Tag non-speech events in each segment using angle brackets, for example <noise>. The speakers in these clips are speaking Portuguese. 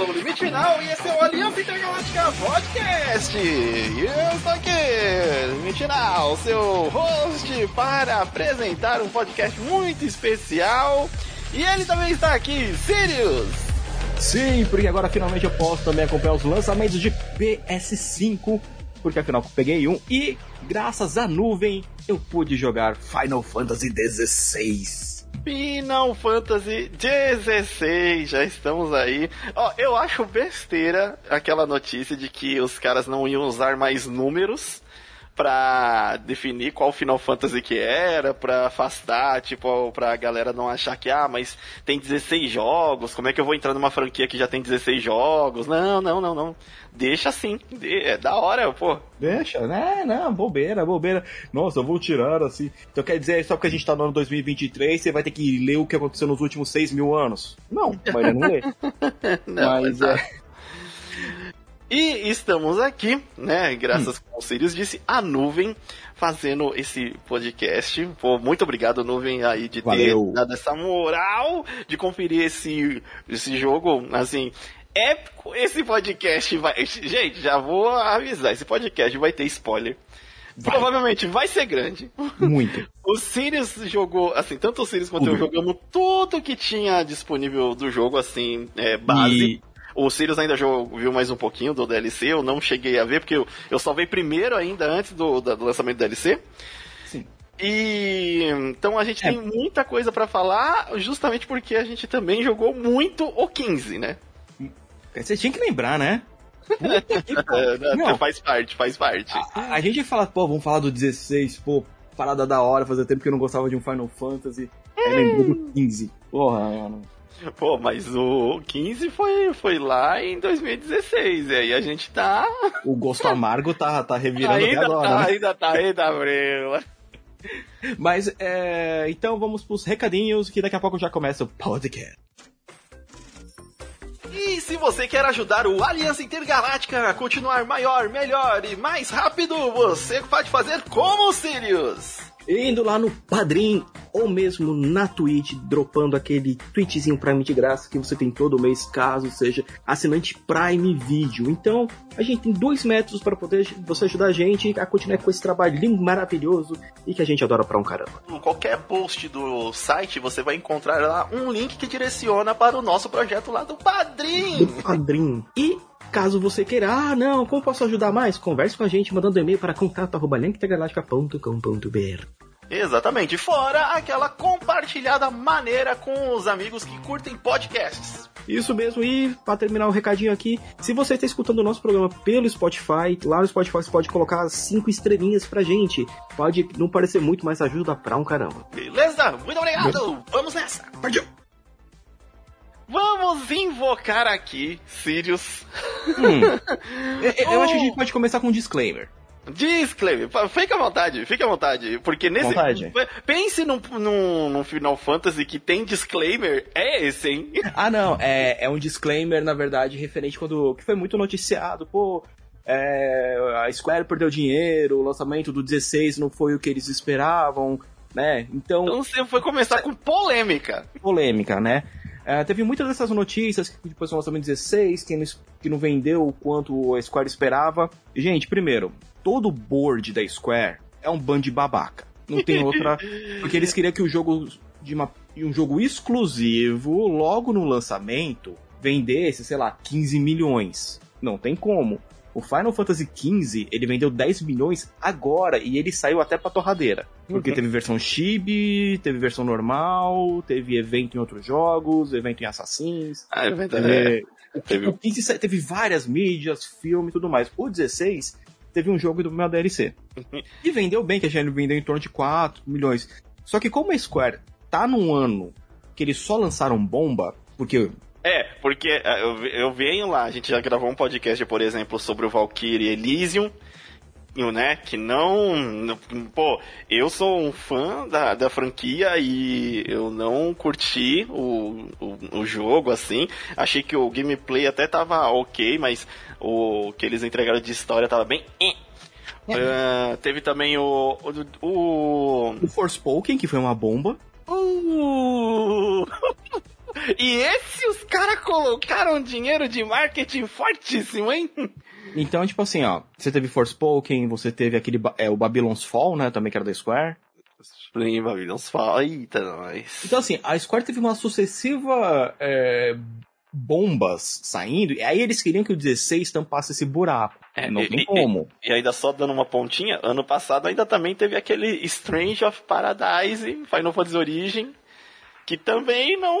sou o Limite Final e esse é o Aliança Intergaláctica Podcast. E eu estou aqui, Limite Final, seu host, para apresentar um podcast muito especial. E ele também está aqui, Sirius. Sim, porque agora finalmente eu posso também acompanhar os lançamentos de PS5, porque afinal peguei um e graças à nuvem eu pude jogar Final Fantasy XVI. Final Fantasy XVI, já estamos aí. Ó, eu acho besteira aquela notícia de que os caras não iam usar mais números pra definir qual Final Fantasy que era, pra afastar, tipo, pra galera não achar que, ah, mas tem 16 jogos, como é que eu vou entrar numa franquia que já tem 16 jogos? Não, não, não, não. Deixa assim, é da hora, pô. Deixa, né? Não, bobeira, bobeira. Nossa, eu vou tirar assim. Então quer dizer, só porque a gente tá no ano 2023, você vai ter que ler o que aconteceu nos últimos 6 mil anos? Não, mas não lê. <laughs> não, mas é. E estamos aqui, né? Graças, hum. como o Sirius disse, a nuvem fazendo esse podcast. Pô, muito obrigado, nuvem, aí, de Valeu. ter dado essa moral de conferir esse, esse jogo, assim. Épico, esse podcast vai. Gente, já vou avisar, esse podcast vai ter spoiler. Vai. Provavelmente vai ser grande. Muito. <laughs> O Sirius jogou, assim, tanto o Sirius quanto eu jogamos tudo que tinha disponível do jogo, assim, é, base. E o Sirius ainda viu mais um pouquinho do DLC, eu não cheguei a ver, porque eu, eu salvei primeiro ainda, antes do, do lançamento do DLC. Sim. E então a gente é. tem muita coisa para falar, justamente porque a gente também jogou muito o 15, né? Você tinha que lembrar, né? <laughs> não, faz parte, faz parte. A, a, gente fala, pô, vamos falar do 16, pô, parada da hora, fazia tempo que eu não gostava de um Final Fantasy. Aí lembrou do 15. Porra, mano. Pô, mas o 15 foi, foi lá em 2016, e aí a gente tá. O gosto amargo tá, tá revirando ainda agora. Tá, né? Ainda tá, ainda abriu. Mas, é, então vamos pros recadinhos, que daqui a pouco já começa o podcast. E se você quer ajudar o Aliança Intergaláctica a continuar maior, melhor e mais rápido, você pode fazer como o Sirius indo lá no Padrim ou mesmo na Twitch, dropando aquele tweetzinho Prime de graça que você tem todo mês, caso seja assinante Prime Video. Então, a gente tem dois métodos para poder você ajudar a gente a continuar com esse trabalho lindo, maravilhoso e que a gente adora pra um caramba. Em qualquer post do site, você vai encontrar lá um link que direciona para o nosso projeto lá do Padrim. Do Padrim. E Caso você queira, ah, não, como posso ajudar mais? Converse com a gente mandando e-mail para contato.linktegaláctica.com.br. Exatamente, fora aquela compartilhada maneira com os amigos que curtem podcasts. Isso mesmo, e para terminar o recadinho aqui, se você está escutando o nosso programa pelo Spotify, lá no Spotify você pode colocar cinco estrelinhas pra gente. Pode não parecer muito, mas ajuda pra um caramba. Beleza, muito obrigado! Vamos nessa! Partiu! Vamos invocar aqui Sirius. Hum. <laughs> eu, eu acho que a gente pode começar com um disclaimer. Disclaimer, fica à vontade, fica à vontade, porque nesse. Vontade. Pense num, num, num, Final Fantasy que tem disclaimer, é esse, hein? <laughs> Ah, não, é, é um disclaimer, na verdade, referente quando. que foi muito noticiado, pô. É, a Square perdeu dinheiro, o lançamento do 16 não foi o que eles esperavam, né? Então. Então você foi começar com polêmica. Polêmica, né? É, teve muitas dessas notícias que depois do lançamento 16, que não, que não vendeu o quanto a Square esperava. Gente, primeiro, todo o board da Square é um bando de babaca. Não tem <laughs> outra. Porque eles queriam que o jogo de uma, um jogo exclusivo, logo no lançamento, vendesse, sei lá, 15 milhões. Não tem como. O Final Fantasy XV, ele vendeu 10 milhões agora e ele saiu até pra torradeira. Porque uhum. teve versão chibi, teve versão normal, teve evento em outros jogos, evento em Assassins. Ah, é verdade. Teve, é. teve... O 15 teve várias mídias, filme e tudo mais. O 16 teve um jogo do meu DLC. Uhum. e vendeu bem, que a gente vendeu em torno de 4 milhões. Só que como a Square tá num ano que eles só lançaram bomba, porque é, porque é, eu, eu venho lá, a gente já gravou um podcast, por exemplo, sobre o Valkyrie Elysium, né? Que não. Pô, eu sou um fã da, da franquia e eu não curti o, o, o, jogo assim. Achei que o gameplay até tava ok, mas o que eles entregaram de história tava bem. Uh, teve também o. O, o... o Forspoken, que foi uma bomba. Uh... <laughs> E esse os caras colocaram dinheiro de marketing fortíssimo, hein? Então, tipo assim, ó, você teve Forspoken, você teve aquele, é, o Babylon's Fall, né, também que era da Square. Sim, Babylon's Fall, eita, nós. Então, assim, a Square teve uma sucessiva é, bombas saindo, e aí eles queriam que o 16 tampasse esse buraco. É, não e, tem como. E, e, ainda só dando uma pontinha, ano passado ainda também teve aquele Strange of Paradise, Final Fantasy Origin, que também não.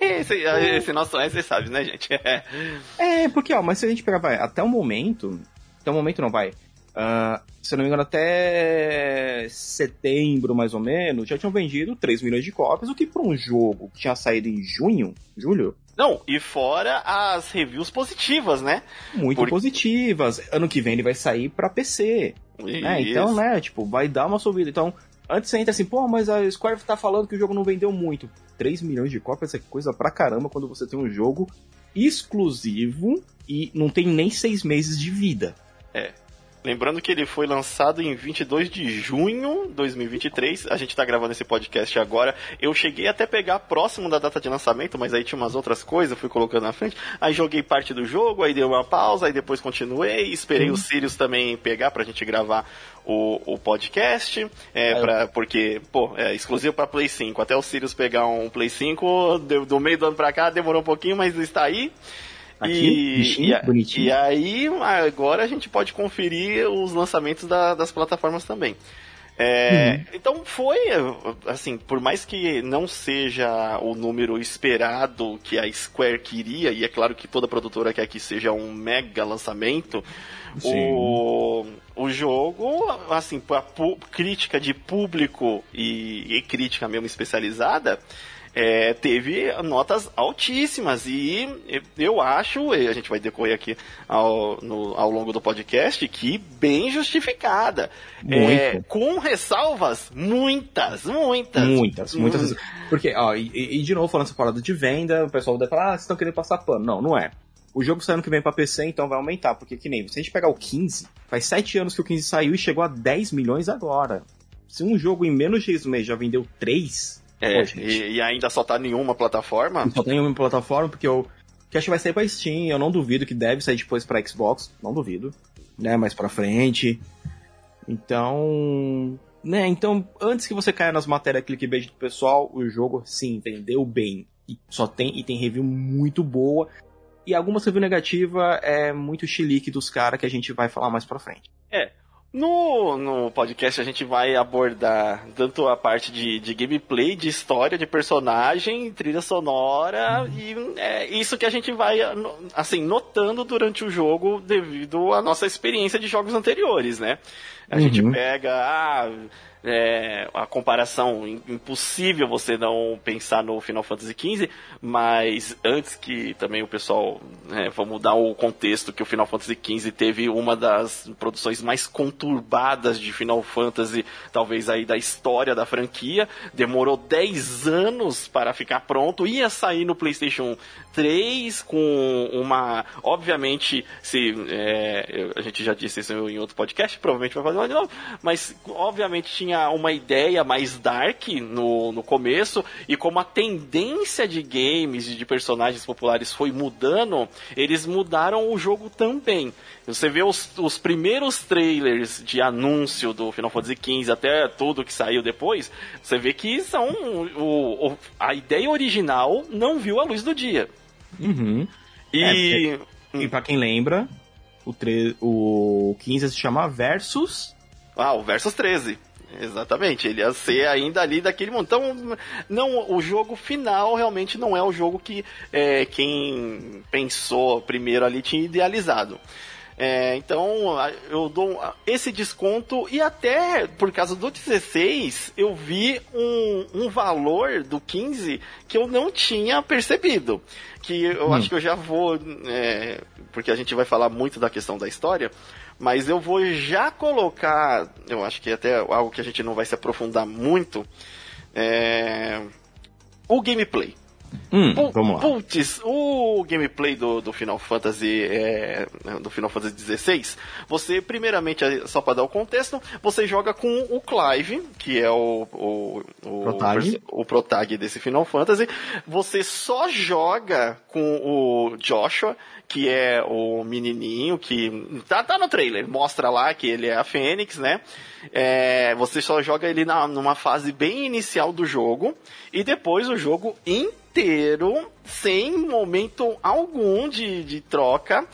esse, esse nosso S, você sabe, né, gente? É. porque, ó, mas se a gente pegar, vai, até o momento. Até o momento não vai. Uh, se eu não me engano, até setembro, mais ou menos, já tinham vendido 3 milhões de cópias, o que para um jogo que tinha saído em junho, julho, não, e fora as reviews positivas, né? Muito Por... positivas. Ano que vem ele vai sair para PC. Né? Então, né, tipo, vai dar uma subida. Então, antes você entra assim, pô, mas a Square tá falando que o jogo não vendeu muito. 3 milhões de cópias é coisa pra caramba quando você tem um jogo exclusivo e não tem nem 6 meses de vida. É. Lembrando que ele foi lançado em 22 de junho de 2023. A gente está gravando esse podcast agora. Eu cheguei até pegar próximo da data de lançamento, mas aí tinha umas outras coisas, fui colocando na frente. Aí joguei parte do jogo, aí dei uma pausa, aí depois continuei. Esperei uhum. o Sirius também pegar pra gente gravar o, o podcast. É, pra, porque, pô, é exclusivo para Play 5. Até o Sirius pegar um Play 5, do, do meio do ano pra cá demorou um pouquinho, mas está aí. Aqui, e, e, bonitinho. e aí, agora a gente pode conferir os lançamentos da, das plataformas também. É, uhum. Então foi, assim, por mais que não seja o número esperado que a Square queria, e é claro que toda produtora quer que seja um mega lançamento, o, o jogo, assim, a crítica de público e, e crítica mesmo especializada, é, teve notas altíssimas e eu acho, a gente vai decorrer aqui ao, no, ao longo do podcast, que bem justificada. É, com ressalvas, muitas, muitas. Muitas, muitas. Hum. Porque, ó, e, e, de novo falando essa parada de venda, o pessoal deve falar, ah, vocês estão querendo passar pano. Não, não é. O jogo saindo que vem pra PC, então vai aumentar, porque que nem, se a gente pegar o 15, faz 7 anos que o 15 saiu e chegou a 10 milhões agora. Se um jogo em menos de 6 meses já vendeu 3, é, e, e, ainda só tá em uma plataforma? Só tem uma plataforma, porque eu. Que acho que vai sair pra Steam, eu não duvido que deve sair depois pra Xbox, não duvido. Né, mais pra frente. Então. Né, então, antes que você caia nas matérias clickbait do pessoal, o jogo sim vendeu bem. E só tem, e tem review muito boa. E alguma review negativa é muito chilique dos caras que a gente vai falar mais pra frente. É, no, no podcast a gente vai abordar tanto a parte de, de gameplay, de história, de personagem, trilha sonora e é isso que a gente vai assim notando durante o jogo devido à nossa experiência de jogos anteriores, né? A uhum. gente pega, ah, é, a comparação impossível você não pensar no Final Fantasy XV, mas antes que também o pessoal, né, vamos dar o contexto que o Final Fantasy XV teve uma das produções mais conturbadas de Final Fantasy, talvez aí da história da franquia, demorou 10 anos para ficar pronto, ia sair no PlayStation 3 com uma, obviamente, se é, a gente já disse isso em outro podcast, provavelmente vai fazer uma de novo, mas obviamente tinha tinha uma ideia mais dark no, no começo, e como a tendência de games e de personagens populares foi mudando, eles mudaram o jogo também. Você vê os, os primeiros trailers de anúncio do Final Fantasy XV até tudo que saiu depois, você vê que são o, o a ideia original não viu a luz do dia. Uhum. E, é, e pra quem lembra, o, tre o 15 se chama Versus. Ah, o Versus 13. Exatamente, ele ia ser ainda ali daquele montão. Então, não, o jogo final realmente não é o jogo que é, quem pensou primeiro ali tinha idealizado. É, então eu dou esse desconto e até por causa do 16 eu vi um, um valor do 15 que eu não tinha percebido. Que eu hum. acho que eu já vou, é, porque a gente vai falar muito da questão da história. Mas eu vou já colocar, eu acho que até algo que a gente não vai se aprofundar muito, é, o gameplay. Hum, vamos lá. Putz, o gameplay do, do Final Fantasy é, do Final Fantasy XVI, você primeiramente, só para dar o contexto, você joga com o Clive, que é o o, o, Protag. o protag desse Final Fantasy. Você só joga com o Joshua, que é o menininho que tá, tá no trailer, mostra lá que ele é a Fênix, né? É, você só joga ele na, numa fase bem inicial do jogo e depois o jogo inteiro sem momento algum de, de troca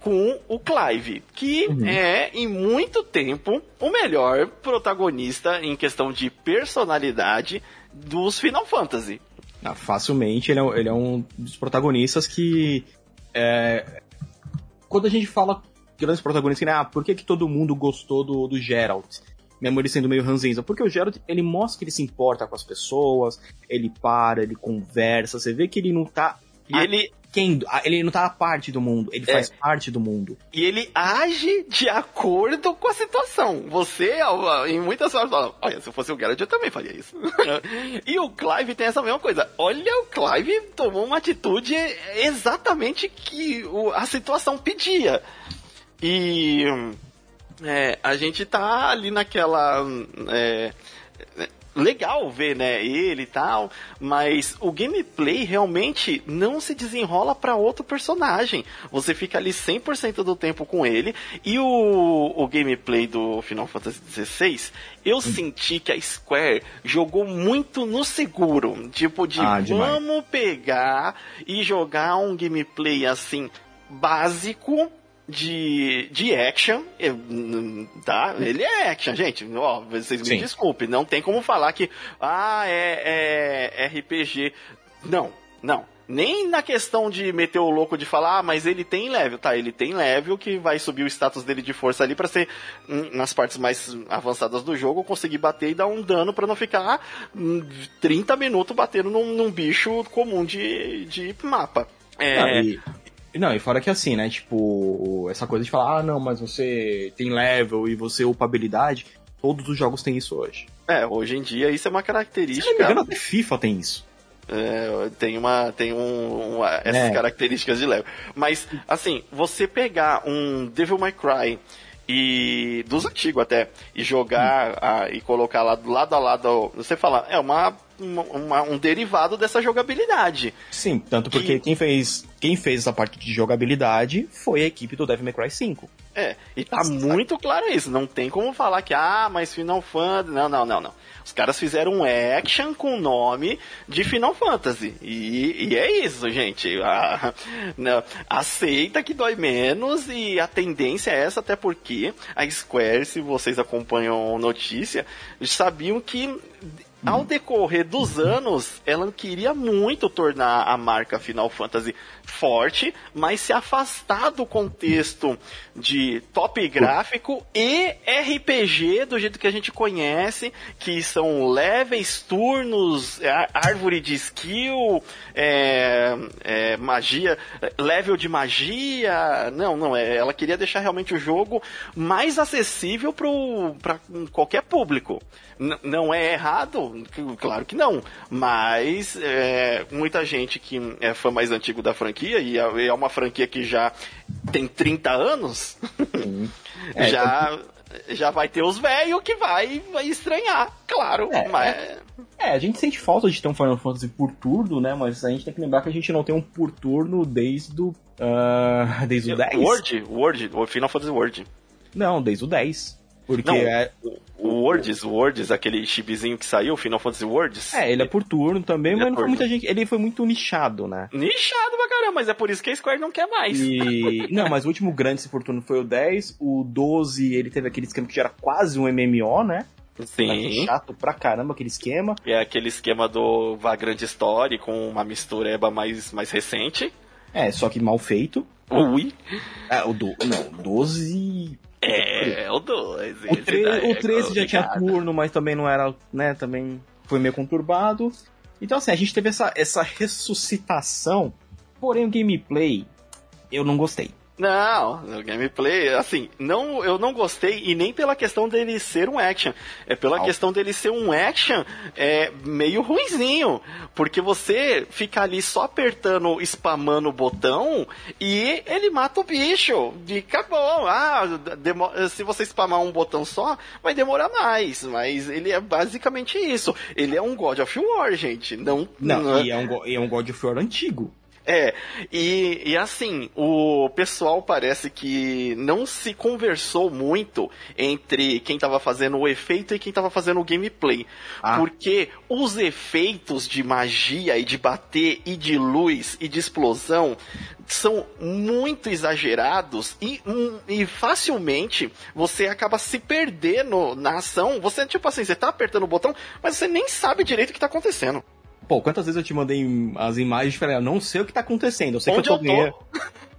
com o Clive, que Uhum. é, em muito tempo, o melhor protagonista em questão de personalidade dos Final Fantasy. Ah, facilmente, ele é, ele é um dos protagonistas que. é, quando a gente fala grandes protagonistas, que, né, ah, por que, que todo mundo gostou do, do Geralt? Mesmo ele sendo meio ranzinza. Porque o Geralt, ele mostra que ele se importa com as pessoas, ele para, ele conversa, você vê que ele não tá. E ele, Quem, ele não tá a parte do mundo, ele É. faz parte do mundo. e ele age de acordo com a situação. Você, em muitas horas, fala, olha, se eu fosse o Geralt, eu também faria isso. <laughs> e o Clive tem essa mesma coisa. Olha, o Clive tomou uma atitude exatamente que a situação pedia. E é, a gente tá ali naquela. é, legal ver, né, ele e tal, mas o gameplay realmente não se desenrola para outro personagem. Você fica ali 100% do tempo com ele e o, o gameplay do Final Fantasy XVI, eu senti que a Square jogou muito no seguro, tipo de Ah, vamos pegar e jogar um gameplay assim básico de, de action, hum, tá? Ele é action, gente. Ó, vocês me Sim. desculpem, não tem como falar que ah, é, é RPG. Não, não. Nem na questão de meter o louco de falar, ah, mas ele tem level, tá? Ele tem level que vai subir o status dele de força ali pra ser hum, nas partes mais avançadas do jogo conseguir bater e dar um dano pra não ficar hum, 30 minutos batendo num, num bicho comum de, de mapa. É, e, não, e fora que assim, né? Tipo, essa coisa de falar, ah, não, mas você tem level e você upa habilidade. Todos os jogos têm isso hoje. é, hoje em dia isso é uma Se não me característica. engano, até FIFA tem isso. É, tem uma tem um, uma- essas É. características de level. Mas assim, você pegar um Devil May Cry e dos antigos até e jogar ah, e colocar lá do lado a lado, você fala, é uma, uma- um derivado dessa jogabilidade. Sim, tanto porque E- quem fez quem fez essa parte de jogabilidade foi a equipe do Devil May Cry 5. É, e tá muito claro isso. Não tem como falar que, ah, mas Final Fantasy. Não, não, não, não. Os caras fizeram um action com o nome de Final Fantasy. E, e é isso, gente. Ah, não, aceita que dói menos e a tendência é essa, até porque a Square, se vocês acompanham notícia, sabiam que. Ao decorrer dos anos, ela queria muito tornar a marca Final Fantasy forte, mas se afastar do contexto de top gráfico e RPG do jeito que a gente conhece, que são levels, turnos, á- árvore de skill, é, é, magia, level de magia. Não, não, é, ela queria deixar realmente o jogo mais acessível para qualquer público. N- não é errado? Claro que não. Mas é, muita gente que é fã mais antigo da franquia, e é é uma franquia que já tem 30 anos, <laughs> É, já, já vai ter os velhos que vai, vai estranhar, claro. É, mas É, a gente sente falta de ter um Final Fantasy por turno, né? Mas a gente tem que lembrar que a gente não tem um por turno desde o. ah, <laughs> desde o 10. Word, Word, o Final Fantasy Word. Não, desde o 10. Porque Não, é, O Words, o Words, aquele chibizinho que saiu, Final Fantasy Words. é, ele é por turno também, Ele mas é não foi muita gente. Ele foi muito nichado, né? Nichado mas é por isso que a Square não quer mais. E. <laughs> não, mas o último grande esse por turno foi o 10. O 12, ele teve aquele esquema que já era quase um MMO, né? Sim. Chato pra caramba aquele esquema. É aquele esquema do Vagrant Story com uma mistureba mais, mais recente. É, só que mal feito. Ui. É, o do, não, o 12. É, o 2. O, tre o 13 já tinha turno, mas também não era, né, também foi meio conturbado. Então assim, a gente teve essa, essa ressuscitação, porém o gameplay eu não gostei. Não, no gameplay, assim, não, eu não gostei e nem pela questão dele ser um action, é pela questão dele ser um action é, meio ruinzinho, porque você fica ali só apertando, spamando o botão e ele mata o bicho, e acabou. Ah, se você spamar um botão só, vai demorar mais, mas ele é basicamente isso. Ele é um God of War, gente, não... Não, não... E, é um, e é um God of War antigo. <laughs> É, e, e assim, o pessoal parece que não se conversou muito entre quem estava fazendo o efeito e quem estava fazendo o gameplay. Ah. Porque os efeitos de magia e de bater e de luz e de explosão são muito exagerados e, hum, e facilmente você acaba se perdendo na ação. Você, tipo assim, você tá apertando o botão, mas você nem sabe direito o que tá acontecendo. Pô, quantas vezes eu te mandei as imagens e falei, eu não sei o que tá acontecendo, eu sei Onde que eu tô, ganhando.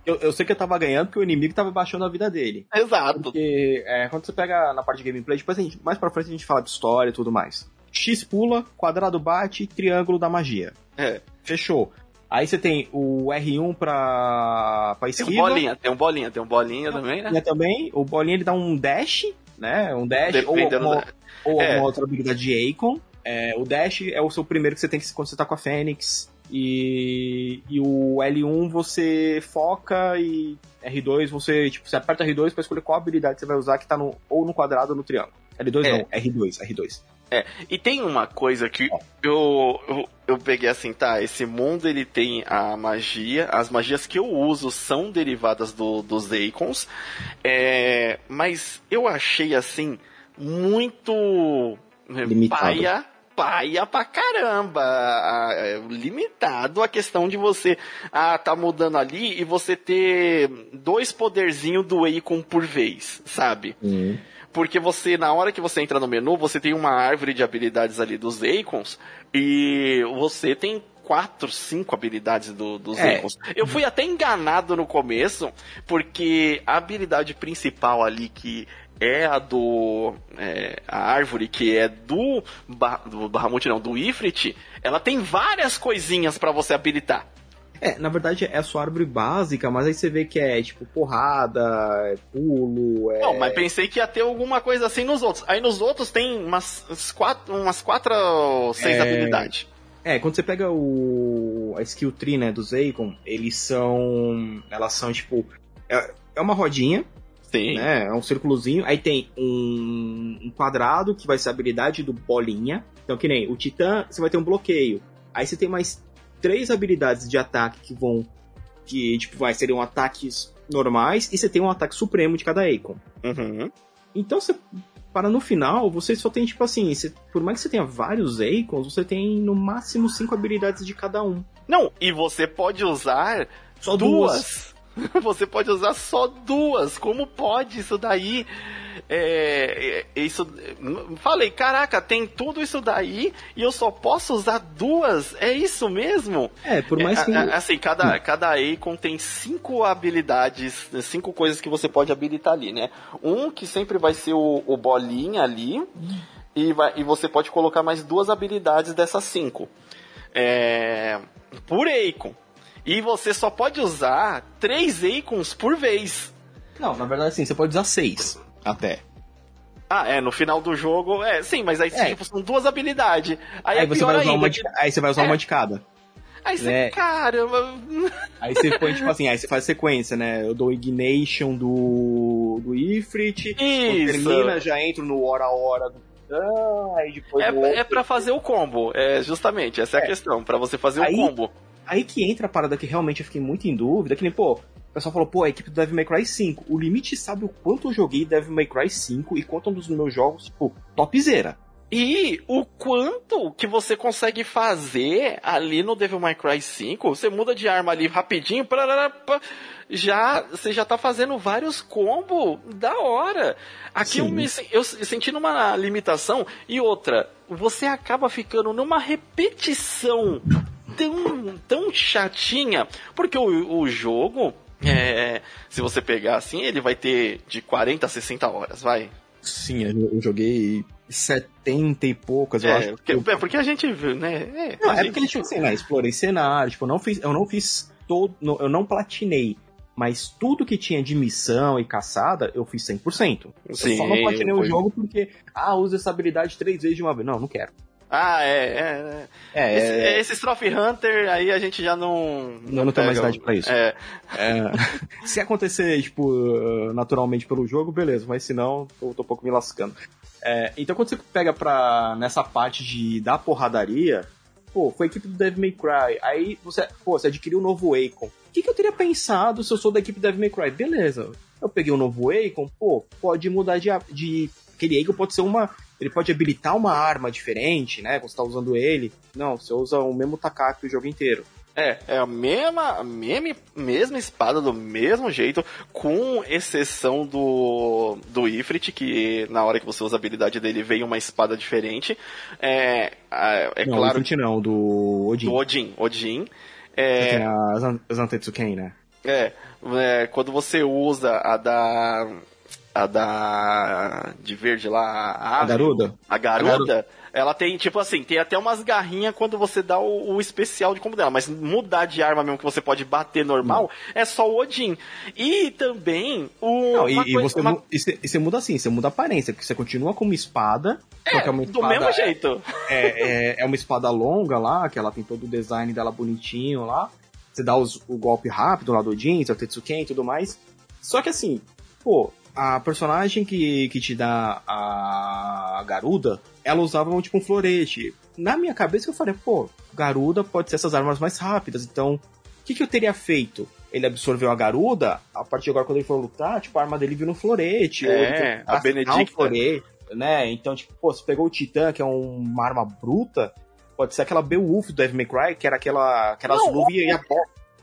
Eu, eu, sei que eu tava ganhando porque o inimigo tava baixando a vida dele. Exato. Porque é, quando você pega na parte de gameplay, depois a gente, mais pra frente a gente fala de história e tudo mais. X pula, quadrado bate, triângulo da magia. É. Fechou. Aí você tem o R1 pra, pra esquiva. Tem um bolinha, tem um bolinha, tem um bolinha também, né? também. O bolinha ele dá um dash, né? Um dash Dependendo ou, uma, da... ou é. alguma outra habilidade de Akon. É, o Dash é o seu primeiro que você tem que quando você tá com a Fênix. E, e o L1 você foca e R2 você, tipo, você aperta R2 para escolher qual habilidade você vai usar que tá no, ou no quadrado ou no triângulo. L2 é. não, R2, R2. É, e tem uma coisa que eu, eu, eu peguei assim, tá, esse mundo ele tem a magia, as magias que eu uso são derivadas do, dos Icons, é, mas eu achei assim, muito Limitado. paia paia pra caramba. É limitado a questão de você ah, tá mudando ali e você ter dois poderzinhos do Akon por vez, sabe? Uhum. Porque você, na hora que você entra no menu, você tem uma árvore de habilidades ali dos Akons e você tem quatro, cinco habilidades do, dos é. Eu fui até enganado no começo, porque a habilidade principal ali que é a do. É, a árvore que é do, do Bahamut, não, do Ifrit, ela tem várias coisinhas para você habilitar. É, na verdade é a sua árvore básica, mas aí você vê que é tipo porrada, é pulo. É... Não, mas pensei que ia ter alguma coisa assim nos outros. Aí nos outros tem umas, quatro, umas quatro ou seis é... habilidades. É, quando você pega o a skill tree, né, do Akon, eles são elas são tipo é, é uma rodinha Sim. Né? É um círculozinho. Aí tem um, um, quadrado, que vai ser a habilidade do bolinha. Então, que nem o Titã, você vai ter um bloqueio. Aí você tem mais três habilidades de ataque que vão. Que, tipo, vai, seriam ataques normais. E você tem um ataque supremo de cada Akon. Uhum. Então, você. Para no final, você só tem, tipo assim, você, por mais que você tenha vários Akons, você tem no máximo cinco habilidades de cada um. Não, e você pode usar só duas. duas. <laughs> Você pode usar só duas. Como pode isso daí? É, é, isso. Falei, caraca, tem tudo isso daí e eu só posso usar duas. É isso mesmo? É, por mais que. É, assim, cada, cada Icon tem cinco habilidades, cinco coisas que você pode habilitar ali, né? Um que sempre vai ser o, o bolinha ali. E, vai, e você pode colocar mais duas habilidades dessas cinco. É, por Icon. E você só pode usar três Icons por vez. Não, na verdade sim, você pode usar seis até. Ah, é, no final do jogo, é, sim, mas aí é. tipo, são duas habilidades. Aí, aí é você vai usar uma de, aí você vai usar é. uma de cada. Aí você, né? caramba. Aí você põe, tipo assim, aí você faz sequência, né? Eu dou Ignation do, do Ifrit. Isso. termina, já entro no hora a hora do ah, aí depois é, é pra fazer o combo, é justamente, essa é, é a questão, para você fazer aí, o combo. Aí que entra a parada que realmente eu fiquei muito em dúvida, que nem, pô, o pessoal falou, pô, a equipe do Devil May Cry 5. O limite sabe o quanto eu joguei Devil May Cry 5 e quanto é um dos meus jogos, tipo, topzera. E o quanto que você consegue fazer ali no Devil May Cry 5, você muda de arma ali rapidinho, pra, já você já tá fazendo vários combos da hora. Aqui eu, me, eu senti numa limitação e outra, você acaba ficando numa repetição tão, tão chatinha, porque o, o jogo, é, se você pegar assim, ele vai ter de 40 a 60 horas, vai. Sim, eu joguei 70 e poucas, eu é, acho. Porque, eu... É porque a gente viu, né? É, não, é porque, tipo assim, né, explorei cenário, tipo, eu não fiz, eu não fiz todo, eu não platinei Mas tudo que tinha de missão e caçada, eu fiz 100%. Sim, eu só não platinei o foi- jogo porque, ah, usa essa habilidade três vezes de uma vez. Não, não quero. Ah, é, é. é. É, Esse, é, esse Trophy Hunter, aí a gente já não. Eu não tenho mais idade pra isso. É, é, <laughs> se acontecer, tipo, naturalmente pelo jogo, beleza. Mas se não, eu tô um pouco me lascando. É, então quando você pega pra, nessa parte de da porradaria, pô, foi a equipe do Devil May Cry. Aí você, pô, você adquiriu um novo Akon. O que, que eu teria pensado se eu sou da equipe do Devil May Cry? Beleza, eu peguei um novo Akon, pô, pode mudar de. de aquele Akon pode ser uma. Ele pode habilitar uma arma diferente, né? Quando você tá usando ele. Não, você usa o mesmo Takaki o jogo inteiro. é, é a mesma, a mesma, mesma espada do mesmo jeito, com exceção do, do Ifrit, que na hora que você usa a habilidade dele vem uma espada diferente. É, é, é não, claro o Ifrit não, do Odin. do Odin. Odin. Tem É, a Zan- Zantetsuken, né? é, é, quando você usa a da. A da. De verde lá. A, A Garuda? A garuda, ela tem, tipo assim, tem até umas garrinhas quando você dá o, o especial de como dela, mas mudar de arma mesmo que você pode bater normal é só o Odin. E também o. Não, e, coisa- você, uma- e você, e você muda assim, você muda a aparência, porque você continua com uma espada, só que é uma do espada, mesmo jeito. É, é, é uma espada longa lá, que ela tem todo o design dela bonitinho lá. Você dá os- o golpe rápido lá do Jin, seu Tetsuken e tudo mais. Só que assim, pô, a personagem que, que te dá a Garuda, ela usava tipo um florete. Na minha cabeça eu falei, pô, Garuda pode ser essas armas mais rápidas, então o que, que eu teria feito? Ele absorveu a Garuda, a partir de agora quando ele for lutar, tipo, a arma dele vira um florete. ou É, a Benedicta. Um florete, né? Então, tipo, pô, você pegou o Titã, que é um- uma arma bruta, pode ser aquela Beowulf do Devil May Cry, que era aquela, aquelas luvas e a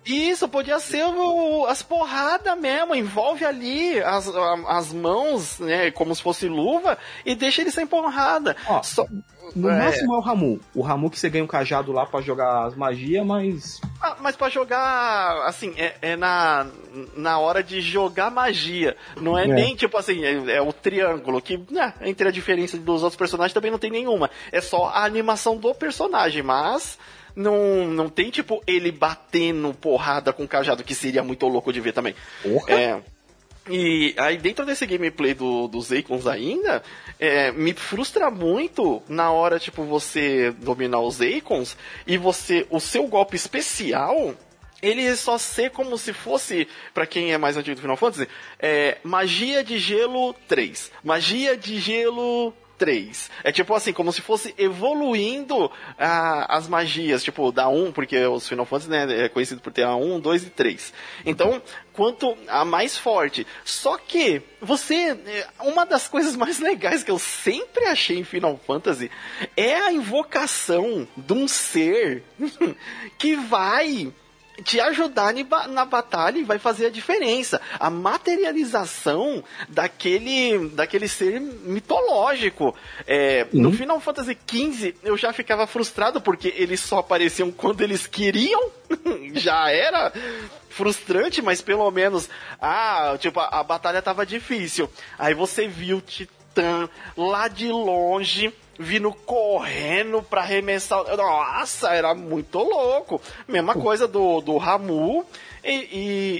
Isso, podia ser o- as porradas mesmo, envolve ali as, as mãos, né, como se fosse luva, e deixa ele sem porrada. Ó, Só- No É. máximo é o Ramu. O Ramu que você ganha um cajado lá pra jogar as magias, mas. Ah, mas pra jogar, assim, é, é na, na hora de jogar magia. Não é, É. nem tipo assim, é, é o triângulo, que né, entre a diferença dos outros personagens também não tem nenhuma. É só a animação do personagem, mas. Não, não tem, tipo, ele batendo porrada com cajado, que seria muito louco de ver também. Porra! É. E aí dentro desse gameplay do, dos Icons ainda, é, me frustra muito na hora, tipo, você dominar os Icons e você. O seu golpe especial. Ele só ser como se fosse, pra quem é mais antigo do Final Fantasy, é, magia de gelo 3. Magia de gelo 3. É tipo assim, como se fosse evoluindo ah, as magias, tipo, da 1, porque os Final Fantasy né, é conhecido por ter a 1, 2 e 3. Então, quanto a mais forte. Só que você. é, Uma das coisas mais legais que eu sempre achei em Final Fantasy é a invocação de um ser <laughs> que vai te ajudar na batalha e vai fazer a diferença. A materialização daquele, daquele ser mitológico. É, No Uhum. Final Fantasy XV eu já ficava frustrado porque eles só apareciam quando eles queriam. <laughs> já era frustrante, mas pelo menos, ah, tipo, a, a batalha tava difícil. Aí você viu o Titã lá de longe vindo correndo pra arremessar. Nossa, era muito louco. Mesma coisa do, do Ramu e,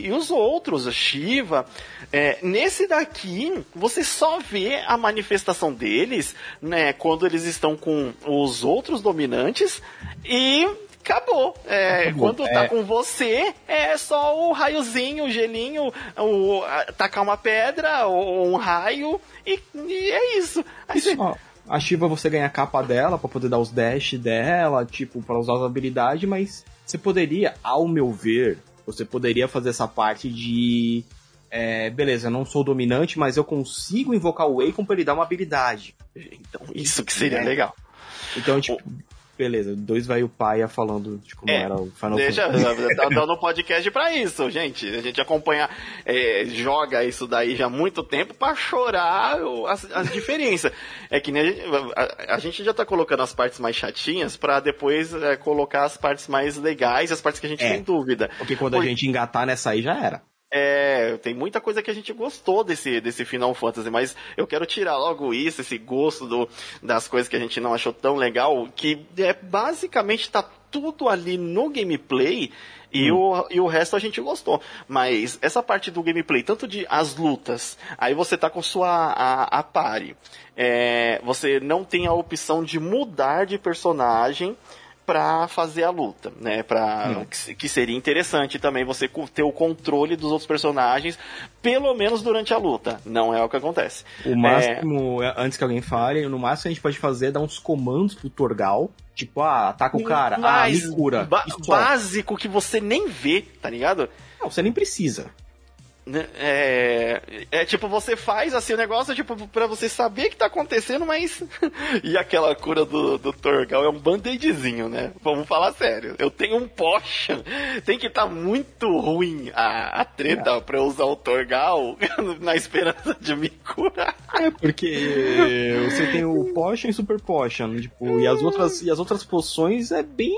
e, e os outros, a Shiva. É, nesse daqui, você só vê a manifestação deles, né, quando eles estão com os outros dominantes e acabou. É, Acabou. Quando tá É. com você, é só o raiozinho, o gelinho, o, a- tacar uma pedra ou um raio e, e é isso. Aí você- Ó, a Shiva você ganha a capa dela pra poder dar os dash dela, tipo, pra usar as habilidades, mas você poderia, ao meu ver, você poderia fazer essa parte de. é, beleza, não sou dominante, mas eu consigo invocar o Akon pra ele dar uma habilidade. Então, isso que seria É. legal. Então, tipo, beleza, dois velho paia falando de como É, era o Final Deixa, Fantasy. tá <laughs> dando podcast pra isso, gente. A gente acompanha, é, joga isso daí já há muito tempo pra chorar o- as, as diferenças. É que nem a, gente- a- a gente já tá colocando as partes mais chatinhas pra depois é, colocar as partes mais legais, as partes que a gente É. tem dúvida. Porque quando a gente engatar nessa aí já era. É, tem muita coisa que a gente gostou desse, desse Final Fantasy, mas eu quero tirar logo isso, esse gosto do, das coisas que a gente não achou tão legal, que é basicamente tá tudo ali no gameplay e, hum. o, e o resto a gente gostou. Mas essa parte do gameplay, tanto de as lutas, aí você tá com sua a, a pare. É, você não tem a opção de mudar de personagem para fazer a luta, né? Para hum. que, que, seria interessante também você ter o controle dos outros personagens, pelo menos durante a luta. Não é o que acontece. O máximo, é... antes que alguém fale, no máximo a gente pode fazer é dar uns comandos pro Torgal, tipo, ah, ataca o cara, ah, me cura. Ba básico que você nem vê, tá ligado? Não, você nem precisa. Né, é, é tipo, você faz assim o negócio, tipo, pra você saber que tá acontecendo, mas. <laughs> e aquela cura do, do Torgal é um band-aidzinho, né? Vamos falar sério. Eu tenho um potion. Tem que estar tá muito ruim a, a treta é. pra eu usar o Torgal <laughs> na esperança de me curar. É, porque você tem o potion e super potion, tipo, e as outras, e as outras poções é bem.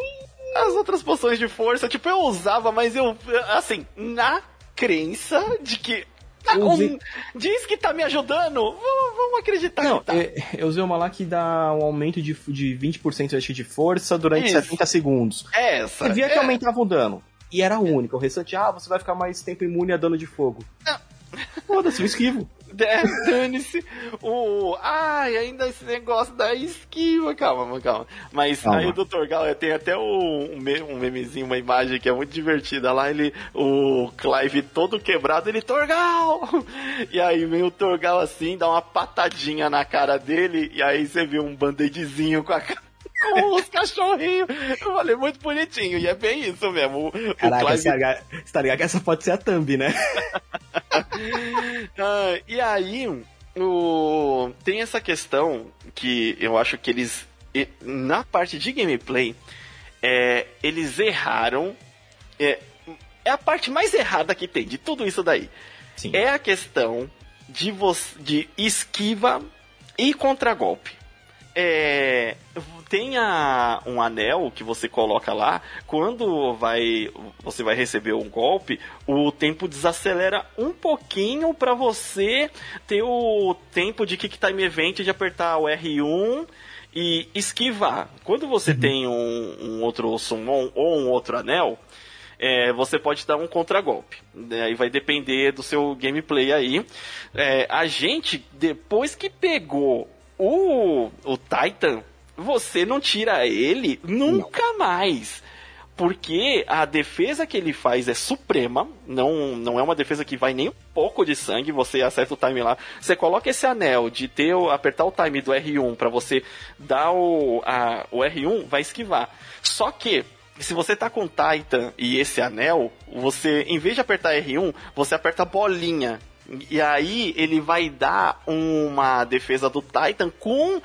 As outras poções de força, tipo, eu usava, mas eu. Assim, na crença de que um, diz que tá me ajudando, vamos, acreditar Não, tá. É, eu usei uma lá que dá um aumento de, de 20% de força durante Isso. 70 segundos. Essa. Você via é. que aumentava o dano. E era única. O restante, ah, você vai ficar mais tempo imune a dano de fogo. Foda-se, eu esquivo. É, dane-se. O. Ai, ainda esse negócio da esquiva. Calma, calma. Mas calma. aí o Dr. Gal tem até um, um memezinho, uma imagem que é muito divertida. Lá ele, o Clive todo quebrado, ele, Torgal! <laughs> E aí vem o Torgal assim, dá uma patadinha na cara dele, e aí você vê um band-aidzinho com a cara com os cachorrinhos. Eu falei, muito bonitinho. E é bem isso mesmo. O, Caraca, o Clive... você tá ligado que essa pode ser a thumb, né? <laughs> ah, e aí, o... tem essa questão que eu acho que eles, na parte de gameplay, é, eles erraram. É, é a parte mais errada que tem de tudo isso daí. Sim. É a questão de, de esquiva e contragolpe. É, tem a, um anel que você coloca lá, quando vai você vai receber um golpe, o tempo desacelera um pouquinho para você ter o tempo de Kick Time Event de apertar o R1 e esquivar. Quando você uhum. tem um, um, outro summon ou um outro anel, é, você pode dar um contragolpe. Né? Aí vai depender do seu gameplay aí. É, a gente, depois que pegou o, o Titan, você não tira ele nunca não. mais. Porque a defesa que ele faz é suprema, não, não é uma defesa que vai nem um pouco de sangue, você acerta o time lá. Você coloca esse anel de ter apertar o time do R1 para você dar o, a, o R1, vai esquivar. Só que se você tá com Titan e esse anel, você, em vez de apertar R1, você aperta bolinha. E aí ele vai dar uma defesa do Titan com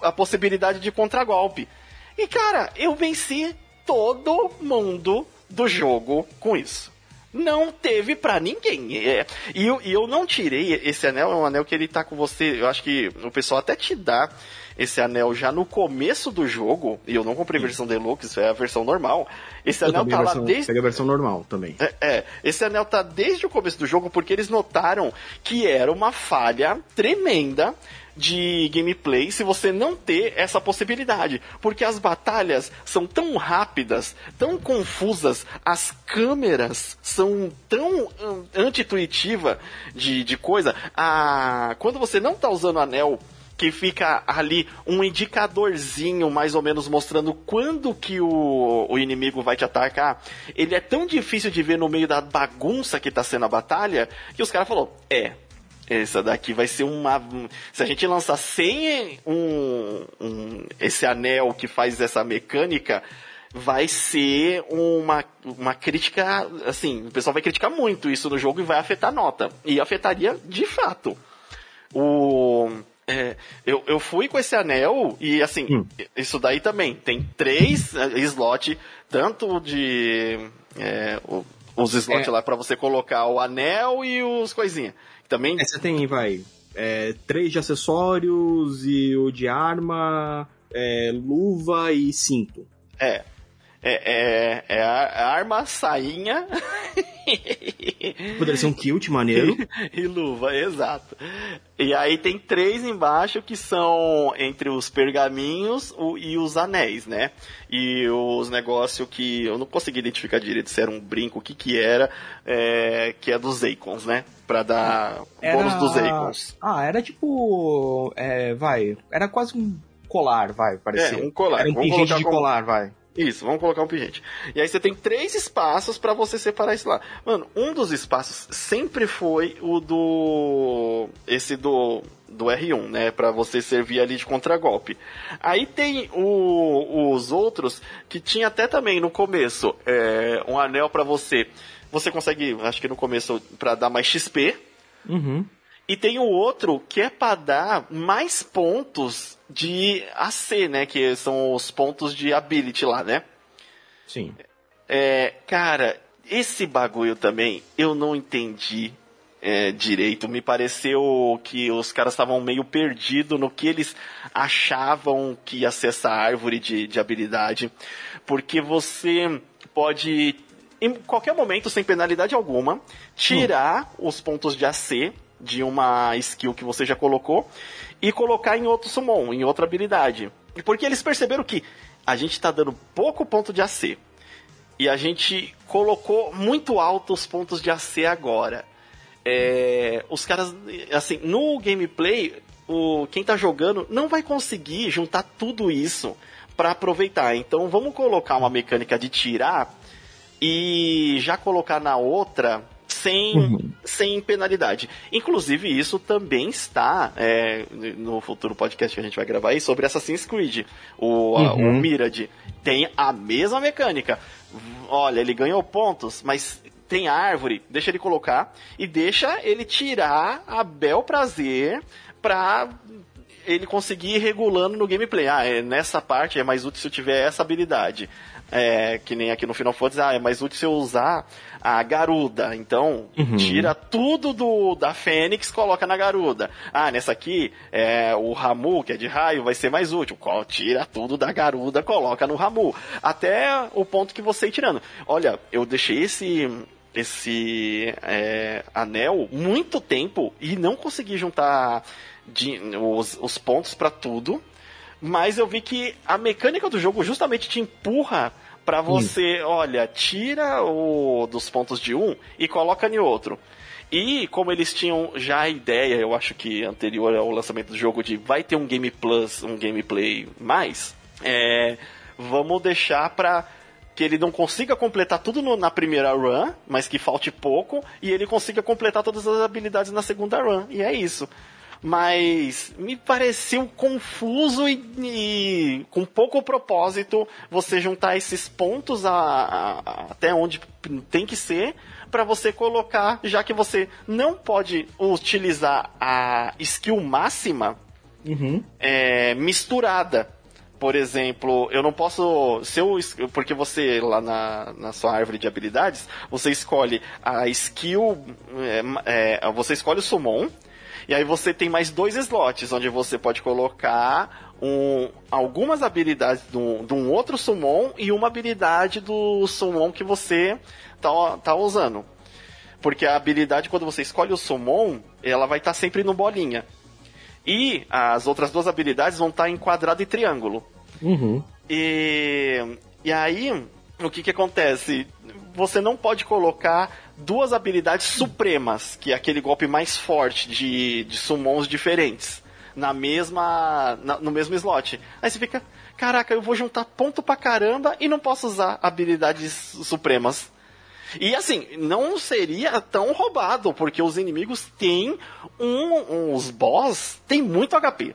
a possibilidade de contragolpe. E cara, eu venci todo mundo do jogo com isso. Não teve pra ninguém. É, e, eu, e eu não tirei esse anel, é um anel que ele tá com você. Eu acho que o pessoal até te dá esse anel já no começo do jogo, e eu não comprei a versão Deluxe, isso é a versão normal. Esse eu anel tá versão, lá desde. Pega a versão normal também. É, é, esse anel tá desde o começo do jogo porque eles notaram que era uma falha tremenda de gameplay se você não ter essa possibilidade. Porque as batalhas são tão rápidas, tão confusas, as câmeras são tão anti-intuitiva de, de coisa. Quando você não está usando anel que fica ali um indicadorzinho mais ou menos mostrando quando que o, o inimigo vai te atacar. Ele é tão difícil de ver no meio da bagunça que está sendo a batalha que os caras falaram: é, essa daqui vai ser uma. Se a gente lançar sem um, um, esse anel que faz essa mecânica, vai ser uma, uma crítica. Assim, o pessoal vai criticar muito isso no jogo e vai afetar a nota. E afetaria de fato. O. É, eu, eu fui com esse anel e assim, hum. isso daí também. Tem três eh, slots, tanto de. É, os slots é. lá para você colocar o anel e os coisinhas. Também. É, você tem, vai, é, três de acessórios e o de arma, é, luva e cinto. É. É, é, é a arma, sainha. <laughs> Poderia ser um kilt maneiro. e luva, exato. E aí tem três embaixo que são entre os pergaminhos o, e os anéis, né? E os negócios que eu não consegui identificar direito se era um brinco, o que que era, é, que é dos Akons, né? Pra dar Era- bônus dos Akons. Ah, era tipo. É, vai. Era quase um colar, vai, parecia. É, um colar. Era um Vamos pingente de como- colar, vai. Isso, vamos colocar um pingente. E aí você tem três espaços pra você separar isso lá. Mano, um dos espaços sempre foi o do. Esse do. Do R1, né? Pra você servir ali de contragolpe. Aí tem o- os outros que tinha até também no começo é, um anel pra você. Você consegue, acho que no começo, pra dar mais XP. Uhum. E tem o outro que é pra dar mais pontos de AC, né? Que são os pontos de ability lá, né? Sim. É, cara, esse bagulho também eu não entendi é, direito. Me pareceu que os caras estavam meio perdidos no que eles achavam que ia ser essa árvore de, de habilidade. Porque você pode, em qualquer momento, sem penalidade alguma, tirar os pontos de AC de uma skill que você já colocou e colocar em outro summon, em outra habilidade. Porque eles perceberam que a gente tá dando pouco ponto de AC. E a gente colocou muito alto os pontos de AC agora. É, os caras, assim, no gameplay, o, quem tá jogando não vai conseguir juntar tudo isso para aproveitar. Então vamos colocar uma mecânica de tirar e já colocar na outra sem, Uhum. sem penalidade. Inclusive, isso também está é, no futuro podcast que a gente vai gravar aí sobre Assassin's Creed. O, a- Uhum. o Mirage tem a mesma mecânica. Olha, ele ganhou pontos, mas tem árvore, deixa ele colocar e deixa ele tirar a bel prazer pra ele conseguir ir regulando no gameplay. Ah, é, nessa parte é mais útil se eu tiver essa habilidade. É, que nem aqui no Final Fantasy, ah, é mais útil se eu usar a garuda. Então, Uhum. tira tudo do da Fênix, coloca na garuda. Ah, nessa aqui, é, o Ramu, que é de raio, vai ser mais útil. Tira tudo da garuda, coloca no Ramu. Até o ponto que você ir tirando. Olha, eu deixei esse esse é, anel muito tempo e não consegui juntar de- os, os pontos pra tudo. Mas eu vi que a mecânica do jogo justamente te empurra pra você, olha, tira o dos pontos de um e coloca em outro. E como eles tinham já a ideia, eu acho que anterior ao lançamento do jogo, de vai ter um Game Plus, um gameplay mais, é, vamos deixar pra que ele não consiga completar tudo no- na primeira run, mas que falte pouco, e ele consiga completar todas as habilidades na segunda run. E é isso. Mas me pareceu confuso e, e com pouco propósito você juntar esses pontos a- a- até onde tem que ser para você colocar, já que você não pode utilizar a skill máxima Uhum. é, misturada. Por exemplo, eu não posso. Se eu, porque você, lá na, na sua árvore de habilidades, você escolhe a skill. é, é, você escolhe o summon. E aí você tem mais dois slots, onde você pode colocar um, algumas habilidades de um, de um outro summon e uma habilidade do summon que você tá, tá usando. Porque a habilidade, quando você escolhe o summon, ela vai estar sempre no bolinha. E as outras duas habilidades vão estar em quadrado e triângulo. Uhum. E, e aí, o que que acontece? Você não pode colocar duas habilidades supremas, que é aquele golpe mais forte de, de summons diferentes, na mesma, na- no mesmo slot. Aí você fica, caraca, eu vou juntar ponto pra caramba e não posso usar habilidades supremas. E assim, não seria tão roubado, porque os inimigos têm um, uns boss, tem muito HP.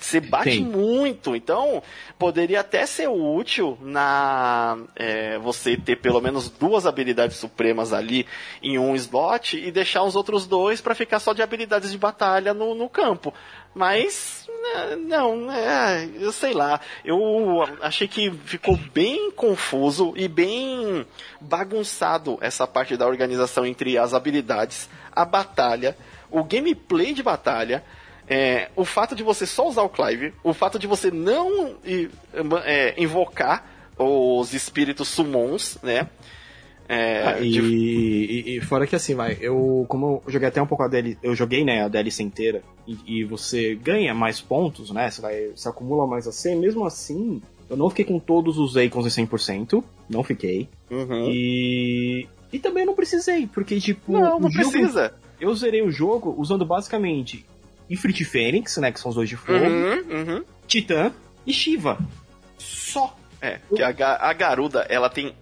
Você bate Tem. muito, então poderia até ser útil na é, você ter pelo menos duas habilidades supremas ali em um slot e deixar os outros dois para ficar só de habilidades de batalha no, no campo. Mas né, não, é, eu sei lá. Eu achei que ficou bem confuso e bem bagunçado essa parte da organização entre as habilidades, a batalha, o gameplay de batalha. É, o fato de você só usar o Clive, o fato de você não é, invocar os espíritos summons, né? É, ah, e, de... e, e, fora que assim, vai, eu, como eu joguei até um pouco a DLC, eu joguei, né, a DLC inteira, e, e, você ganha mais pontos, né, você vai, você acumula mais AC, mesmo assim, eu não fiquei com todos os icons em 100%, não fiquei, uhum. e, e também não precisei, porque, tipo... Não, não jogo, precisa. Eu zerei o jogo usando basicamente Ifrit Fênix, né, que são os dois de fogo, uhum, uhum. Titã e Shiva. Só. É, que a, a Garuda, ela tem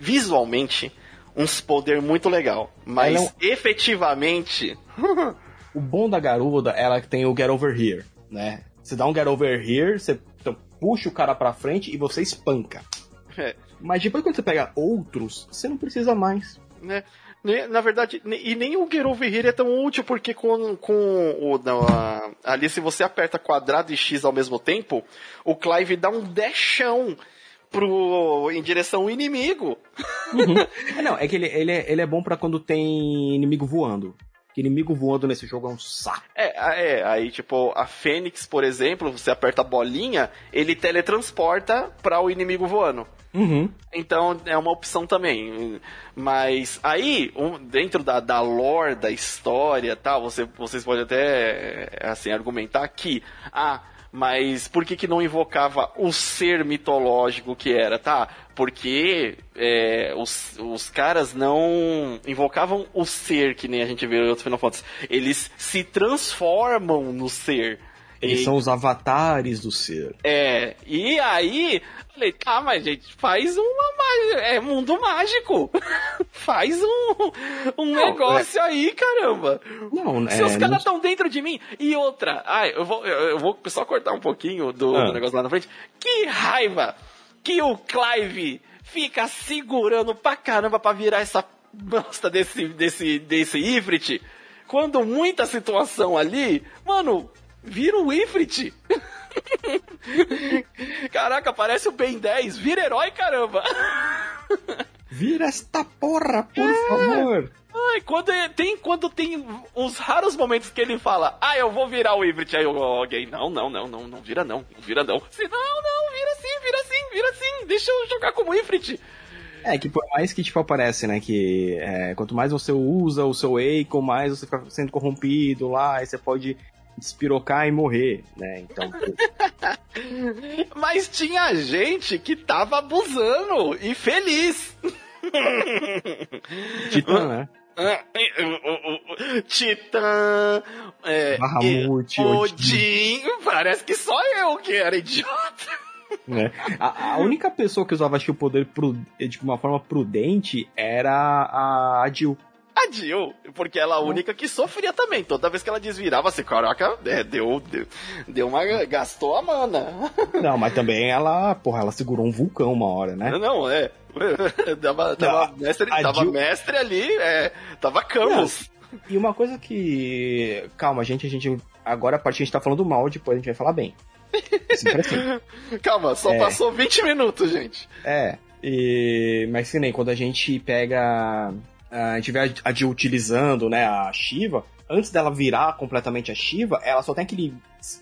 visualmente uns poder muito legal, mas é um... efetivamente... <laughs> o bom da Garuda, ela tem o Get Over Here, né? Você dá um Get Over Here, você puxa o cara pra frente e você espanca. É. Mas depois quando você pega outros, você não precisa mais. Né? Na verdade, e nem o Over Here é tão útil, porque com, com o. Na, ali, se você aperta quadrado e X ao mesmo tempo, o Clive dá um dashão pro, em direção ao inimigo. Uhum. <laughs> É, não, é que ele, ele, é, ele é bom para quando tem inimigo voando. Inimigo voando nesse jogo é um saco. É, é, aí tipo, a Fênix, por exemplo, você aperta a bolinha, ele teletransporta para o inimigo voando. Uhum. Então é uma opção também. Mas aí, um, dentro da, da lore, da história tal, você, vocês podem até assim, argumentar que. Ah, mas por que, que não invocava o ser mitológico que era, tá? Porque é, os, os caras não invocavam o ser que nem a gente vê em outros Final Fantasy. Eles se transformam no ser. Eles e... são os avatares do ser. É, e aí Falei, tá, mas gente, faz uma. É mundo mágico. <laughs> faz um, um não, negócio é... aí, caramba. Não, Se é, os caras estão não... dentro de mim. E outra, ai, eu vou, eu vou só cortar um pouquinho do, ah. do negócio lá na frente. Que raiva que o Clive fica segurando pra caramba pra virar essa bosta desse, desse, desse Ifrit. Quando muita situação ali, mano, vira o Ifrit. Caraca, parece o Ben 10. Vira herói, caramba. Vira esta porra, por é. favor. Ai, quando é, tem, quando tem os raros momentos que ele fala, ah, eu vou virar o Ivrit, aí alguém, não, não, não, não, não vira não, não vira não. Se, não, não, vira sim, vira sim, vira sim, deixa eu jogar como Ivrit. É, que por mais que, tipo, aparece, né, que é, quanto mais você usa o seu Eiko, mais você fica sendo corrompido lá, aí você pode despirocar e morrer, né? Então. <laughs> Mas tinha gente que tava abusando e feliz. <laughs> Titã, né? Titã, é, Bahamut, Odin. Parece que só eu que era idiota. Né? A, a, única pessoa que usava acho que o poder de uma forma prudente era a Adil a Jill, porque ela é a única que sofria também. Toda vez que ela desvirava, assim, caraca, é, deu, deu, deu uma. gastou a mana. <laughs> Não, mas também ela, porra, ela segurou um vulcão uma hora, né? Não, é. <laughs> tava, mestre, tava Jill... mestre ali, é, tava Camus. E uma coisa que. Calma, gente, a gente. Agora a partir a gente tá falando mal, depois a gente vai falar bem. Assim, assim. <laughs> Calma, só é. passou 20 minutos, gente. É. E... Mas que nem quando a gente pega a gente vê a Jill utilizando, né, a Shiva, antes dela virar completamente a Shiva, ela só tem aquele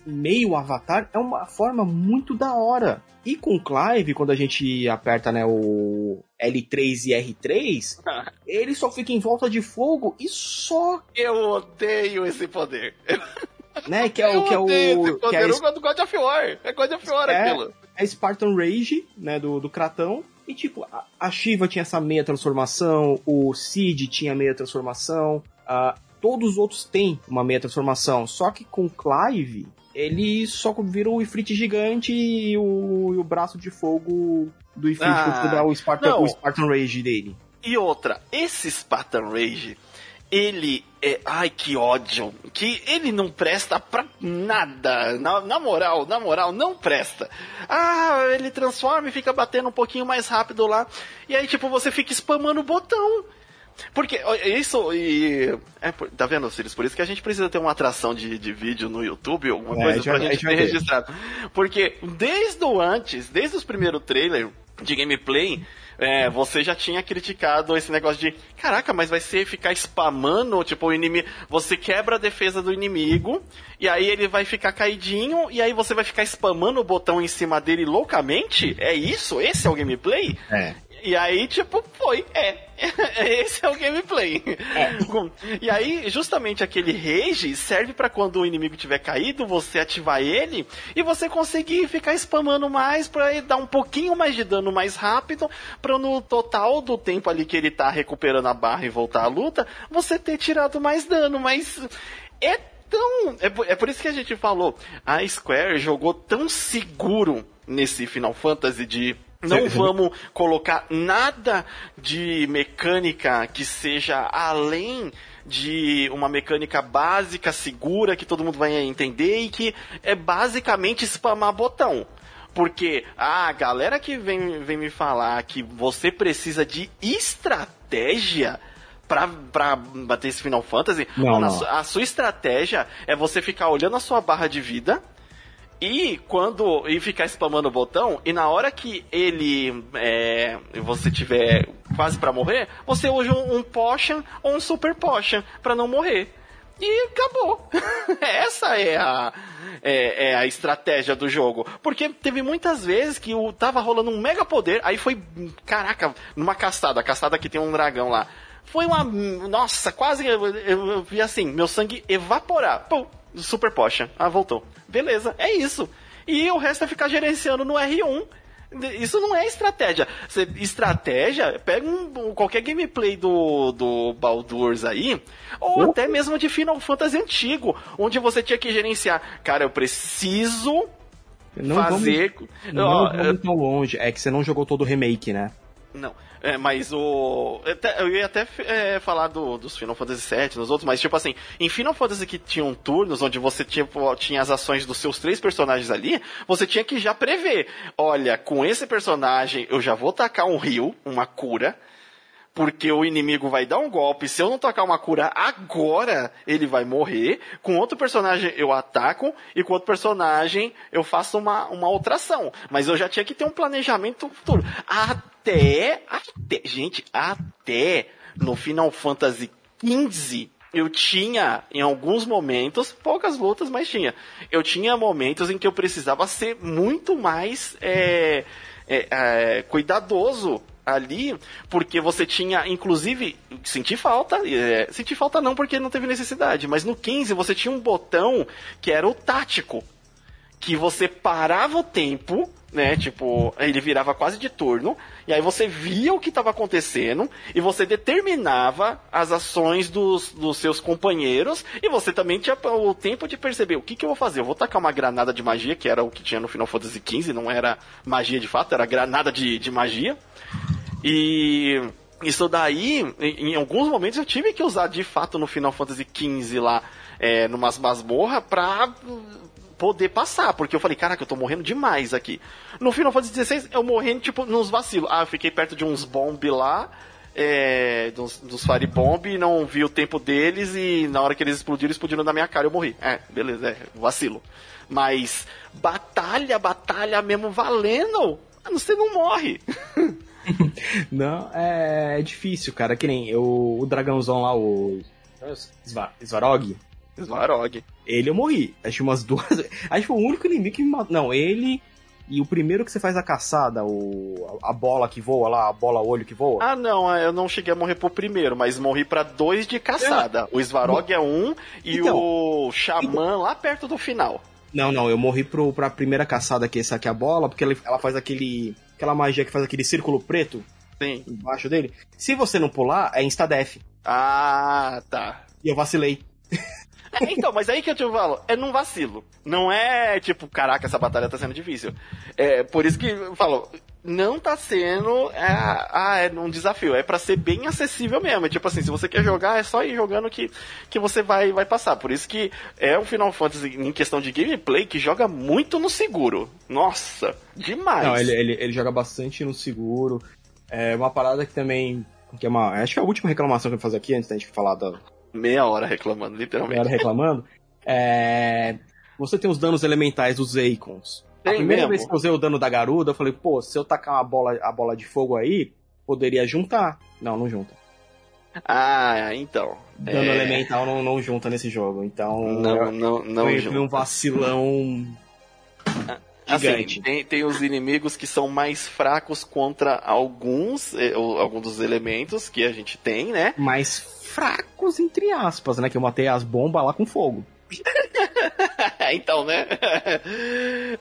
meio avatar, é uma forma muito da hora. E com o Clive, quando a gente aperta, né, o L3 e R3, <laughs> ele só fica em volta de fogo e só... Eu odeio esse poder. <laughs> Né, que é o... Que é o esse poder, que é, o God of War. É God of War é, aquilo. É Spartan Rage, né, do, do Kratão. E tipo, a, a Shiva tinha essa meia transformação, o Cid tinha meia transformação, uh, todos os outros têm uma meia transformação. Só que com Clive, ele só vira o Ifrit gigante e o, e o braço de fogo do Ifrit, ah, dá o Spartan, o Spartan Rage dele. E outra, esse Spartan Rage, ele é. Ai, que ódio. Que ele não presta pra nada. Na, na, moral, na moral, não presta. Ah, ele transforma e fica batendo um pouquinho mais rápido lá. E aí, tipo, você fica spamando o botão. Porque isso e. É, tá vendo, Sirius? Por isso que a gente precisa ter uma atração de, de vídeo no YouTube, alguma é, coisa pra gente ter registrado. Porque desde o antes, desde os primeiros trailers, de gameplay, é, você já tinha criticado esse negócio de caraca, mas vai ser ficar spamando, tipo, o inimigo. Você quebra a defesa do inimigo, e aí ele vai ficar caidinho, e aí você vai ficar spamando o botão em cima dele loucamente? É isso? Esse é o gameplay? É. E aí, tipo, foi, é. <laughs> Esse é o gameplay. É. <laughs> E aí, justamente aquele rage serve para quando o inimigo tiver caído, você ativar ele e você conseguir ficar spamando mais para dar um pouquinho mais de dano mais rápido, para no total do tempo ali que ele tá recuperando a barra e voltar à luta, você ter tirado mais dano, mas é tão, é por, é por isso que a gente falou, a Square jogou tão seguro nesse Final Fantasy de não vamos colocar nada de mecânica que seja além de uma mecânica básica, segura, que todo mundo vai entender e que é basicamente spamar botão. Porque a galera que vem, vem me falar que você precisa de estratégia pra, pra bater esse Final Fantasy, não, não. a sua estratégia é você ficar olhando a sua barra de vida e quando. E ficar spamando o botão, e na hora que ele. É, você tiver quase para morrer, você usa um, um potion ou um super potion para não morrer. E acabou. <laughs> Essa é a, é, é, a estratégia do jogo. Porque teve muitas vezes que o, tava rolando um mega poder, aí foi, caraca, numa castada, a castada que tem um dragão lá. Foi uma. Nossa, quase. Eu, eu, eu vi assim, meu sangue evaporar. Pum, Super Potion. Ah, voltou. Beleza, é isso. E o resto é ficar gerenciando no R1. Isso não é estratégia. Você, estratégia, pega um, qualquer gameplay do, do Baldur's aí, ou uh. até mesmo de Final Fantasy antigo, onde você tinha que gerenciar. Cara, eu preciso não fazer. Vamos, não ó, vamos tão longe. É que você não jogou todo o remake, né? Não. É, mas o. Eu ia até é, falar do, dos Final Fantasy VII, nos outros, mas tipo assim, em Final Fantasy que tinham turnos onde você tinha, tinha as ações dos seus três personagens ali, você tinha que já prever. Olha, com esse personagem eu já vou tacar um rio, uma cura porque o inimigo vai dar um golpe. Se eu não tocar uma cura agora, ele vai morrer. Com outro personagem eu ataco e com outro personagem eu faço uma, uma outra ação. Mas eu já tinha que ter um planejamento futuro. Até, até, gente, até no Final Fantasy XV eu tinha, em alguns momentos, poucas lutas, mas tinha. Eu tinha momentos em que eu precisava ser muito mais é, é, é, cuidadoso ali, porque você tinha, inclusive, senti falta, é, senti falta não porque não teve necessidade, mas no 15 você tinha um botão que era o tático, que você parava o tempo, né, tipo, ele virava quase de turno, e aí você via o que estava acontecendo, e você determinava as ações dos, dos seus companheiros, e você também tinha o tempo de perceber o que, que eu vou fazer. Eu vou tacar uma granada de magia, que era o que tinha no Final Fantasy XV, não era magia de fato, era granada de, de magia. E isso daí, em, em, alguns momentos eu tive que usar de fato no Final Fantasy XV lá, é, numas masmorra pra poder passar, porque eu falei, caraca, eu tô morrendo demais aqui. No Final Fantasy XVI, eu morrendo, tipo, nos vacilos. Ah, eu fiquei perto de uns bomb lá, é, dos, dos Fire Bomb, não vi o tempo deles e na hora que eles explodiram, explodiram na minha cara eu morri. É, beleza, é, vacilo. Mas, batalha, batalha mesmo valendo, você não morre. <laughs> <laughs> não, é, é, difícil, cara. Que nem eu, o dragãozão lá, o. Svarog. Svarog. Ele eu morri. Acho umas duas. <laughs> Acho que foi o único inimigo que me matou. Não, ele. E o primeiro que você faz a caçada, o, a bola que voa lá, a bola olho que voa? Ah, não, é, eu não cheguei a morrer pro primeiro, mas morri para dois de caçada. É. O Svarog é um e então, o Xamã então... lá perto do final. Não, não, eu morri pro, pra primeira caçada que é essa aqui é a bola, porque ela, ela faz aquele aquela magia que faz aquele círculo preto Sim. embaixo dele. Se você não pular, é insta-def. Ah, tá. E eu vacilei. É, então, mas aí que eu te falo, é num vacilo. Não é tipo, caraca, essa batalha tá sendo difícil. É por isso que eu falo, não tá sendo é, ah, é um desafio, é para ser bem acessível mesmo. É tipo assim, se você quer jogar, é só ir jogando que, que você vai, vai passar. Por isso que é um Final Fantasy em questão de gameplay que joga muito no seguro. Nossa, demais. Não, ele, ele, ele joga bastante no seguro. É uma parada que também. Que é uma, acho que é a última reclamação que eu vou fazer aqui, antes da gente falar da, meia hora reclamando, literalmente. Meia hora reclamando. É... Você tem os danos elementais dos Akons. A primeira mesmo? vez que eu usei o dano da garuda, eu falei, pô, se eu tacar uma bola, a bola de fogo aí, poderia juntar. Não, não junta. Ah, então. Dano É. elemental não, não junta nesse jogo. Então, Não, eu- não, não. foi, junto. foi um vacilão Assim, gigante. tem, tem os inimigos que são mais fracos contra alguns, eh, alguns dos elementos que a gente tem, né? mais fracos, entre aspas, né? Que eu matei as bombas lá com fogo. <laughs> então, né?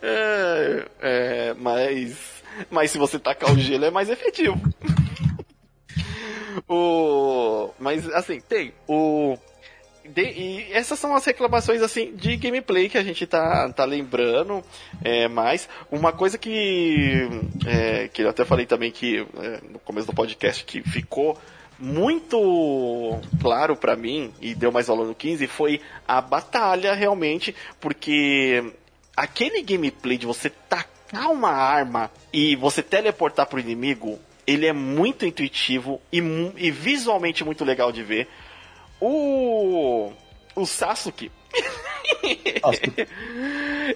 É, é, mas, mas se você tacar o gelo é mais efetivo. <laughs> o, mas assim, tem o. de- e essas são as reclamações assim de gameplay que a gente tá, tá lembrando. É, mas uma coisa que, é, que eu até falei também que é, no começo do podcast que ficou muito claro pra mim e deu mais valor no 15 foi a batalha realmente, porque aquele gameplay de você tacar uma arma e você teleportar pro inimigo, ele é muito intuitivo e, e visualmente muito legal de ver. O o Sasuke <laughs>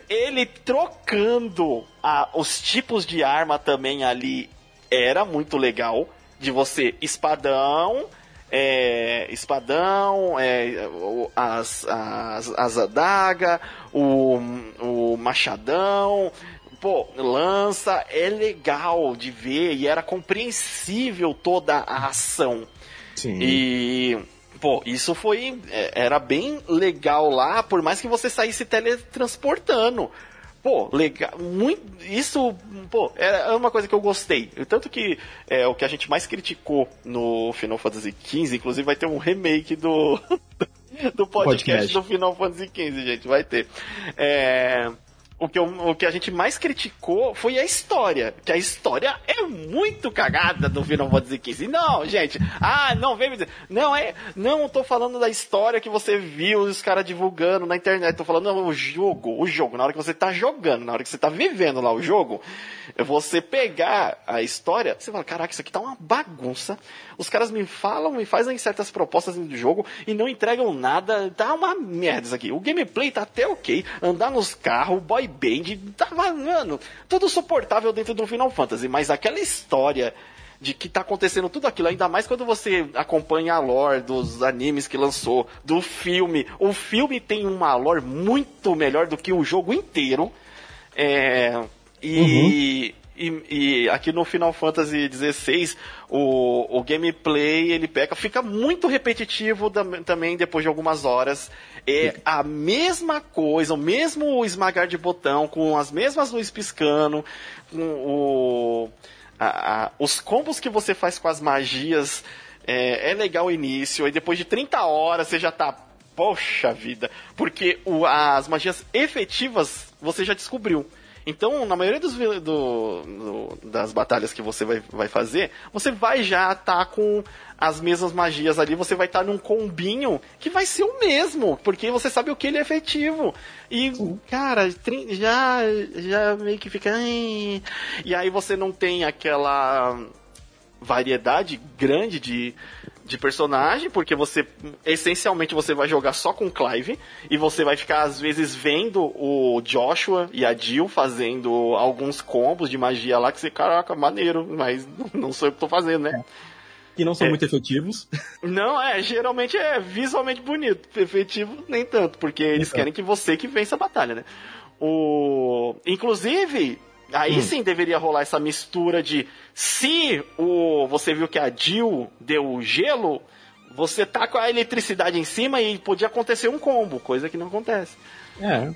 ele trocando a- os tipos de arma também ali era muito legal. De você, espadão, é, espadão, é, as, as, as adaga, o, o machadão, pô, lança, é legal de ver e era compreensível toda a ação. Sim. E, pô, isso foi. é, Era bem legal lá, por mais que você saísse teletransportando. Pô, legal. Muito, isso, pô, era uma coisa que eu gostei. Tanto que é o que a gente mais criticou no Final Fantasy XV, inclusive vai ter um remake do, <laughs> do podcast, Podcast. do Final Fantasy XV, gente, vai ter. É, o, que eu- o que a gente mais criticou foi a história. Que a história é muito cagada do Final Fantasy XV. Não, gente. Ah, não, vem me dizer. Não, é. Não tô falando da história que você viu os caras divulgando na internet. Tô falando o jogo. O jogo. Na hora que você tá jogando, na hora que você tá vivendo lá o jogo, você pegar a história, você fala, caraca, isso aqui tá uma bagunça. Os caras me falam, me fazem certas propostas do jogo e não entregam nada. Tá uma merda isso aqui. O gameplay tá até ok. Andar nos carros, boy band, tava, mano, tudo suportável dentro do Final Fantasy. Mas aquela história de que tá acontecendo tudo aquilo, ainda mais quando você acompanha a lore dos animes que lançou, do filme. O filme tem uma lore muito melhor do que o jogo inteiro. É, e, e, e aqui no Final Fantasy XVI, o, o gameplay ele peca, fica muito repetitivo tam- também depois de algumas horas. É a mesma coisa, o mesmo esmagar de botão, com as mesmas luzes piscando, com o, a- a- os combos que você faz com as magias. É, é legal o início, e depois de 30 horas você já tá Poxa vida, porque o- as magias efetivas você já descobriu. Então, na maioria dos, do- do- das batalhas que você vai, vai fazer, você vai já estar com as mesmas magias ali, você vai estar num combinho que vai ser o mesmo, porque você sabe o que ele é efetivo. E, cara, trin- já, já meio que fica. E aí você não tem aquela variedade grande de, de personagem, porque você essencialmente você vai jogar só com Clive e você vai ficar às vezes vendo o Joshua e a Jill fazendo alguns combos de magia lá que você, caraca, maneiro, mas <laughs> não sou eu que tô fazendo, né? Que não são É. muito efetivos. <laughs> Não, é, geralmente é visualmente bonito, efetivo nem tanto, porque eles Então. querem que você que vença a batalha, né? O inclusive, aí Hum. sim deveria rolar essa mistura de se o você viu que a Jill deu gelo, você tá com a eletricidade em cima e podia acontecer um combo, coisa que não acontece. É.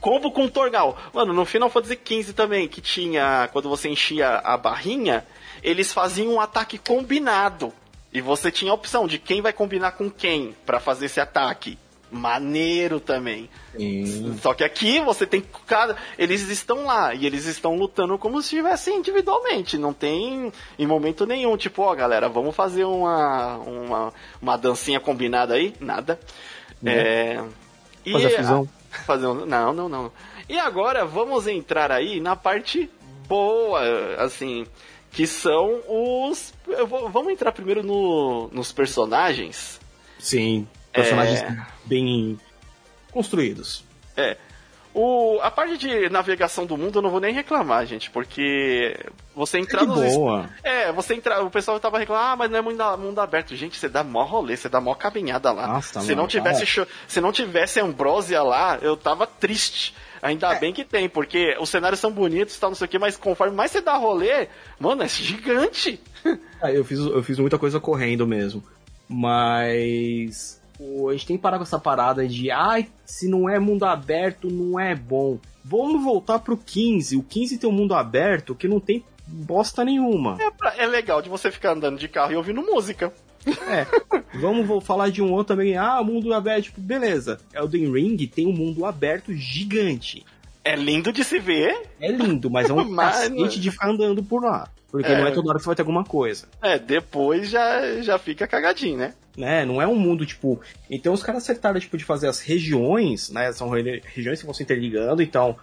Combo com Torgal. Mano, no Final Fantasy XV também, que tinha. Quando você enchia a barrinha, eles faziam um ataque combinado. E você tinha a opção de quem vai combinar com quem pra fazer esse ataque. Maneiro também. Sim. Só que aqui você tem cada. Eles estão lá e eles estão lutando como se estivessem individualmente. Não tem em momento nenhum, tipo, ó, galera, vamos fazer uma, uma, uma dancinha combinada aí? Nada. É. e Fazer a fusão. Fazer um... Não, não, não. E agora vamos entrar aí na parte boa, assim, que são os. vou- Vamos entrar primeiro no, nos personagens. Sim. Personagens É. bem construídos. É. O, a parte de navegação do mundo eu não vou nem reclamar, gente, porque você entrar Que nos. boa. É, você entrar. O pessoal tava reclamando, ah, mas não é mundo, mundo aberto. Gente, você dá mó rolê, você dá mó caminhada lá. Nossa, se mano, não tivesse Se não tivesse Ambrosia lá, eu tava triste. Ainda É. bem que tem, porque os cenários são bonitos e tal, não sei o que, mas conforme mais você dá rolê, mano, é gigante. <laughs> Ah, eu, fiz, eu fiz muita coisa correndo mesmo. Mas. Pô, a gente tem que parar com essa parada de. Ai, se não é mundo aberto, não é bom. Vamos voltar pro 15. O 15 tem um mundo aberto que não tem bosta nenhuma. É, pra- é legal de você ficar andando de carro e ouvindo música. <laughs> É. Vamos vo- falar de um outro também. Ah, mundo aberto. Tipo, beleza. Elden Ring tem um mundo aberto gigante. É lindo de se ver. É lindo, mas é um <laughs> Mas- cacete de ficar andando por lá. Porque É. não é toda hora que você vai ter alguma coisa. É, depois já, já fica cagadinho, né? né? Não é um mundo, tipo. Então os caras acertaram, tipo, de fazer as regiões, né? São re- regiões que vão se interligando, então.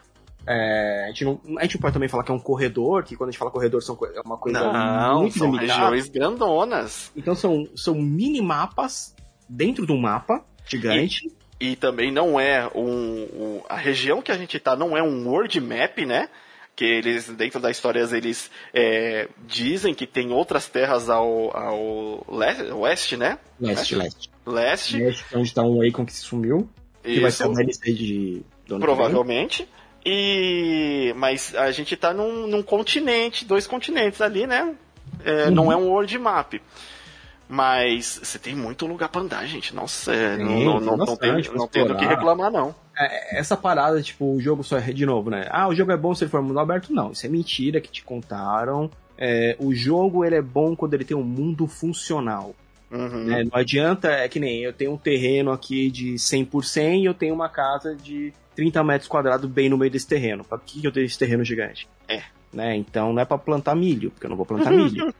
é, a, gente não, a gente pode também falar que é um corredor, que quando a gente fala corredor são é uma coisa Não, muito são limitada. regiões grandonas. Então são, são mini mapas dentro de um mapa gigante. E também não é um, um- A região que a gente tá não é um world map, né? Que eles, dentro das histórias, eles é, dizem que tem outras terras ao, ao le- oeste, né? Leste, leste. Leste. Leste, onde tá um Akon que se sumiu. Que vai Isso. ser um DLC de. do ano que vem. Provavelmente. E mas a gente tá num, num continente, dois continentes ali, né? É, Uhum. Não é um world map. Mas você tem muito lugar pra andar, gente. Nossa, é, não, Tem, não, não, não tem, não tem do que reclamar, não. É, essa parada, tipo, o jogo só é de novo, né? Ah, o jogo é bom se ele for mundo aberto. Não, isso é mentira que te contaram. É, o jogo ele é bom quando ele tem um mundo funcional. Uhum. né? Não adianta, é que nem eu tenho um terreno aqui de 100 por 100 e eu tenho uma casa de 30 metros quadrados bem no meio desse terreno. Pra que eu tenho esse terreno gigante? É. Né? Então não é pra plantar milho, porque eu não vou plantar <laughs> milho.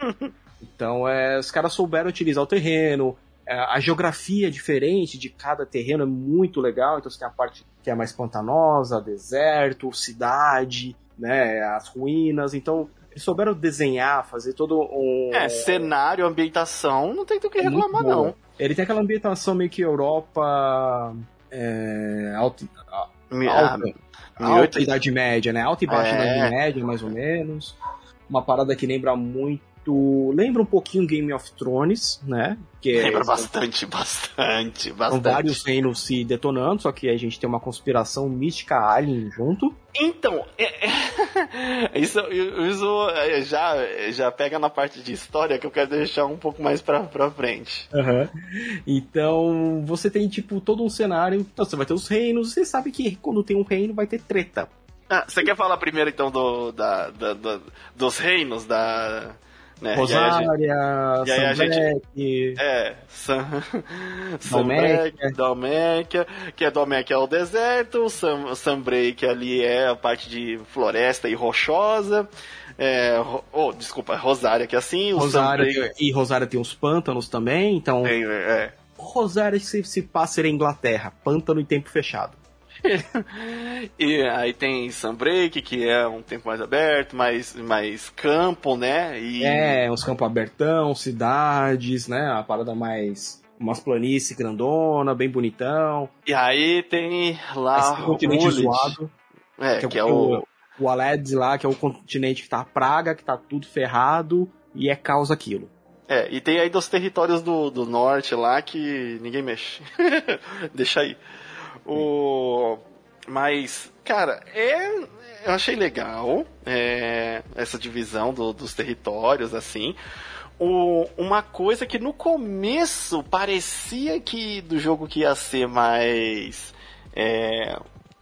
Então é, os caras souberam utilizar o terreno. É, A geografia diferente de cada terreno é muito legal. Então você tem a parte que é mais pantanosa, deserto, cidade, né? As ruínas. Então eles souberam desenhar, fazer todo um. É, cenário, ambientação, não tem do que É reclamar, não. Ele tem aquela ambientação meio que Europa. É, alta, alta, ah, alta Idade Média, né? Alta e baixa É. Idade Média, mais ou menos. Uma parada que lembra muito. Lembra um pouquinho Game of Thrones, né? Que Lembra são- bastante, <laughs> bastante, São bastante. vários reinos se detonando, só que a gente tem uma conspiração mística alien junto. Então, é- é- <laughs> isso, isso é, já, já pega na parte de história que eu quero deixar um pouco mais pra, pra frente. Então, você tem, tipo, todo um cenário. Então, você vai ter os reinos. Você sabe que quando tem um reino, vai ter treta. Ah, você quer falar primeiro então do, da, da- da- dos reinos da. Né? E aí a gente- Rosária, e gente- É, Sam, <laughs> Dalméquia. Que é Dalméquia é o deserto, Sambrek ali é a parte de floresta e rochosa, é, oh, desculpa, Rosária que é assim, Rosária e Rosária tem os pântanos também, então tem, é, Rosária se, se passa na Inglaterra, pântano em tempo fechado. <laughs> E aí tem Sunbreak, que é um tempo mais aberto, mais, mais campo, né? E, É, uns campos abertão, cidades, né? A parada mais. Umas planícies grandona, bem bonitão. e aí tem lá Esse continente Ullage, zoado, é, que é que é o- o. o Aleds lá, que é o continente que tá a praga, que tá tudo ferrado, e é causa aquilo. É, e tem aí dos territórios do, do norte lá que ninguém mexe. <laughs> Deixa aí. O. Mas, cara, é. Eu achei legal é, essa divisão do- dos territórios, assim. O, uma coisa que no começo parecia que do jogo que ia ser mais é,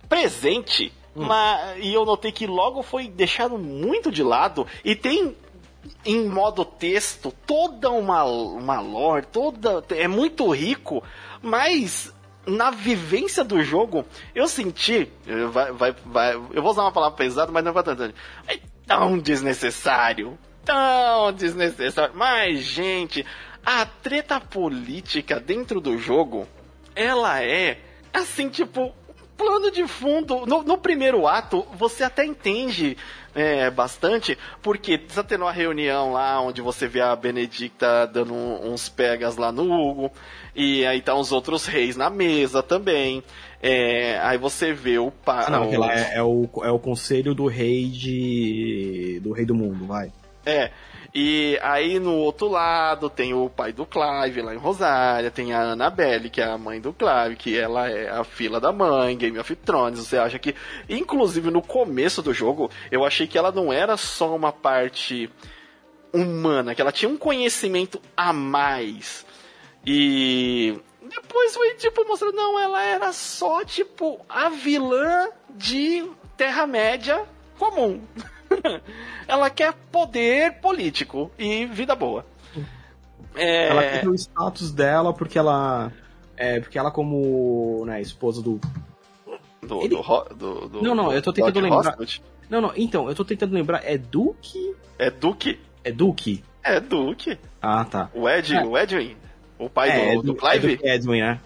presente, mas, e eu notei que logo foi deixado muito de lado e tem em modo texto toda uma, uma lore, toda é muito rico, mas na vivência do jogo eu senti, vai, vai, vai, eu vou usar uma palavra pesada, mas não vai tanto. É tão desnecessário, tão desnecessário. Mas gente, a treta política dentro do jogo, ela é assim tipo plano de fundo. No, no primeiro ato, você até entende é, bastante, porque tá tendo uma reunião lá onde você vê a Benedicta dando uns pegas lá no Hugo, e aí tá os outros reis na mesa também. É, aí você vê o pai. Não, o... É, é, o, é o conselho do rei de. do rei do mundo, vai. É. E aí no outro lado tem o pai do Clive lá em Rosária, tem a Annabelle, que é a mãe do Clive, que ela é a filha da mãe, Game of Thrones. Você acha que, inclusive no começo do jogo, eu achei que ela não era só uma parte humana, que ela tinha um conhecimento a mais. E depois foi tipo mostrando, não, ela era só tipo a vilã de Terra-média comum. <laughs> ela quer poder político e vida boa. É... Ela quer o status dela porque ela. É, porque ela, como né, esposa do. Do, Ele... do, do, do, Não, não, eu tô tentando lembrar. Não, não, então, eu tô tentando lembrar. É Duke? É Duke? É Duke? É Duke. Ah, tá. O Ed, é. o Edwin. O pai é, do, do Clive? É Edwin, né?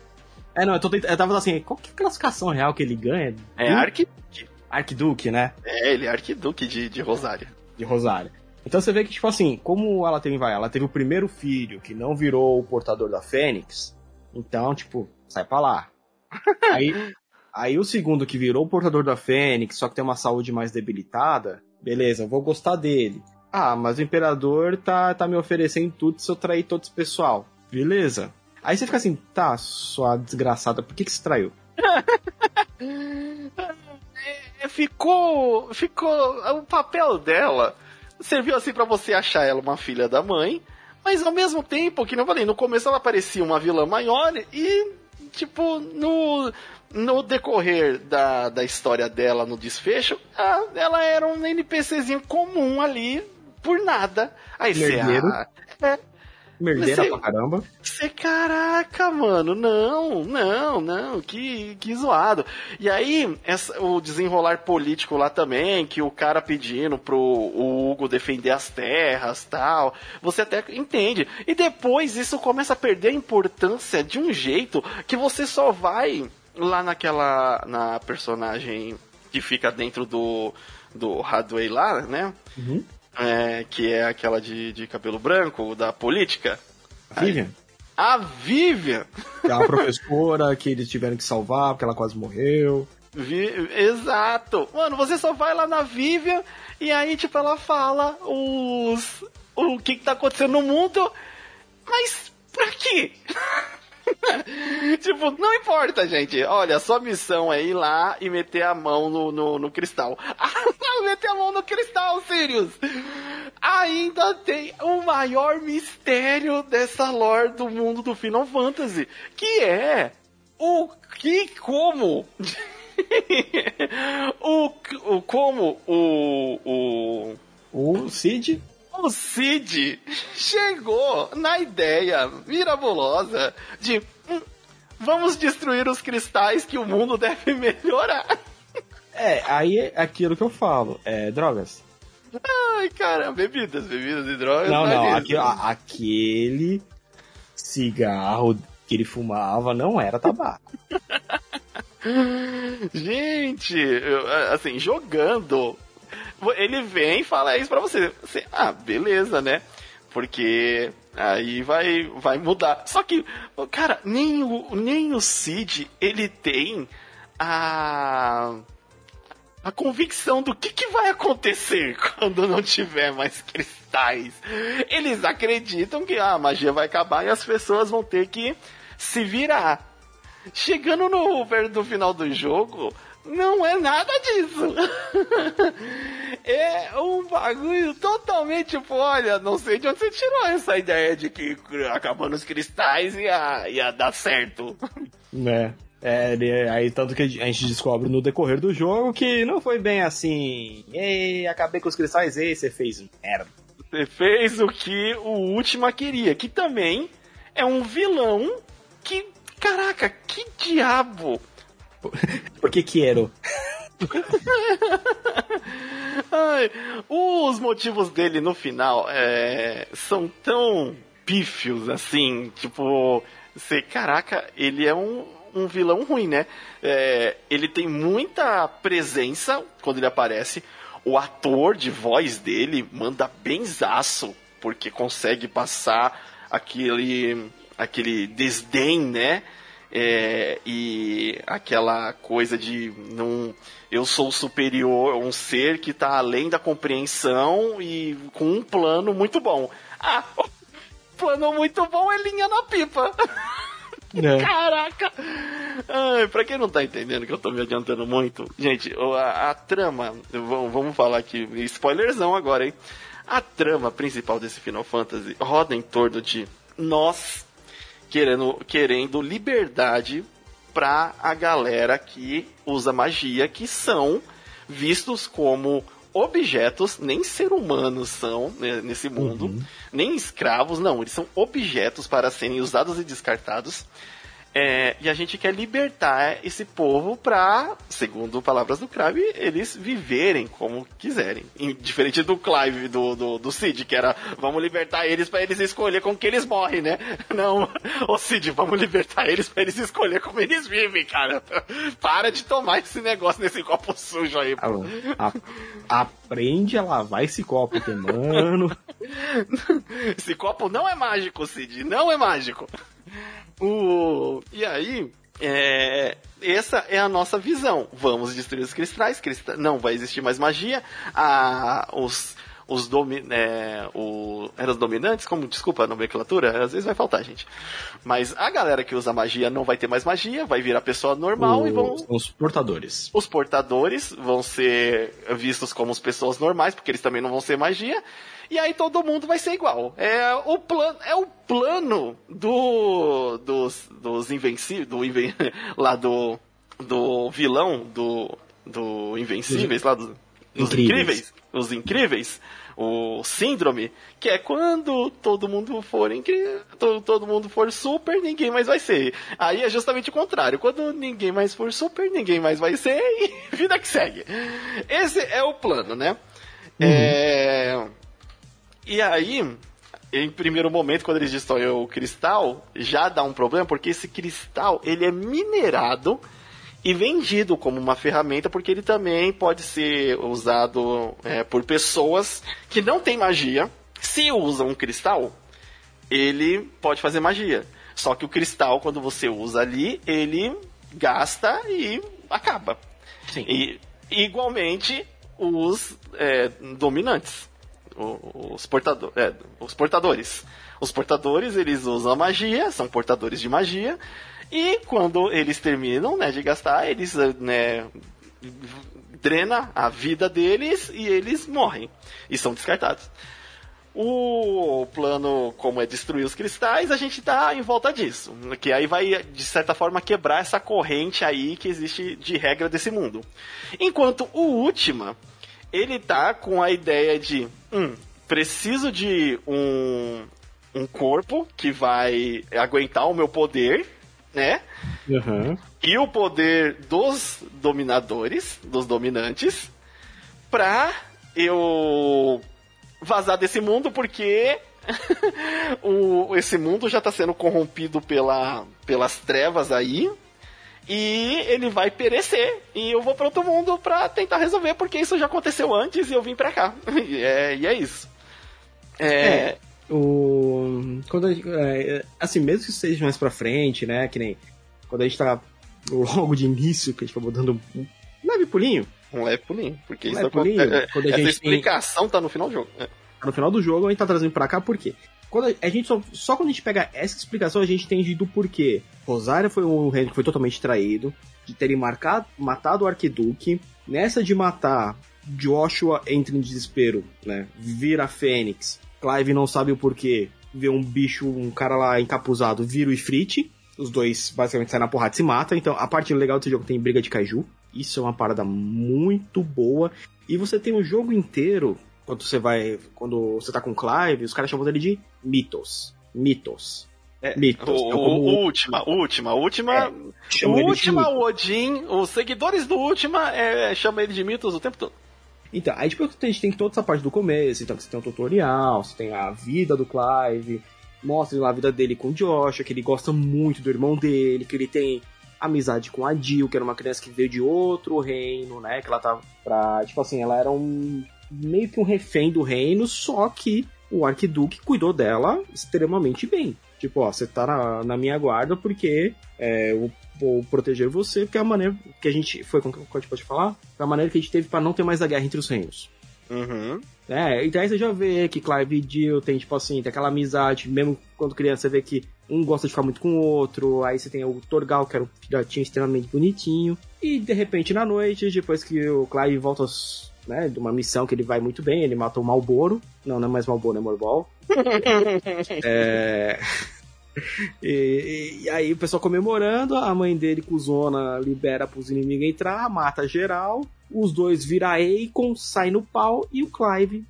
É, não, eu, tô tentando, eu tava assim, qual que é a classificação real que ele ganha? É Arquiduque. Arquiduque, né? É, ele é Arquiduque de, de Rosário. De Rosário. Então você vê que, tipo assim, como ela teve, vai, ela teve o primeiro filho que não virou o portador da Fênix, então, tipo, sai pra lá. <laughs> aí, aí o segundo que virou o portador da Fênix, só que tem uma saúde mais debilitada, beleza, eu vou gostar dele. Ah, mas o imperador tá, tá me oferecendo tudo se eu trair todo esse pessoal. Beleza. Aí você fica assim, tá, sua desgraçada, por que, que você traiu? <laughs> É, ficou. Ficou. O papel dela serviu assim para você achar ela uma filha da mãe, mas ao mesmo tempo, que não falei, no começo ela parecia uma vilã maior e, tipo, no, no decorrer da, da história dela, no desfecho, ela era um NPCzinho comum ali, por nada. Aí você. Ah, é, Merdeira pra caramba. Você, caraca, mano, não, não, não, que, que zoado. E aí, essa, o desenrolar político lá também, que o cara pedindo pro Hugo defender as terras tal, você até entende. E depois isso começa a perder a importância de um jeito que você só vai lá naquela. na personagem que fica dentro do. do Hadway lá, né? Uhum é, que é aquela de, de cabelo branco, da política. Vivian? A Vivian! É a professora que eles tiveram que salvar porque ela quase morreu. Vi... Exato! Mano, você só vai lá na Vivian e aí, tipo, ela fala os. o que, que tá acontecendo no mundo, mas pra quê? <laughs> tipo, não importa, gente. Olha, sua missão é ir lá e meter a mão no, no, no cristal. <laughs> meter a mão no cristal, Sirius! Ainda tem o maior mistério dessa lore do mundo do Final Fantasy, que é o que, como... <laughs> o, o como o, o o Cid o Cid chegou na ideia mirabulosa de hum, vamos destruir os cristais que o mundo <laughs> deve melhorar. É, aí é aquilo que eu falo, é drogas. Ai, cara, bebidas, bebidas e drogas. Não, não, aquele, aquele cigarro que ele fumava não era tabaco. <laughs> Gente, assim, jogando ele vem e fala isso pra você. você. Ah, beleza, né? Porque aí vai, vai mudar. Só que, cara, nem o, nem o Cid, ele tem a a convicção do que, que vai acontecer <laughs> quando não tiver mais cristais. Eles acreditam que ah, a magia vai acabar e as pessoas vão ter que se virar. Chegando no, no final do jogo, não é nada disso. <laughs> é um bagulho totalmente, tipo, olha, não sei de onde você tirou essa ideia de que acabando os cristais ia, ia dar certo. Né. <laughs> É, aí tanto que a gente descobre no decorrer do jogo que não foi bem assim. Ei, acabei com os cristais, ei, você fez merda. Você fez o que o Última queria, que também é um vilão que, caraca, que diabo Por que quero? Ai, os motivos dele no final é, são tão pífios assim, tipo, você, caraca, ele é um, um vilão ruim, né? É, ele tem muita presença quando ele aparece. O ator de voz dele manda benzaço, porque consegue passar aquele, aquele desdém, né? É, e aquela coisa de não eu sou superior, um ser que está além da compreensão e com um plano muito bom. Ah, plano muito bom é linha na pipa. <laughs> É. Caraca! Ai, pra quem não tá entendendo que eu tô me adiantando muito, gente, a, a trama, vamos, vamos falar aqui, spoilerzão agora, hein? A trama principal desse Final Fantasy roda em torno de nós querendo, querendo liberdade pra a galera que usa magia, que são vistos como objetos, nem ser humanos são né, nesse mundo, uhum. nem escravos, não, eles são objetos para serem usados e descartados. É, e a gente quer libertar esse povo para, segundo palavras do Clive, eles viverem como quiserem. Diferente do Clive, do, do, do Cid, que era vamos libertar eles para eles escolher com que eles morrem, né? <laughs> Não, ô Cid, vamos libertar eles para eles escolher como eles vivem, cara. <laughs> Para de tomar esse negócio nesse copo sujo aí, pô. A, a, aprende a lavar esse copo, que, mano. <laughs> esse copo não é mágico, Cid, não é mágico. O... E aí, é, essa é a nossa visão. Vamos destruir os cristais, cristais não vai existir mais magia. A, os os domi é, o, eram os dominantes, como desculpa a nomenclatura, às vezes vai faltar, gente. Mas a galera que usa magia não vai ter mais magia, vai virar pessoa normal o, e vão. Os portadores. Os portadores vão ser vistos como as pessoas normais, porque eles também não vão ser magia e aí todo mundo vai ser igual. É o plano, é o plano do dos dos invencíveis, do inven, <laughs> lá do do vilão do do invencíveis lá do, dos incríveis. incríveis, os incríveis, o síndrome, que é quando todo mundo for incrível, todo, todo mundo for super, ninguém mais vai ser. Aí é justamente o contrário, quando ninguém mais for super, ninguém mais vai ser <laughs> e vida que segue. Esse é o plano, né? Uhum. É e aí, em primeiro momento, quando eles destroem o cristal, já dá um problema, porque esse cristal, ele é minerado e vendido como uma ferramenta, porque ele também pode ser usado é, por pessoas que não têm magia. Se usam um cristal, ele pode fazer magia. Só que o cristal, quando você usa ali, ele gasta e acaba. Sim. E, igualmente, os é, dominantes os, portador, é, os portadores. Os portadores, eles usam a magia, são portadores de magia, e quando eles terminam né, de gastar, eles né, drena a vida deles e eles morrem. E são descartados. O plano, como é destruir os cristais, a gente tá em volta disso. Que aí vai, de certa forma, quebrar essa corrente aí que existe de regra desse mundo. Enquanto o Última, ele tá com a ideia de, hum, preciso de um, um corpo que vai aguentar o meu poder, né? Uhum. E o poder dos dominadores, dos dominantes, pra eu vazar desse mundo porque <laughs> o, esse mundo já está sendo corrompido pela, pelas trevas aí, e ele vai perecer. E eu vou para outro mundo para tentar resolver, porque isso já aconteceu antes e eu vim para cá. <laughs> E é, e é isso. É... é. O. Quando é, assim, mesmo que seja mais pra frente, né? Que nem quando a gente tá logo de início, que a gente vai dando um leve pulinho. Um leve pulinho, porque um isso leve pulinho, é, quando a essa gente explicação tem... tá no final do jogo. É. Tá no final do jogo, a gente tá trazendo pra cá por quê? Quando a gente só, só quando a gente pega essa explicação, a gente entende do porquê. Rosário foi um reino que foi totalmente traído, de terem marcado, matado o Arquiduque. Nessa de matar, Joshua entra em desespero, né? Vira Fênix. Clive não sabe o porquê. Vê um bicho, um cara lá encapuzado, vira o Ifrit. Os dois basicamente saem na porrada e se matam. Então a parte legal desse jogo tem briga de kaiju. Isso é uma parada muito boa. E você tem o jogo inteiro quando você vai. Quando você tá com Clive, os caras chamam ele de mitos. Mitos. É, mitos. O, como... o, última, última, última. É, o última, o Odin, os seguidores do última é, chamam ele de mitos o tempo todo. Então, aí depois a gente tem toda essa parte do começo, então você tem o tutorial, você tem a vida do Clive, mostra lá a vida dele com o Joshua, que ele gosta muito do irmão dele, que ele tem amizade com a Jill, que era uma criança que veio de outro reino, né? Que ela tava pra. Tipo assim, ela era um. meio que um refém do reino, só que o Arquiduque cuidou dela extremamente bem. Tipo, ó, você tá na, na minha guarda porque é, eu vou proteger você, porque é a maneira que a gente. Foi como que a gente pode falar? Foi a maneira que a gente teve para não ter mais a guerra entre os reinos. Uhum. É, então aí você já vê que Clive e Jill tem, tipo assim, tem aquela amizade, mesmo quando criança você vê que um gosta de ficar muito com o outro, aí você tem o Torgal, que era um filhotinho extremamente bonitinho, e de repente na noite, depois que o Clive volta né, de uma missão que ele vai muito bem, ele matou o Malboro, não, não é mais Malboro, é Morbol. <laughs> é... E, e, aí o pessoal comemorando, a mãe dele, cuzona, libera pros inimigos entrar, mata geral, os dois viram Akon, sai no pau, e o Clive,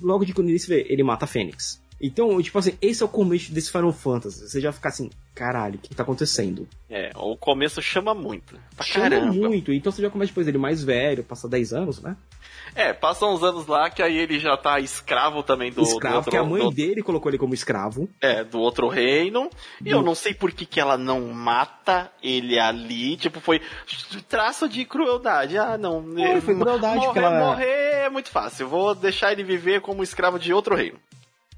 logo de quando ele se vê, ele mata a Fênix. Então, tipo assim, esse é o começo desse Final Fantasy. Você já fica assim, caralho, o que, tá acontecendo? É, o começo chama muito. Pra chama caramba. muito. Então você já começa depois dele mais velho, passa 10 anos, né? É, passam uns anos lá que aí ele já tá escravo também do. Escravo, do outro, que a mãe do... dele colocou ele como escravo. É, do outro reino. E eu não sei por que, que ela não mata ele ali. Tipo, foi traço de crueldade. Ah, não. Foi, foi crueldade. Morrer, ela... morrer é muito fácil. Vou deixar ele viver como escravo de outro reino.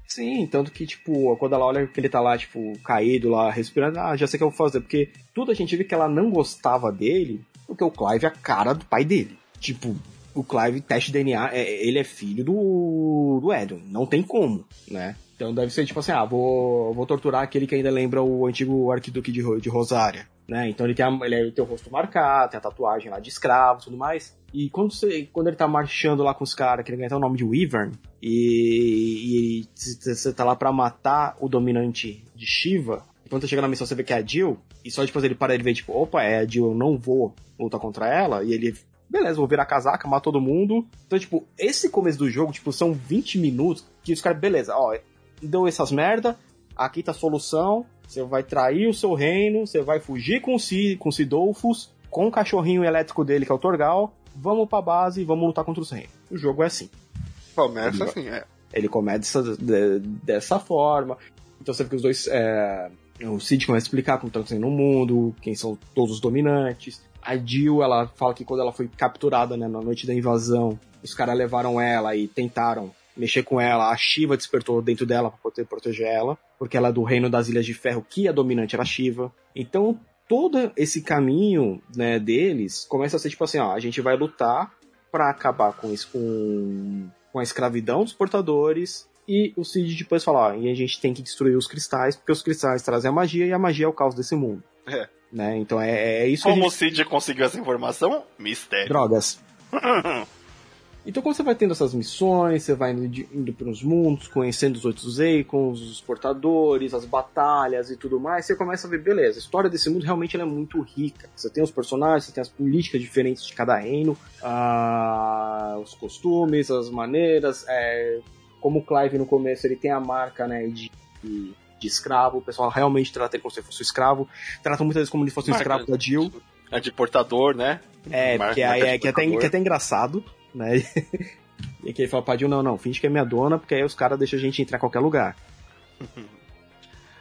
Sim, tanto que, tipo, quando ela olha que ele tá lá, tipo, caído lá, respirando, ah, já sei o que eu vou fazer. Porque tudo a gente viu que ela não gostava dele, porque o Clive é a cara do pai dele. Tipo, o Clive, teste DNA, é, ele é filho do, do Edwin, não tem como, né? Então deve ser tipo assim, ah, vou, vou torturar aquele que ainda lembra o antigo arquiduque de, de Rosária, né? Então ele tem, ele tem o rosto marcado, tem a tatuagem lá de escravo e tudo mais. E quando, você, quando ele tá marchando lá com os caras, que ele ganha até o nome de Wyvern, e, você tá lá pra matar o dominante de Shiva, quando você chega na missão você vê que é a Jill, e só depois ele para ele ver, tipo, opa, é a Jill, eu não vou lutar contra ela, e ele beleza, vou virar casaca, matar todo mundo. Então, tipo, esse começo do jogo, tipo, são 20 minutos que os caras, beleza, ó, deu essas merda, aqui tá a solução, você vai trair o seu reino, você vai fugir com, si, com Sidolfos, com o cachorrinho elétrico dele, que é o Torgal, vamos pra base e vamos lutar contra os reinos. O jogo é assim. Começa assim, é. Ele começa de, dessa forma. Então você vê que os dois. É, o Cid começa a explicar como tá acontecendo no mundo, quem são todos os dominantes. A Jill, ela fala que quando ela foi capturada né, na noite da invasão, os caras levaram ela e tentaram mexer com ela. A Shiva despertou dentro dela para poder proteger ela, porque ela é do reino das Ilhas de Ferro, que a dominante era a Shiva. Então, todo esse caminho né, deles começa a ser tipo assim: ó, a gente vai lutar para acabar com isso, com, com a escravidão dos portadores. E o Cid depois fala: ó, e a gente tem que destruir os cristais, porque os cristais trazem a magia e a magia é o caos desse mundo. É. Né? Então é, é isso Como que o Cid conseguiu essa informação? Mistério. Drogas. <laughs> então, quando você vai tendo essas missões, você vai indo, indo pelos mundos, conhecendo os outros Akons, os portadores, as batalhas e tudo mais, você começa a ver, beleza, a história desse mundo realmente é muito rica. Você tem os personagens, você tem as políticas diferentes de cada reino, uh, os costumes, as maneiras, é, como o Clive no começo ele tem a marca né, de, de de escravo, o pessoal realmente trata ele como se fosse um escravo, tratam muitas vezes como se fosse um escravo da Jill. É de portador, né? É, é, que, é até, que é até engraçado, né? <laughs> e que ele fala pra Jill, não, não, finge que é minha dona, porque aí os caras deixam a gente entrar em qualquer lugar. <laughs>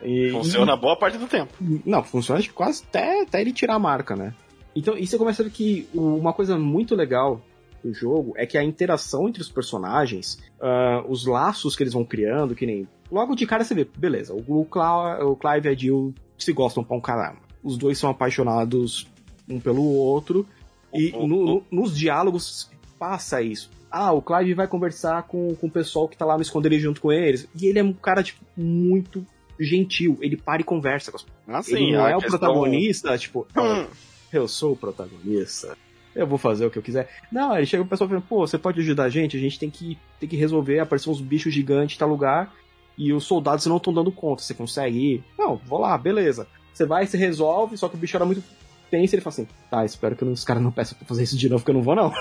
E, funciona e, boa parte do tempo. Não, funciona quase até, até ele tirar a marca, né? Então, e você começa a ver que uma coisa muito legal do jogo é que a interação entre os personagens, uh, os laços que eles vão criando, que nem Logo de cara você vê, beleza, o, Cla o Clive e a Jill se gostam pra um caramba. Os dois são apaixonados um pelo outro. E no, no, nos diálogos passa isso. Ah, o Clive vai conversar com, com o pessoal que tá lá no esconderijo junto com eles. E ele é um cara, tipo, muito gentil. Ele para e conversa com as ah, sim, Ele não é o protagonista, tipo, hum. eu sou o protagonista. Eu vou fazer o que eu quiser. Não, ele chega pro pessoal falando, pô, você pode ajudar a gente? A gente tem que, tem que resolver, aparecer uns bichos gigantes em tal lugar e os soldados não estão dando conta. Você consegue ir? Não, vou lá, beleza. Você vai, se resolve, só que o bicho era muito tenso ele fala assim: tá, espero que os caras não peçam pra fazer isso de novo, que eu não vou, não.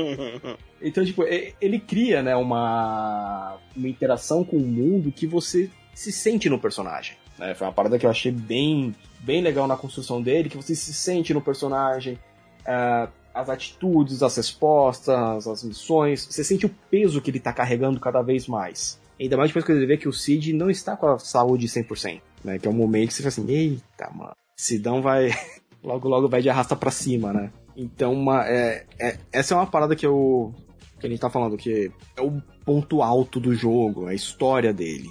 <laughs> então, tipo, ele cria, né, uma, uma interação com o mundo que você se sente no personagem. Né? Foi uma parada que eu achei bem, bem legal na construção dele, que você se sente no personagem. Uh, as atitudes, as respostas, as missões, você sente o peso que ele tá carregando cada vez mais. Ainda mais depois que ele vê que o Cid não está com a saúde 100%, né? Que é um momento que você fica assim, eita, mano. Sidão vai. <laughs> logo, logo vai de arrasta pra cima, né? Então, uma, é, é, essa é uma parada que eu. que a gente tá falando, que é o ponto alto do jogo, a história dele.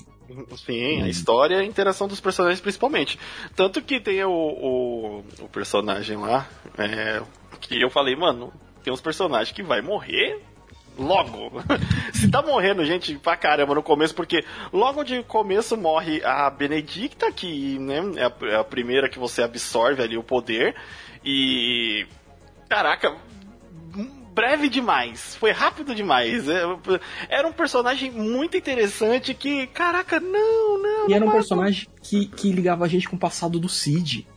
Sim, a uhum. história e a interação dos personagens principalmente. Tanto que tem o, o, o personagem lá, é, que eu falei, mano, tem uns personagens que vai morrer logo. <laughs> Se tá morrendo gente pra caramba no começo, porque logo de começo morre a Benedicta, que né, é, a, é a primeira que você absorve ali o poder. E. Caraca, breve demais. Foi rápido demais. É, era um personagem muito interessante que, caraca, não, não. E era um personagem que, que ligava a gente com o passado do Cid.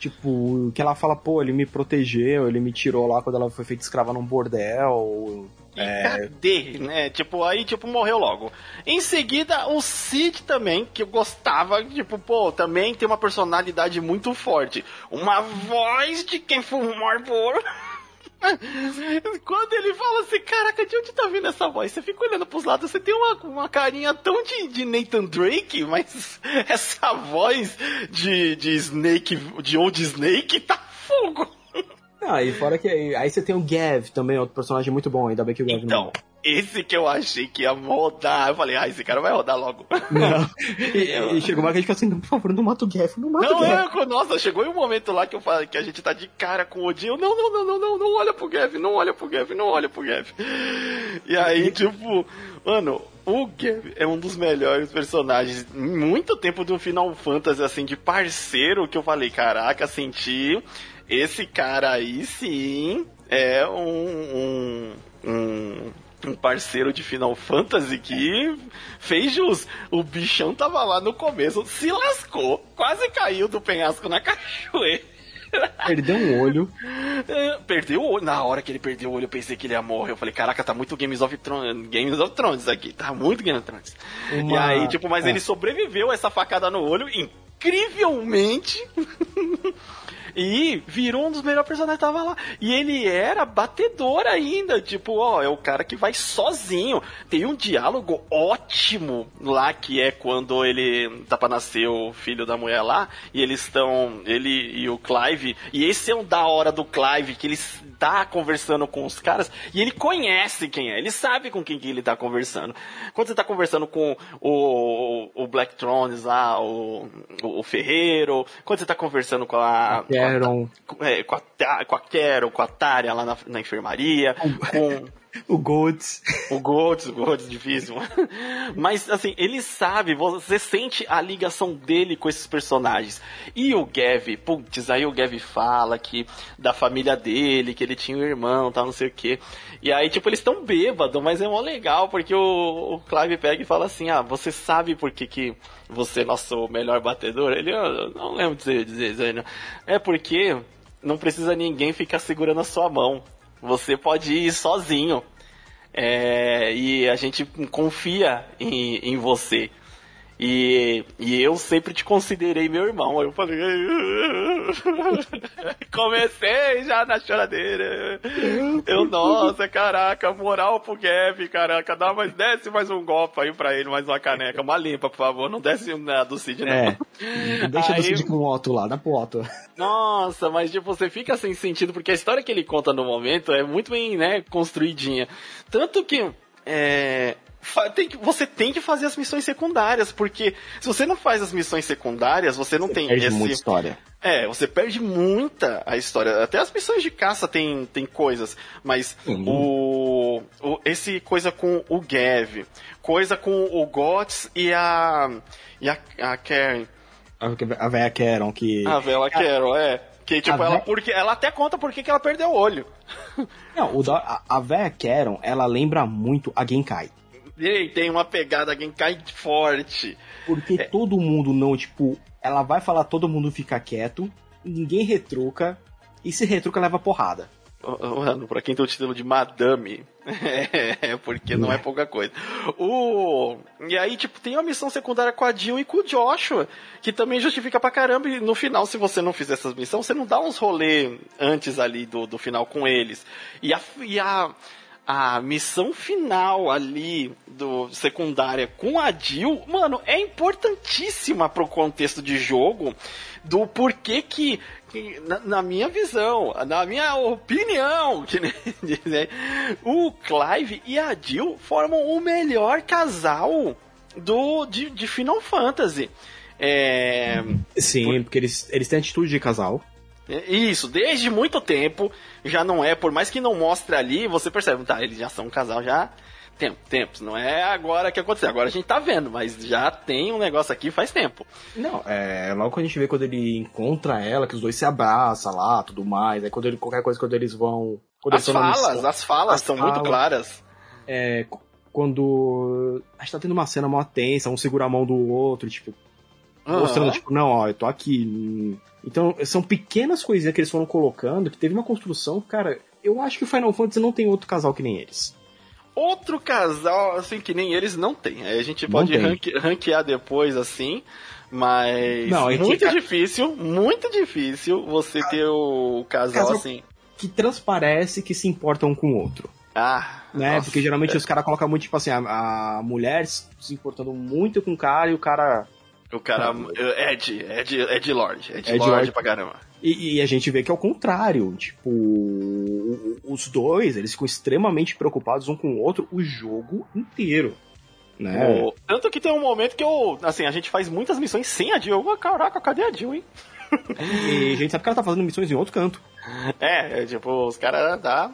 Tipo, que ela fala, pô, ele me protegeu, ele me tirou lá quando ela foi feita escrava num bordel. E é... cadê, né? Tipo, aí, tipo, morreu logo. Em seguida, o Cid também, que eu gostava, tipo, pô, também tem uma personalidade muito forte. Uma voz de quem fumar por... <laughs> Quando ele fala assim, caraca, de onde tá vindo essa voz? Você fica olhando pros lados, você tem uma, uma carinha tão de, de Nathan Drake, mas <laughs> essa voz de, de Snake, de Old Snake, tá fogo. Ah, e fora que aí, aí você tem o Gav também, outro personagem muito bom, ainda bem que o Gav então, não esse que eu achei que ia rodar. Eu falei, ah, esse cara vai rodar logo. Não. <laughs> E, e chegou uma que assim, por favor, não mata o Geff, não mata não, o Geff. É, nossa, chegou um momento lá que eu falei que a gente tá de cara com o Odin. não, não, não, não, não, não olha pro Geff, não olha pro Geff, não olha pro Geff. E aí, tipo, mano, o Geff é um dos melhores personagens muito tempo do Final Fantasy, assim, de parceiro, que eu falei, caraca, senti. Esse cara aí sim é um, um, um um parceiro de Final Fantasy que fez jus. O bichão tava lá no começo, se lascou, quase caiu do penhasco na <laughs> cachoeira. Perdeu um olho. É, <laughs> perdeu o olho. Na hora que ele perdeu o olho, eu pensei que ele ia morrer. Eu falei, caraca, tá muito Games of Thrones, Games of Thrones aqui. Tá muito Games of Thrones. Uma... E aí, tipo, mas é. ele sobreviveu a essa facada no olho incrivelmente. <laughs> E virou um dos melhores personagens que tava lá. E ele era batedor ainda. Tipo, ó, é o cara que vai sozinho. Tem um diálogo ótimo lá que é quando ele tá pra nascer o filho da mulher lá. E eles estão. Ele e o Clive. E esse é um da hora do Clive, que ele tá conversando com os caras. E ele conhece quem é. Ele sabe com quem que ele tá conversando. Quando você tá conversando com o, o Black Thrones lá, o, o, Ferreiro. Quando você tá conversando com a. Caron. Com a, é, com a, com a Carol, com a Tária lá na, na enfermaria, com o Golds. O Golds, o Golds, difícil. Mas, assim, ele sabe, você sente a ligação dele com esses personagens. E o Gav, putz, aí o Gav fala que da família dele, que ele tinha um irmão, tal, não sei o quê. E aí, tipo, eles estão bêbados, mas é mó legal, porque o, o Clive pega e fala assim, ah, você sabe por que que você é nosso melhor batedor? Ele, eu não lembro de dizer, dizer, dizer É porque não precisa ninguém ficar segurando a sua mão. Você pode ir sozinho. É, e a gente confia em, em você. E, e eu sempre te considerei meu irmão. Aí eu falei. <laughs> Comecei já na choradeira. Eu, nossa, caraca, moral pro Gav, caraca. Dá mais, desce mais um golpe aí pra ele, mais uma caneca. Uma limpa, por favor. Não desce nada do Cid, não. É. Deixa aí, do Cid com o Otto lá, dá pro Otto. Nossa, mas tipo, você fica sem sentido, porque a história que ele conta no momento é muito bem, né, construidinha. Tanto que. É, tem que, você tem que fazer as missões secundárias, porque se você não faz as missões secundárias, você não você tem perde esse... muita história. É, você perde muita a história. Até as missões de caça tem, tem coisas, mas uhum. o, o, esse coisa com o Gav, coisa com o Gots e a e a, a Karen. A velha Karen, que... A velha Karen, é. Que, tipo, ela, porque, ela até conta por que ela perdeu o olho. Não, o da, a, a velha Karen, ela lembra muito a Genkai. Ei, tem uma pegada Genkai forte. Porque é. todo mundo não, tipo, ela vai falar, todo mundo fica quieto, ninguém retruca, e se retruca leva porrada. Mano, pra quem tem o título de Madame, <laughs> é, porque não é pouca coisa. O... E aí, tipo, tem uma missão secundária com a Jill e com o Joshua, que também justifica pra caramba. E no final, se você não fizer essas missões, você não dá uns rolê antes ali do, do final com eles. E a, e a a missão final ali do secundária com a Jill, mano, é importantíssima pro contexto de jogo do porquê que, que na, na, minha visão, na minha opinião, <laughs> que dizer, o Clive e a Jill formam o melhor casal do de, de Final Fantasy. É, Sim, por... porque eles, eles têm atitude de casal. Isso, desde muito tempo já não é, por mais que não mostre ali, você percebe, tá, eles já são um casal já tempo, tempos, não é agora que aconteceu, agora a gente tá vendo, mas já tem um negócio aqui faz tempo. Não, é, logo quando a gente vê quando ele encontra ela, que os dois se abraçam lá, tudo mais, aí quando ele, qualquer coisa quando eles vão... Quando as, falas, missão, as falas, as são falas, muito claras. É, quando a gente tá tendo uma cena mó tensa, um segura a mão do outro, tipo, mostrando, tipo, não, ó, eu tô aqui, então, são pequenas coisinhas que eles foram colocando que teve uma construção, cara. Eu acho que o Final Fantasy não tem outro casal que nem eles. Outro casal, assim, que nem eles não tem. Aí a gente pode ranque, ranquear depois, assim. Mas não, é muito difícil, muito difícil você ter o casal, casal assim. Que transparece que se importa um com o outro. Ah. Né? Nossa, Porque geralmente é. os caras colocam muito, tipo assim, a, a mulher se importando muito com o cara e o cara o cara. De, de, é de Lorde. É de, é de Lorde, Lorde pra caramba. E, e, a gente vê que é o contrário. Tipo, os dois, eles ficam extremamente preocupados um com o outro o jogo inteiro. Né? O, tanto que tem um momento que eu. Assim, a gente faz muitas missões sem a Jill. Caraca, cadê a Jill, hein? <laughs> e a gente sabe que ela tá fazendo missões em outro canto. É, é tipo, os caras tá.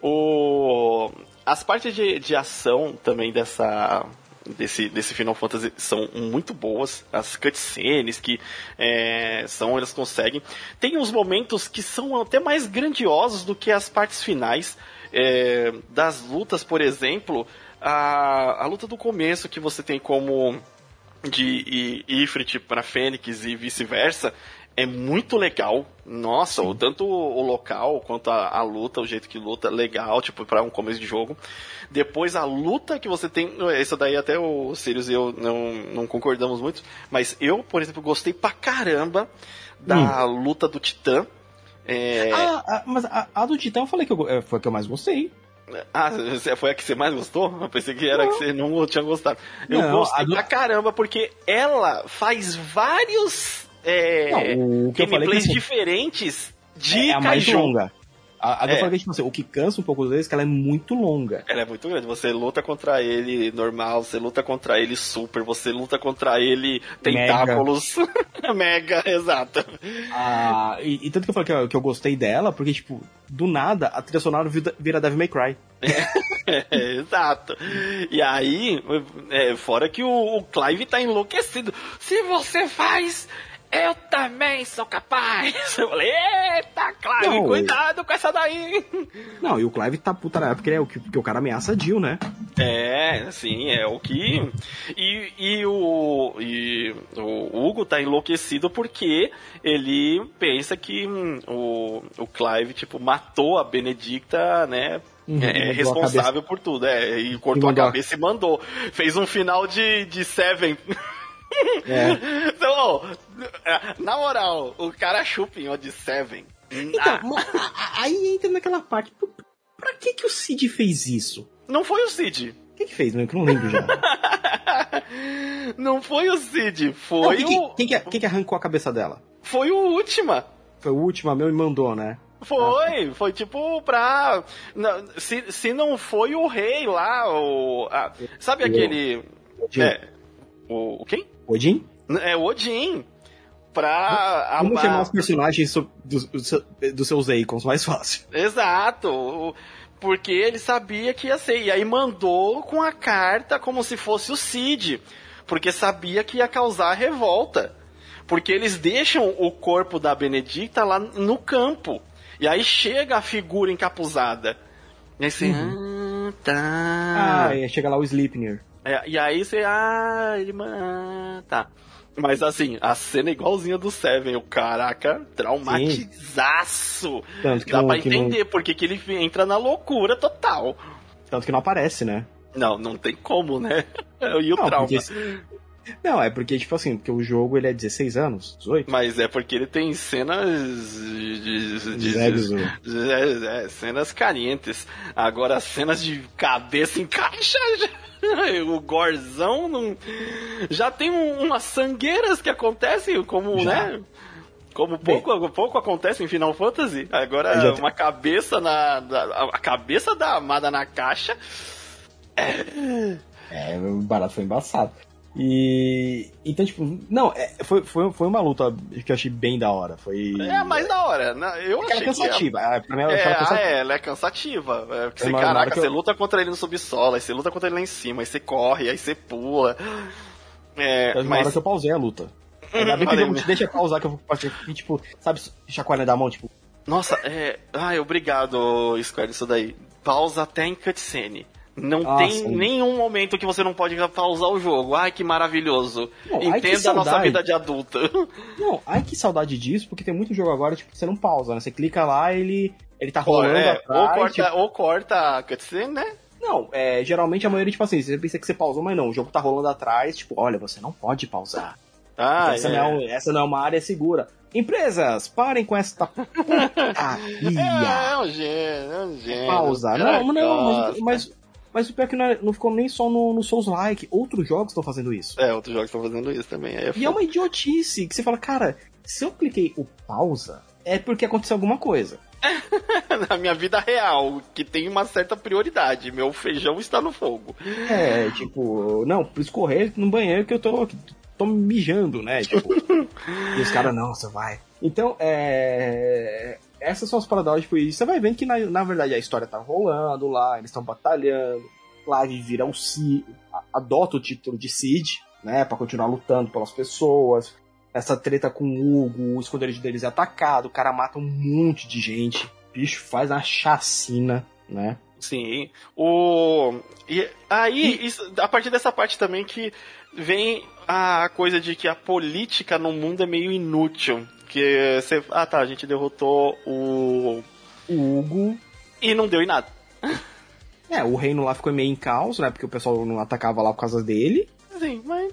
O. As partes de, de ação também dessa, desse, desse Final Fantasy são muito boas. As cutscenes que é, são, elas conseguem. Tem uns momentos que são até mais grandiosos do que as partes finais. É, das lutas, por exemplo, a, a luta do começo que você tem como de Ifrit para Fênix e vice-versa é muito legal. Nossa, Sim. tanto o local quanto a, a, luta, o jeito que luta, legal, tipo, para um começo de jogo. Depois a luta que você tem. Essa daí até o Sirius e eu não, não concordamos muito. Mas eu, por exemplo, gostei pra caramba da hum. luta do Titã. É... Ah, ah, mas a, a, do Titã eu falei que eu, é, foi a que eu mais gostei. Ah, foi a que você mais gostou? Eu pensei que era não. que você não tinha gostado. Eu não, gostei do... pra caramba, porque ela faz vários é, não, o que gameplays que diferentes de é a mais longa. A, a é. eu tipo assim, o que cansa um pouco às vezes é que ela é muito longa. Ela é muito grande. Você luta contra ele normal, você luta contra ele super, você luta contra ele tentáculos. Mega, <laughs> Mega exato. Ah, e, e, tanto que eu falei que eu, que eu, gostei dela, porque, tipo, do nada a trilha sonora vira, vira Devil May Cry. É, <laughs> exato. E aí, é, fora que o, o Clive tá enlouquecido. Se você faz eu também sou capaz. Eu falei, eita, Clive, não, cuidado com essa daí. Não, e o Clive tá puta na época, é o que, que o cara ameaça a Jill, né? É, sim, é o que. E, e, o, e o Hugo tá enlouquecido porque ele pensa que hum, o, o Clive, tipo, matou a Benedicta, né? Uhum, é responsável por tudo, é, e cortou e a cabeça e mandou. Fez um final de, de Seven. É. <laughs> Então, na moral, o cara chupa em Odd Seven. Então, ah. aí entra naquela parte. Pra que que o Cid fez isso? Não foi o Cid. O que que fez, né? Que eu não lembro já. <laughs> não foi o Cid, foi não, quem, o... Quem que, quem que arrancou a cabeça dela? Foi o Última. Foi o Última, meu, e mandou, né? Foi, foi tipo pra. Se, se não foi o rei lá, o. A, sabe aquele. É, o, o quem? Odin? É o Odin. Pra. Como chamar os personagens dos do, do seus Icons mais fácil? <laughs> Exato. Porque ele sabia que ia ser. E aí mandou com a carta como se fosse o Cid. Porque sabia que ia causar revolta. Porque eles deixam o corpo da Benedicta lá no campo. E aí chega a figura encapuzada. E aí você. Uhum. Ah, tá. Ah, chega lá o Sleipnir. É, e aí você. Ah, ele. Tá. Mas assim, a cena é igualzinha do Seven, o caraca, traumatizaço. Tanto que Dá não, pra entender não... porque que ele entra na loucura total. Tanto que não aparece, né? Não, não tem como, né? <laughs> E o não, trauma. Porque, Não, é porque, tipo assim, porque o jogo ele é 16 anos, 18. Mas é porque ele tem cenas de. de, de, de- é, é, cenas calientes. Agora, cenas de cabeça em caixa. <laughs> O gorzão não. Já tem um- umas sangueiras que acontecem, como, Já. né? Como pouco, pouco acontece em Final Fantasy. Agora, Já tem- uma cabeça na. a cabeça da amada na caixa. É, o barato foi embaçado. E. Então, tipo, não, é, foi, foi, foi uma luta que eu achei bem da hora. Foi. É mais da hora. né? Eu ela achei é que ia- cansativa. É, pra mim, ela É, ela é cansativa. é, ela é cansativa. É, porque É você, hora caraca, que eu- você luta contra ele no subsolo, aí você luta contra ele lá em cima, aí você corre, aí você pula. É, Teve uma mas hora que eu pausei a luta. Ainda bem que o te deixa pausar, que eu vou fiquei, tipo, sabe, chacoalha da mão, tipo, Nossa, é. Ai, obrigado, Square, isso daí. Pausa até em cutscene. Não Nossa, tem hein. nenhum momento que você não pode pausar o jogo. Ai, que maravilhoso. Não, ai, que Entenda a nossa vida de adulta. <laughs> Não, ai que saudade disso, porque tem muito jogo agora, tipo, você não pausa, né? Você clica lá, ele ele tá rolando É, atrás. ou, corta, tipo- ou corta a cutscene, né? Não, é, geralmente a maioria, tipo assim, você pensa que você pausou, mas não, o jogo tá rolando atrás, tipo, olha, você não pode pausar. Ah, essa, é. não é, essa não é uma área segura. Empresas, parem com essa <laughs> É, putaria. é um gênio, é um gênio. Pausa. Não, não, mas, mas, mas o pior é que não, é- não ficou nem só no, no Souls-like, outros jogos estão fazendo isso. É, outros jogos estão fazendo isso também. É E é uma idiotice, que você fala, cara, se eu cliquei o pausa, é porque aconteceu alguma coisa. <laughs> na minha vida real, que tem uma certa prioridade. Meu feijão está no fogo. É, tipo, não, preciso correr no banheiro que eu tô, tô mijando, né? Tipo, <laughs> e os caras, não, você vai. Então, é. Essas são as paradoxas, tipo, e você vai vendo que na, na verdade a história tá rolando lá, eles estão batalhando, Clive vira o Cid, adota o título de Cid, né, pra continuar lutando pelas pessoas. Essa treta com o Hugo, o esconderijo deles é atacado, o cara mata um monte de gente, o bicho faz uma chacina, né? Sim. O. E aí, isso- a partir dessa parte também que vem a coisa de que a política no mundo é meio inútil. Que você. Ah tá, a gente derrotou o. O Hugo E não deu em nada. <laughs> É, o reino lá ficou meio em caos, né? Porque o pessoal não atacava lá por causa dele. Sim, mas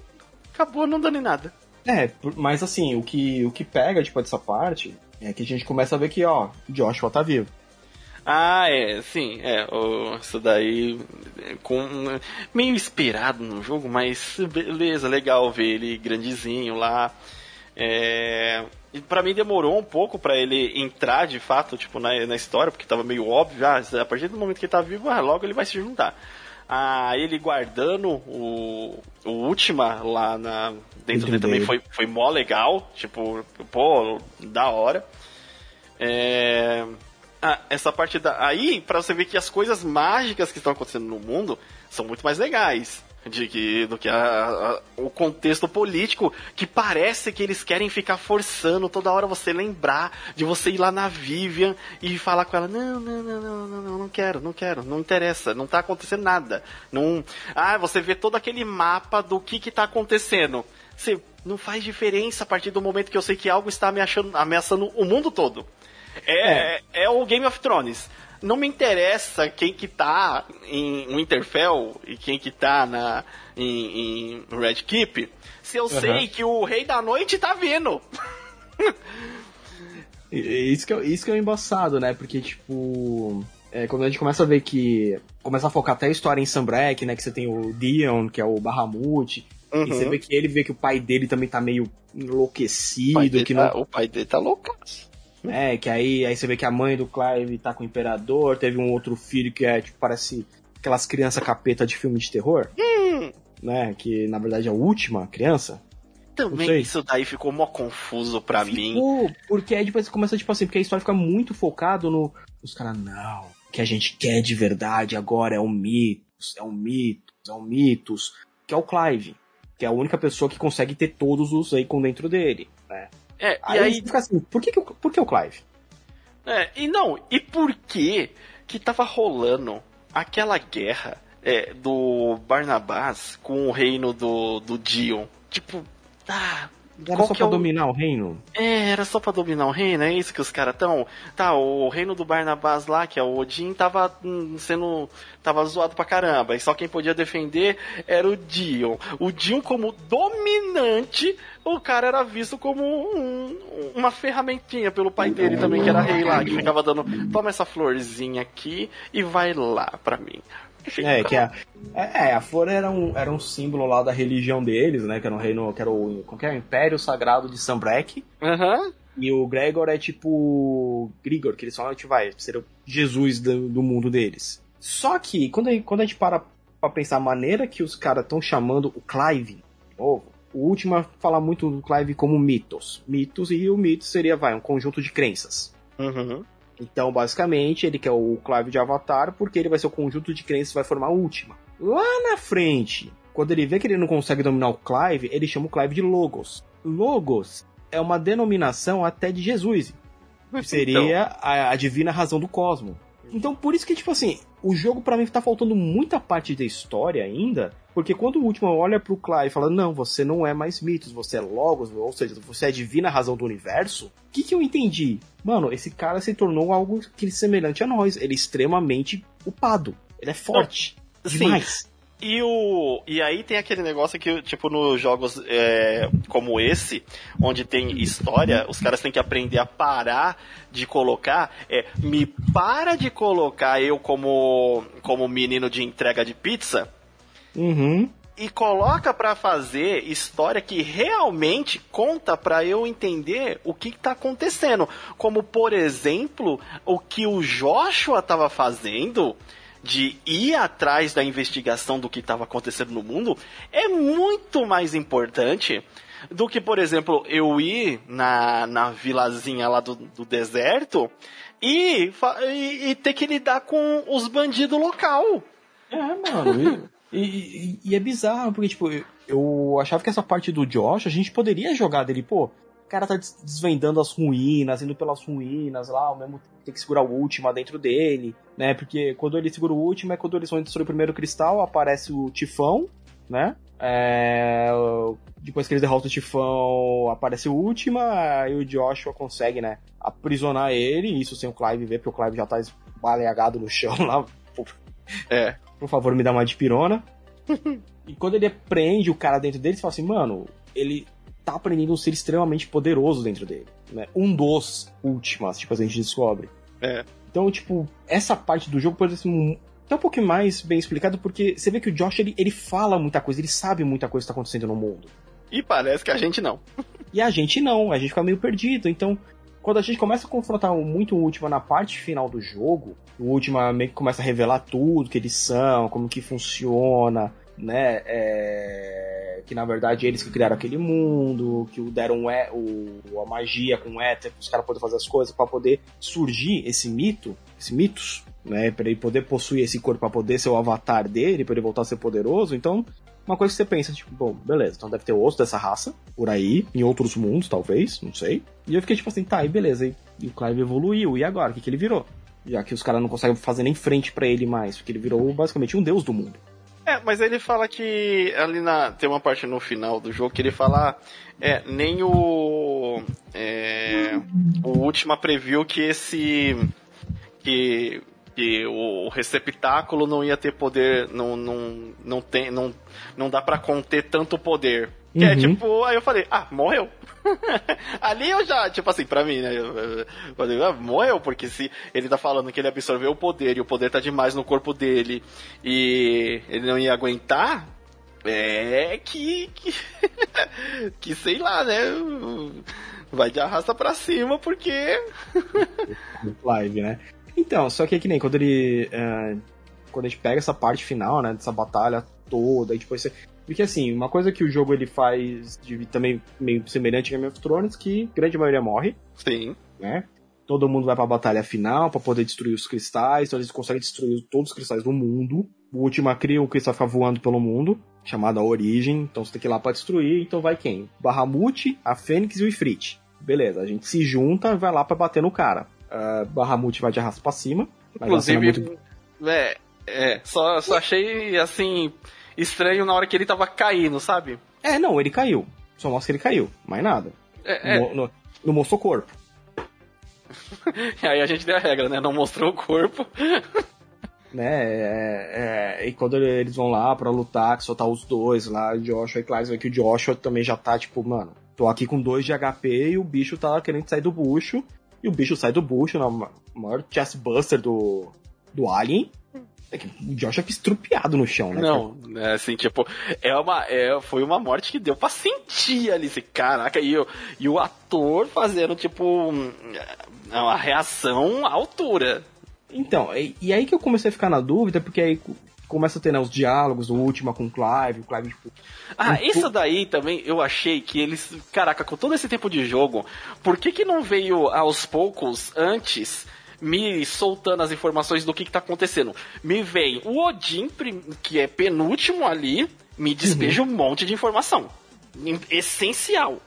acabou não dando em nada. É, mas assim, o que, o que pega, tipo, dessa parte é que a gente começa a ver que, ó, Joshua tá vivo. Ah, é, sim, é, isso daí é, com meio inspirado no jogo, mas beleza, legal ver ele grandezinho lá. É, e pra mim demorou um pouco pra ele entrar de fato, tipo, na, na história, porque tava meio óbvio, ah, a partir do momento que ele tá vivo, ah, logo ele vai se juntar. Ah, ele guardando o, o Ultima lá na, dentro dele também foi, foi mó legal, tipo, pô, da hora. É, ah, essa parte da. Aí, pra você ver que as coisas mágicas que estão acontecendo no mundo são muito mais legais. De que, do que a- a- o contexto político, que parece que eles querem ficar forçando toda hora você lembrar de você ir lá na Vivian e falar com ela: não, não, não, não, não, não, não quero, não quero, não interessa, não tá acontecendo nada. Não... Ah, você vê todo aquele mapa do que que tá acontecendo. Você não faz diferença a partir do momento que eu sei que algo está ameaçando, ameaçando o mundo todo. É, é. o Game of Thrones. Não me interessa quem que tá em Winterfell e quem que tá na, em, em Red Keep, se eu sei que o Rei da Noite tá vindo. <laughs> Isso que, é, isso que é embaçado, né? Porque, tipo. é, quando a gente começa a ver que. Começa a focar até a história em Sunbreak, né? Que você tem o Dion, que é o Bahamut. E você vê que ele vê que o pai dele também tá meio enlouquecido, que tá, não. o pai dele tá loucaço. É, que aí, aí você vê que a mãe do Clive tá com o imperador, teve um outro filho que é, tipo, parece aquelas crianças capeta de filme de terror. Né? Que na verdade é a última criança. Também isso daí ficou mó confuso pra mim. Ficou, porque aí depois começa, tipo assim, porque a história fica muito focado no. Os caras, não, o que a gente quer de verdade agora é um mitos, é um mitos, é um mitos, que é o Clive. Que é a única pessoa que consegue ter todos os Akon dentro dele. Né? É, Aí, e aí fica assim, por que, que, o- por que o Clive? É, e não, e por que que tava rolando aquela guerra é, do Barnabás com o reino do, do Dion? Tipo, ah, Era Qual só pra é o- dominar o reino? É, era só pra dominar o reino, é isso que os caras tão. Tá, o reino do Barnabás lá, que é o Odin, tava hum, sendo. tava zoado pra caramba. E só quem podia defender era o Dion. O Dion, como dominante, o cara era visto como um- uma ferramentinha pelo pai dele também, que era rei lá, que ficava dando. Toma essa florzinha aqui e vai lá pra mim. É, que a, é, é, a flor era um, era um símbolo lá da religião deles, né? Que era um reino, que era o, que é? Império Sagrado de Sambrek. Aham. E o Gregor é tipo. Grigor, que eles falam que vai, seria o Jesus do, do mundo deles. Só que, quando a, gente- quando a gente para pra pensar a maneira que os caras estão chamando o Clive, de novo, o último fala muito do Clive como mitos. Mitos, e o mito seria, vai, um conjunto de crenças. Uhum. Então, basicamente, ele quer o Clive de Avatar porque ele vai ser o conjunto de crenças que vai formar a última. Lá na frente, quando ele vê que ele não consegue dominar o Clive, ele chama o Clive de Logos. Logos é uma denominação até de Jesus, que seria a, a divina razão do cosmo. Então, por isso que, tipo assim, o jogo pra mim tá faltando muita parte da história ainda, porque quando o último olha pro Clive e fala, não, você não é mais mitos, você é Logos, ou seja, você é a divina razão do universo, o que que eu entendi? Mano, esse cara se tornou algo que semelhante a nós, ele é extremamente upado, ele é forte, Sim. demais. E, o, e aí tem aquele negócio que, tipo, nos jogos é, como esse, onde tem história, os caras têm que aprender a parar de colocar. É, me para de colocar eu como, como menino de entrega de pizza Uhum. e coloca pra fazer história que realmente conta pra eu entender o que, que tá acontecendo. Como, por exemplo, o que o Joshua tava fazendo de ir atrás da investigação do que estava acontecendo no mundo é muito mais importante do que, por exemplo, eu ir na, na vilazinha lá do, do deserto e, e, e ter que lidar com os bandidos local. É, mano. E, e- e é bizarro, porque, tipo, eu, achava que essa parte do Josh, a gente poderia jogar dele, pô. O cara tá des- desvendando as ruínas, indo pelas ruínas lá, ao mesmo tem que segurar o último dentro dele, né? Porque quando ele segura o último é quando eles vão destruir o primeiro cristal, aparece o Tifão, né? É, depois que eles derrotam o Tifão, aparece o último, aí o Joshua consegue, né? Aprisionar ele, isso sem o Clive ver, porque o Clive já tá esbaleagado no chão lá. É. por favor, me dá uma de pirona. <laughs> e quando ele prende o cara dentro dele, você fala assim, mano, ele tá aprendendo um ser extremamente poderoso dentro dele. Né? Um dos últimas, tipo, a gente descobre. É. Então, tipo, essa parte do jogo pode ser um, até um pouquinho mais bem explicado, porque você vê que o Josh, ele, ele fala muita coisa, ele sabe muita coisa que tá acontecendo no mundo. E parece que a gente não. <laughs> E a gente não, a gente fica meio perdido. Então, quando a gente começa a confrontar muito o Ultima na parte final do jogo, o Ultima meio que começa a revelar tudo que eles são, como que funciona, né? É, Que na verdade eles que criaram aquele mundo, que o deram é- o, a magia com o éter, os caras poderem fazer as coisas, para poder surgir esse mito, esse mitos, né? Para ele poder possuir esse corpo, para poder ser o avatar dele, para ele voltar a ser poderoso. Então, uma coisa que você pensa, tipo, bom, beleza, então deve ter osso dessa raça por aí, em outros mundos, talvez, não sei. E eu fiquei tipo assim, tá, e beleza, e, e o Clive evoluiu, e agora? O que, que ele virou? Já que os caras não conseguem fazer nem frente pra ele mais, porque ele virou basicamente um deus do mundo. É, mas ele fala que ali na tem uma parte no final do jogo que ele fala é nem o é, o última previu que esse que que o receptáculo não ia ter poder, não não não tem não não dá pra conter tanto poder. Que é Uhum. tipo, aí eu falei, ah, morreu. <laughs> Ali eu já, tipo assim, pra mim, né? Eu, eu falei, ah, morreu, porque se ele tá falando que ele absorveu o poder e o poder tá demais no corpo dele e ele não ia aguentar, é que. que, <laughs> que sei lá, né? Vai de arrasta pra cima, porque. <laughs> do Clive, né? Então, só que é que nem quando ele. é, quando a gente pega essa parte final, né? Dessa batalha toda, e depois você. Porque assim, uma coisa que o jogo ele faz de, também meio semelhante a Game of Thrones, que grande maioria morre, Sim. né? Todo mundo vai pra batalha final pra poder destruir os cristais, então eles conseguem destruir todos os cristais do mundo. O último cria o cristal fica voando pelo mundo, chamado a Origem, então você tem que ir lá pra destruir, então vai quem? Bahamut, a Fênix e o Ifrit. Beleza, a gente se junta e vai lá pra bater no cara. Uh, Bahamut vai de arrasto pra cima. É Inclusive, muito- é, é, só, só achei assim estranho na hora que ele tava caindo, sabe? É, não, ele caiu. Só mostra que ele caiu, mais nada. É, é. Não, não, mostrou o corpo. <laughs> Aí a gente deu a regra, né? Não mostrou o corpo. <laughs> né? É, é, e quando eles vão lá pra lutar, que só tá os dois lá, Joshua e Clive, que o Joshua também já tá tipo, mano, tô aqui com dois de HP e o bicho tá querendo sair do bucho. E o bicho sai do bucho na maior chestbuster do, do Alien. É que o Joshua fica estrupiado no chão, né? Não, é assim, tipo, é uma, é, foi uma morte que deu pra sentir ali, assim, caraca, e, o, e o ator fazendo, tipo, uma reação à altura. Então, e, e, aí que eu comecei a ficar na dúvida, porque aí começa a ter né, os diálogos, o último com o Clive, o Clive, tipo... Ah, um isso daí também eu achei que eles... Caraca, com todo esse tempo de jogo, por que que não veio aos poucos, antes, me soltando as informações do que, que tá acontecendo? Me vem o Odin, que é penúltimo ali, me despeja uhum. um monte de informação. Essencial.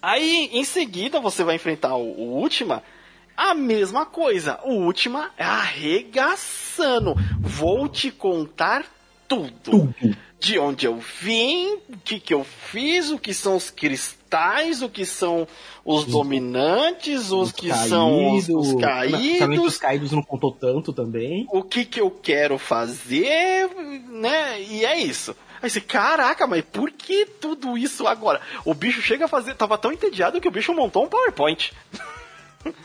Aí, em seguida, você vai enfrentar o, o Última a mesma coisa. O última é arregaçando. Vou te contar tudo. tudo. De onde eu vim, o que, que eu fiz, o que são os cristais, o que são os dominantes, os, os que caídos, são os, os caídos. Os caídos não contou tanto também. O que, que eu quero fazer, né? E é isso. Aí você, caraca, mas por que tudo isso agora? O bicho chega a fazer. Tava tão entediado que o bicho montou um PowerPoint.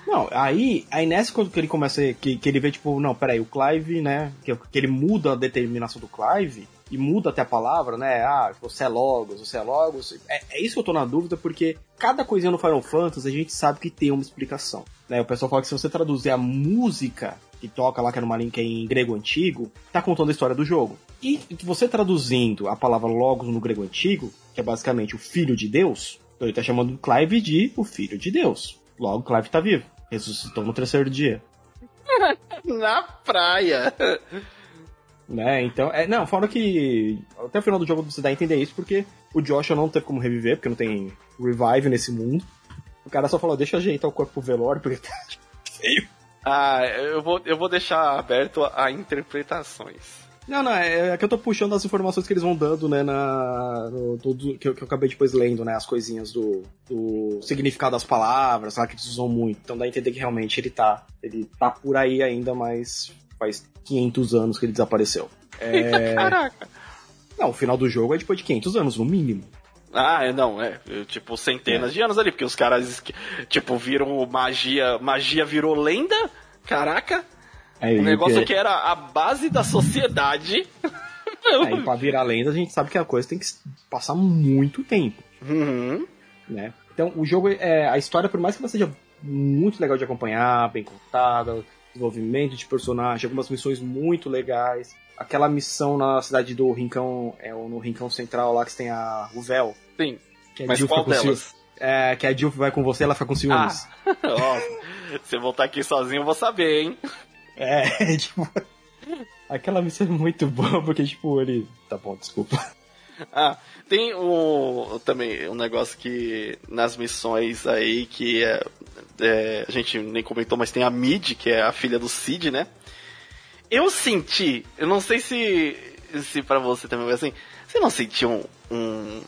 Não, aí, aí nessa quando que ele começa, que, que ele vê, tipo, não, peraí, o Clive, né, que, que ele muda a determinação do Clive, e muda até a palavra, né, ah, você é Logos, você é Logos, é, é isso que eu tô na dúvida, porque cada coisinha no Final Fantasy a gente sabe que tem uma explicação, né, o pessoal fala que se você traduzir a música que toca lá, que era uma língua em grego antigo, tá contando a história do jogo. E você traduzindo a palavra Logos no grego antigo, que é basicamente o Filho de Deus, então ele tá chamando Clive de o Filho de Deus. Logo, Clive tá vivo. Ressuscitou no terceiro dia. <laughs> Na praia. <laughs> Né, então, é, não, fora que até o final do jogo você dá a entender isso, porque o Joshua não teve como reviver, porque não tem revive nesse mundo. O cara só falou, deixa ajeitar o corpo pro velório, porque tá <laughs> feio. Ah, eu vou, eu vou deixar aberto a interpretações. Não, não, é, é, que eu tô puxando as informações que eles vão dando, né, na, no, do, que, eu, que eu acabei depois lendo, né, as coisinhas do, do significado das palavras, lá, que eles usam muito. Então dá a entender que realmente ele tá, ele tá por aí ainda, mas faz 500 anos que ele desapareceu. É... <laughs> Caraca! Não, o final do jogo é depois de 500 anos, no mínimo. Ah, é, não, é, tipo, centenas é. de anos ali, porque os caras, tipo, viram magia, magia virou lenda, caraca, é, um negócio que... que... era a base da sociedade. <laughs> Aí pra virar lenda a gente sabe que a coisa tem que passar muito tempo. Uhum. Né? Então o jogo, é, a história, por mais que ela seja muito legal de acompanhar, bem contada, desenvolvimento de personagem, algumas missões muito legais. Aquela missão na cidade do Rincão, é, no Rincão Central lá que tem a, o véu. Sim. Que Mas qual delas? É, que a Jill vai com você ela fica com ciúmes. Ah. <laughs> Ó, se eu voltar aqui sozinho eu vou saber, hein? É, <laughs> tipo. Aquela missão é muito boa, porque, tipo, ele. Tá bom, desculpa. <laughs> Ah, tem um, também um negócio que nas missões aí que é, é, a gente nem comentou, mas tem a Mid, que é a filha do Cid, né? Eu senti, eu não sei se, se para você também foi assim, você não sentiu um, um,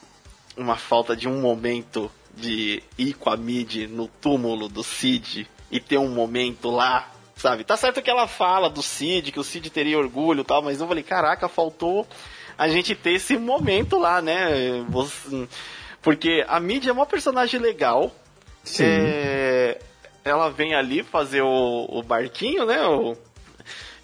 uma falta de um momento de ir com a Mid no túmulo do Cid e ter um momento lá sabe? Tá certo que ela fala do Cid, que o Cid teria orgulho e tal, mas eu falei, caraca, faltou a gente ter esse momento lá, né? Porque a mídia é uma personagem legal. Sim. É... Ela vem ali fazer o, o barquinho, né? O...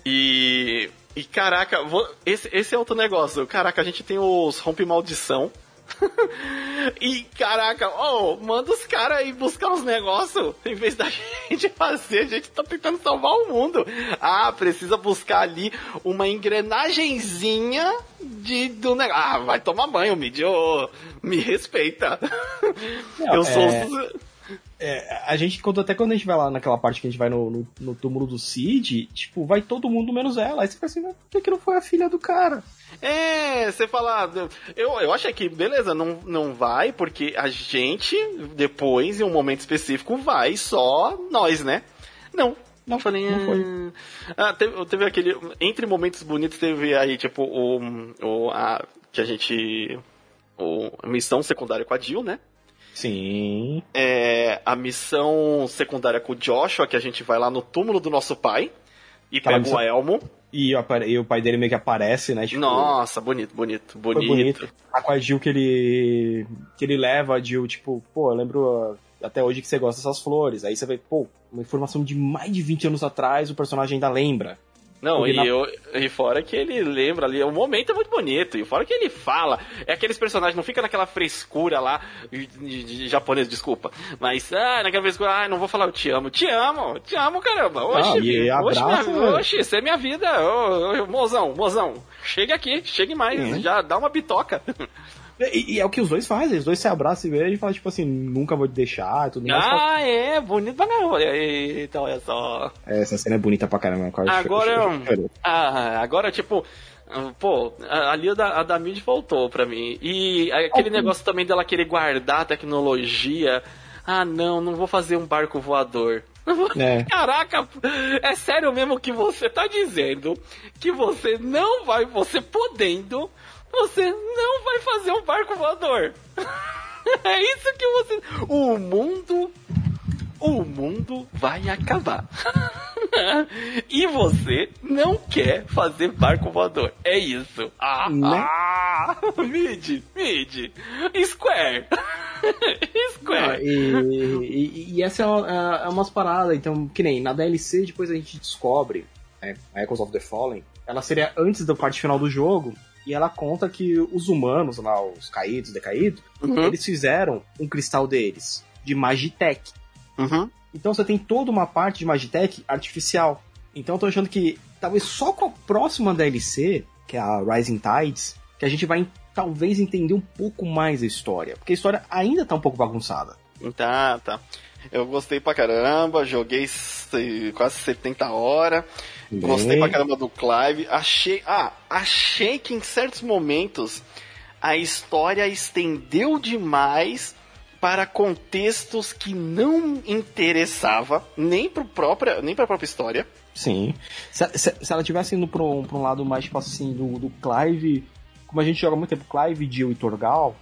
E. E caraca, esse, esse é outro negócio. Caraca, a gente tem os rompe maldição <laughs> e caraca, oh, manda os caras aí buscar uns negócios. Em vez da <laughs> gente fazer, a gente tá tentando salvar o mundo. Ah, precisa buscar ali uma engrenagenzinha de, do negócio. Ah, vai tomar banho, me, oh, me respeita. Não, Eu sou. É... É, a gente, quando, até quando a gente vai lá naquela parte que a gente vai no, no, no túmulo do Cid, tipo, vai todo mundo menos ela. Aí você fica assim, por que, que não foi a filha do cara? É, você fala. Eu, eu acho que, beleza, não, não vai, porque a gente, depois, em um momento específico, vai só nós, né? Não. Não, falei, não foi. Ah, teve, teve aquele. Entre momentos bonitos, teve aí, tipo, o. o a, que a gente O, a missão secundária com a Jill, né? Sim. É, a missão secundária com o Joshua, que a gente vai lá no túmulo do nosso pai e pega missão- o elmo. E, e o pai dele meio que aparece, né? Tipo, Nossa, bonito, bonito, bonito. bonito. A com a Jill que ele. que ele leva a Jill, tipo, pô, eu lembro ah, até hoje que você gosta dessas flores. Aí você vê, pô, uma informação de mais de 20 anos atrás, o personagem ainda lembra. Não, e, na- eu, e fora que ele lembra ali, o momento é muito bonito, e fora que ele fala, é aqueles personagens, não fica naquela frescura lá, de, de- de japonês, desculpa, mas, ah, naquela frescura, ah, não vou falar eu te amo, te amo, te amo, caramba, oxe, Ah, oxe, abraço, minha- velho. oxe, isso é minha vida, ô, ô, mozão, mozão, chega aqui, chegue mais, Uhum. já dá uma bitoca. <laughs> E, e é o que os dois fazem, os dois se abraçam e beijam e falam, tipo assim, nunca vou te deixar e tudo ah, é, bonito pra caramba, eita, olha só. É, Essa cena é bonita pra caramba. eu quase Agora, chorei, chorei. ah, agora, tipo, pô, ali a da, a da Mid voltou pra mim. E aquele negócio também dela querer guardar a tecnologia. Ah, não, não vou fazer um barco voador. É. <laughs> Caraca, é sério mesmo que você tá dizendo que você não vai, você podendo, você não vai fazer um barco voador. <laughs> É isso que você. O mundo. O mundo vai acabar. <laughs> e você não quer fazer barco voador. É isso. Ah, Né? ah <laughs> mid, mid. Square. Ah, Square. e, e- e essa é, uma, é umas paradas, então, que nem na DLC depois a gente descobre, né, a Echoes of the Fallen, ela seria antes da parte final do jogo, e ela conta que os humanos lá, os caídos, decaídos, Uhum, eles fizeram um cristal deles, de Magitech. uhum. Então você tem toda uma parte de Magitech artificial. Então eu tô achando que talvez só com a próxima DLC, que é a Rising Tides, que a gente vai talvez entender um pouco mais a história. Porque a história ainda tá um pouco bagunçada. Tá, tá. Eu gostei pra caramba, joguei se- quase 70 horas. Gostei pra caramba do Clive. Achei. Ah, achei que em certos momentos a história estendeu demais para contextos que não interessava nem pro própria, nem pra própria história. Sim. Se, se- se ela tivesse indo pra um, um lado mais, tipo assim, do, do Clive. Como a gente joga muito tempo Clive, Jill e Torgal.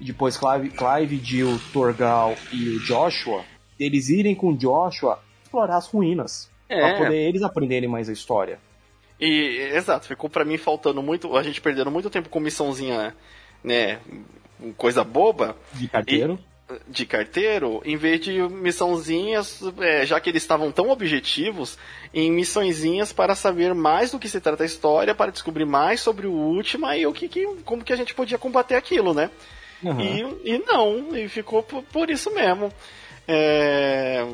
E depois Clive, Clive, Jill, Torgal e o Joshua. Eles irem com o Joshua explorar as ruínas. Pra É. poder eles aprenderem mais a história. E, exato, ficou pra mim faltando muito, a gente perdendo muito tempo com missãozinha, né, coisa boba, De carteiro. de carteiro, em vez de missãozinhas, é, já que eles estavam tão objetivos, em missõezinhas para saber mais do que se trata a história, para descobrir mais sobre o Última e o que, que- como que a gente podia combater aquilo, né? Uhum. E, e não, e ficou por, por isso mesmo. É,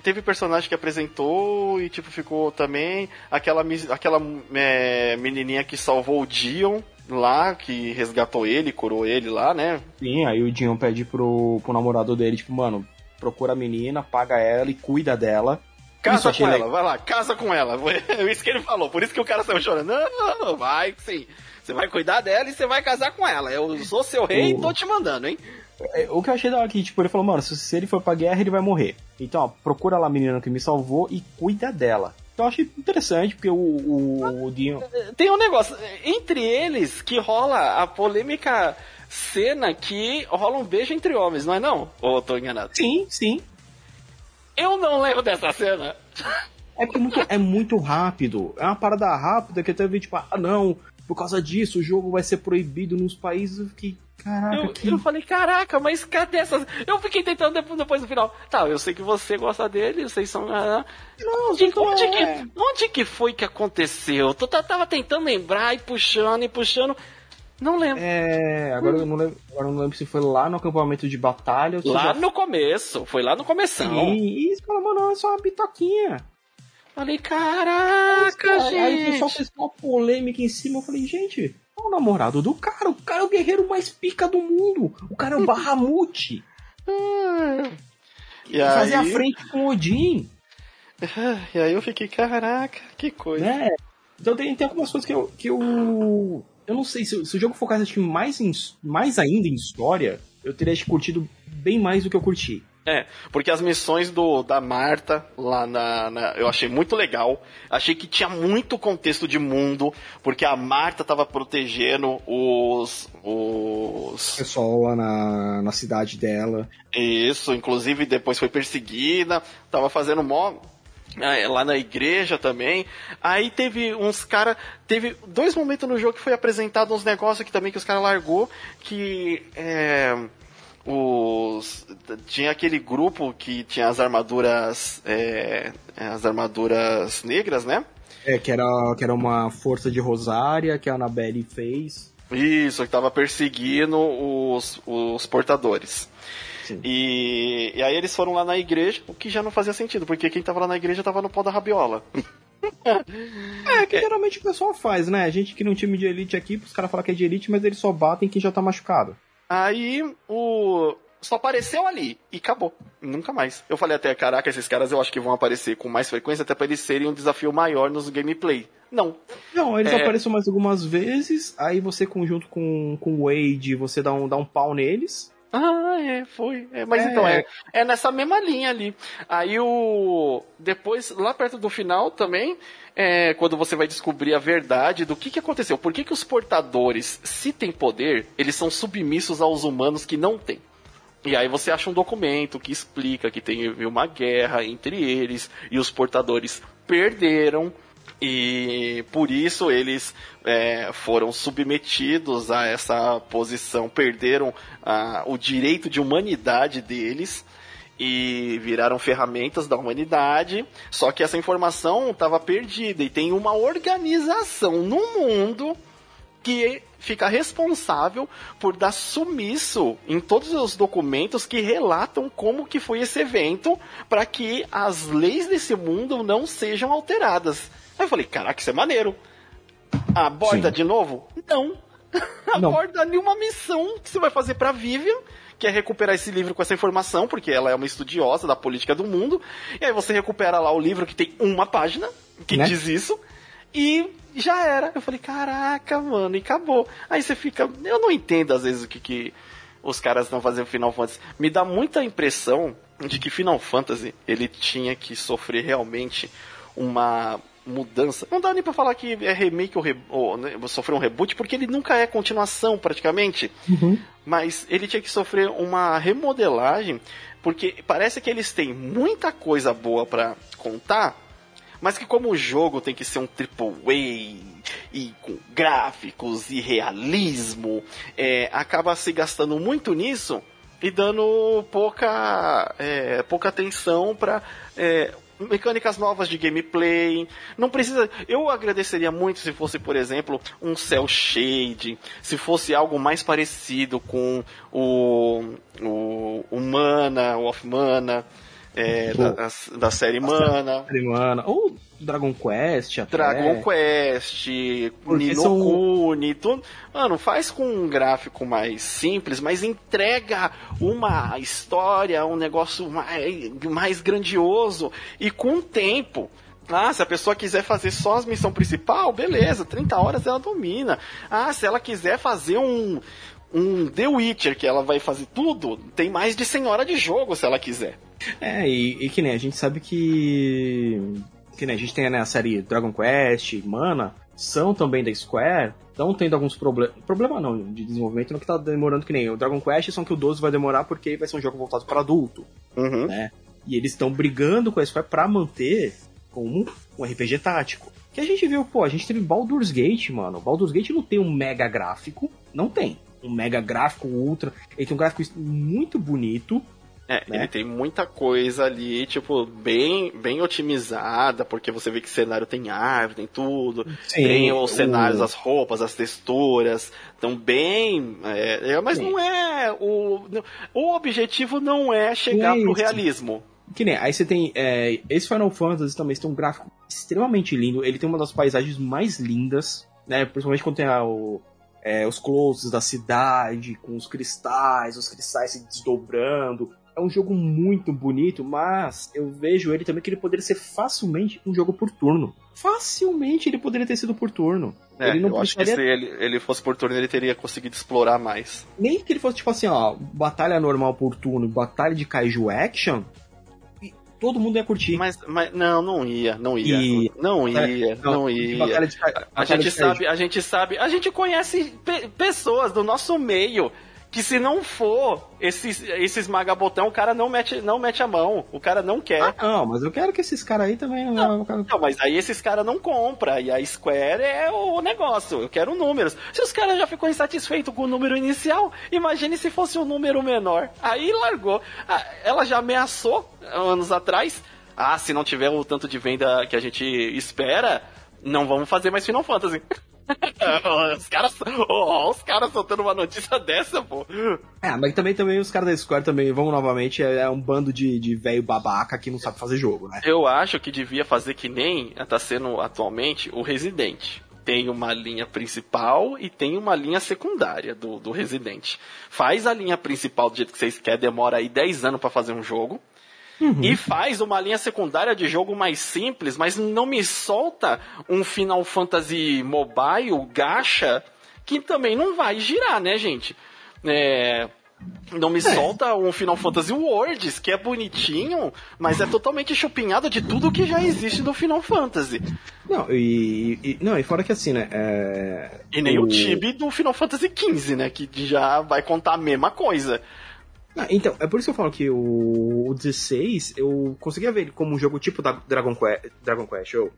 teve personagem que apresentou e tipo ficou também aquela aquela é, menininha que salvou o Dion lá, que resgatou ele, curou ele lá, né? Sim, aí o Dion pede pro, pro namorado dele, tipo, mano, procura a menina, paga ela e cuida dela. Casa com legal. ela, vai lá, casa com ela. Foi <laughs> isso que ele falou, por isso que o cara saiu chorando. Não, não, não, vai sim. Você vai cuidar dela e você vai casar com ela. Eu sou seu rei e O- tô te mandando, hein? É, O que eu achei da hora que, tipo, ele falou, mano, se, ele for pra guerra, ele vai morrer. Então, ó, procura lá a menina que me salvou e cuida dela. Então eu achei interessante, porque o, o, o Dion... Tem um negócio, entre eles que rola a polêmica cena que rola um beijo entre homens, não é não? Ou eu tô enganado? Sim, sim. Eu não lembro dessa cena. É porque muito- é muito rápido. É uma parada rápida que até vi, tipo, ah, não, por causa disso o jogo vai ser proibido nos países. Fiquei, caraca, Eu, que... eu falei, caraca, mas cadê essas... Eu fiquei tentando depois, depois no final. Tá, eu sei que você gosta dele, vocês são... ah, Não, onde, então onde é. que, onde que foi que aconteceu? Eu t- tava tentando lembrar e puxando e puxando. Não lembro. É, agora eu não lembro, agora eu não lembro se foi lá no acampamento de batalha ou Lá já no começo, foi lá no começão. Sim, e isso fala, mano, é só uma bitoquinha. Falei, caraca, Aí, aí o pessoal gente. fez uma polêmica em cima. Eu falei, gente, é o namorado do cara. O cara é o guerreiro mais pica do mundo. O cara é o Bahamut. <laughs> E Fazer a aí, frente com o Odin, <laughs> e aí eu fiquei, caraca, que coisa. né? Então tem, tem algumas coisas que eu. Que eu, eu não sei, se, se o jogo focasse acho mais, em, mais ainda em história, eu teria curtido bem mais do que eu curti. É, porque as missões do, da Marta lá na, na, Eu achei muito legal. Achei que tinha muito contexto de mundo, porque a Marta tava protegendo os. os. O pessoal lá na, na cidade dela. Isso, inclusive depois foi perseguida, tava fazendo mó. é, Lá na igreja também. Aí teve uns caras. Teve dois momentos no jogo que foi apresentado uns negócios que também que os caras largou. Que. É, os tinha aquele grupo que tinha as armaduras é, as armaduras negras né É, que era, que era uma força de Rosária que a Annabelle fez. isso que tava perseguindo os, os portadores e, e aí eles foram lá na igreja o que já não fazia sentido porque quem tava lá na igreja tava no pó da rabiola <laughs> É, que geralmente o pessoal faz, né? A gente que num time de elite aqui, os caras falam que é de elite, mas eles só batem quem já tá machucado. Aí o. Só apareceu ali e acabou. Nunca mais. Eu falei até, caraca, esses caras eu acho que vão aparecer com mais frequência, até pra eles serem um desafio maior nos gameplay. Não. Não, eles É. aparecem mais algumas vezes, aí você conjunto com, com o Wade, você dá um, dá um pau neles. Ah, é, foi. É, mas É. então, é, é nessa mesma linha ali. Aí o. Depois, lá perto do final também, é, quando você vai descobrir a verdade do que, que aconteceu. Por que, que os portadores, se têm poder, eles são submissos aos humanos que não têm? E aí você acha um documento que explica que teve uma guerra entre eles e os portadores perderam e por isso eles é, foram submetidos a essa posição, perderam ah, o direito de humanidade deles e viraram ferramentas da humanidade. Só que essa informação estava perdida e tem uma organização no mundo que fica responsável por dar sumiço em todos os documentos que relatam como que foi esse evento para que as leis desse mundo não sejam alteradas. Aí eu falei, caraca, isso é maneiro. Aborda Sim. de novo? Não. <laughs> Não. Aborda ali uma missão que você vai fazer pra Vivian, que é recuperar esse livro com essa informação, porque ela é uma estudiosa da política do mundo. E aí você recupera lá o livro que tem uma página que Né? diz isso. E já era. Eu falei, caraca, mano, e acabou. Aí você fica. Eu não entendo às vezes o que, que os caras estão fazendo Final Fantasy. Me dá muita impressão de que Final Fantasy ele tinha que sofrer realmente uma mudança. Não dá nem pra falar que é remake ou, re... ou né, sofrer um reboot, porque ele nunca é continuação praticamente. Mas ele tinha que sofrer uma remodelagem, porque parece que eles têm muita coisa boa pra contar, mas que como o jogo tem que ser um triple A e com gráficos e realismo, é, acaba se gastando muito nisso e dando pouca, é, pouca atenção para mecânicas novas de gameplay. Não precisa. Eu agradeceria muito se fosse, por exemplo, um cel shade, se fosse algo mais parecido com o, o, o Mana, o Off Mana. É, Pô. da, da série Mana. Mano, ou Dragon Quest até. Dragon Quest, Porque Nino são- tudo. Mano, faz com um gráfico mais simples, mas entrega uma história, um negócio mais, mais grandioso e com tempo. Ah, se a pessoa quiser fazer só as missões principal, beleza, 30 horas ela domina. Ah, se ela quiser fazer um, um The Witcher, que ela vai fazer tudo, tem mais de 100 horas de jogo se ela quiser. É, e, e que nem a gente sabe que. Que nem a gente tem né, a série Dragon Quest, Mana, são também da Square, estão tendo alguns problemas. Problema não, de desenvolvimento, não que tá demorando que nem o Dragon Quest, só que o 12 vai demorar porque vai ser um jogo voltado para adulto. Uhum. né? E eles estão brigando com a Square pra manter como um RPG tático. Que a gente viu, pô, a gente teve Baldur's Gate, mano. Baldur's Gate não tem um mega gráfico, não tem. Um mega gráfico ultra. Ele tem um gráfico muito bonito. É, né? ele tem muita coisa ali, tipo, bem, bem otimizada, porque você vê que o cenário tem árvore, tem tudo. Sim, tem os o- cenários, as roupas, as texturas, estão bem. é, é, mas Sim. não é. O, o objetivo não é chegar é pro realismo. Que nem, aí você tem. é, esse Final Fantasy também tem um gráfico extremamente lindo. Ele tem uma das paisagens mais lindas, né? Principalmente quando tem a- o- é, os closes da cidade, com os cristais, os cristais se desdobrando. É um jogo muito bonito, mas eu vejo ele também que ele poderia ser facilmente um jogo por turno. Facilmente ele poderia ter sido por turno. É, ele não eu acho que se ele, ele fosse por turno, ele teria conseguido explorar mais. Nem que ele fosse tipo assim, ó, batalha normal por turno, batalha de kaiju action, todo mundo ia curtir. Mas, mas não, não ia, não ia. E- Não ia, não, Não, ia. batalha de, A batalha gente de kaiju. sabe, a gente sabe, a gente conhece pe- pessoas do nosso meio que se não for esses, esses magabotão, o cara não mete, não mete a mão, o cara não quer. Ah, não, mas eu quero que esses caras aí também. Não, mas aí esses caras não compram. E a Square é o negócio. Eu quero números. Se os caras já ficou insatisfeitos com o número inicial, imagine se fosse um número menor. Aí largou. Ah, Ela já ameaçou anos atrás. Ah, se não tiver o tanto de venda que a gente espera, não vamos fazer mais Final Fantasy. <laughs> os caras, oh, os caras soltando uma notícia dessa, pô. É, mas também, também os caras da Square também vão novamente, é, é um bando de, de velho babaca que não sabe fazer jogo, né? Eu acho que devia fazer que nem tá sendo atualmente o Resident. Tem uma linha principal e tem uma linha secundária do, do Resident. Faz a linha principal do jeito que vocês querem, demora aí 10 anos pra fazer um jogo. E faz uma linha secundária de jogo mais simples, mas não me solta um Final Fantasy Mobile gacha que também não vai girar, né, gente? É, não me solta um Final Fantasy Worlds, que é bonitinho, mas é totalmente chupinhado de tudo que já existe do Final Fantasy. Não, e, e- não, e fora que assim, né? É, E nem o, Tibi do Final Fantasy XV, né? Que já vai contar a mesma coisa. Ah, então, é por isso que eu falo que o, o 16, eu conseguia ver ele como um jogo tipo da Dragon Quest, Dragon Quest ou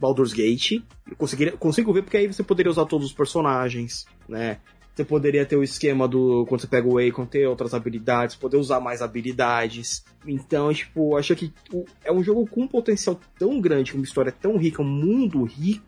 Baldur's Gate. Eu conseguiria, consigo ver porque aí você poderia usar todos os personagens, né? Você poderia ter o esquema do. Quando você pega o Akon, ter outras habilidades, poder usar mais habilidades. Então, tipo, acho que é um jogo com um potencial tão grande, com uma história tão rica, um mundo rico,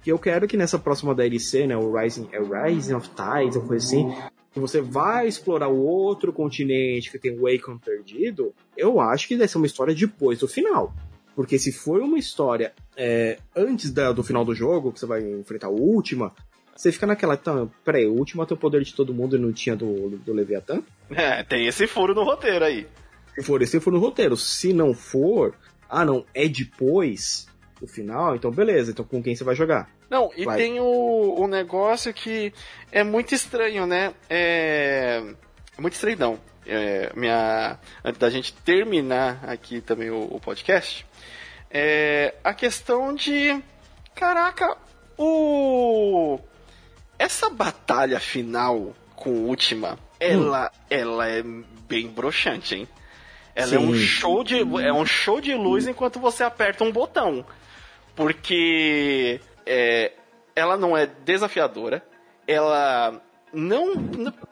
que eu quero que nessa próxima DLC, né, o Rising, é Rising of Tides, uma coisa assim, que você vai explorar o outro continente que tem o Akon perdido, eu acho que deve ser uma história depois do final. Porque se for uma história é, antes da- do final do jogo, que você vai enfrentar o Última, você fica naquela, então, peraí, o Última tem o poder de todo mundo e não tinha do, do Leviatã? É, tem esse furo no roteiro aí. Se for esse, for no roteiro. Se não for, ah não, é depois do final, então beleza, então com quem você vai jogar? Não, e Vai. tem o, o negócio que é muito estranho, né? É. Muito estranho, não. É, minha, antes da gente terminar aqui também o, o podcast, é a questão de. Caraca, o. Essa batalha final com Última, ela, ela é bem broxante, hein? Ela é um show de é um show de luz enquanto você aperta um botão. Porque é, ela não é desafiadora, ela não,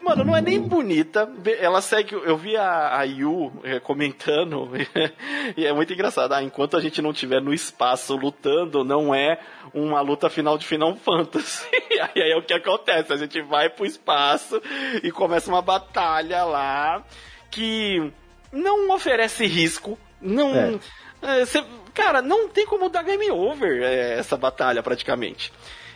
mano, não é nem bonita. Ela segue, eu vi a, a Yu eh, comentando <laughs> e é muito engraçado. Ah, enquanto a gente não estiver no espaço lutando, não é uma luta final de Final Fantasy. <laughs> E aí, aí é o que acontece, a gente vai pro espaço e começa uma batalha lá que não oferece risco, não É. é, cê- cara, não tem como dar game over é, essa batalha praticamente.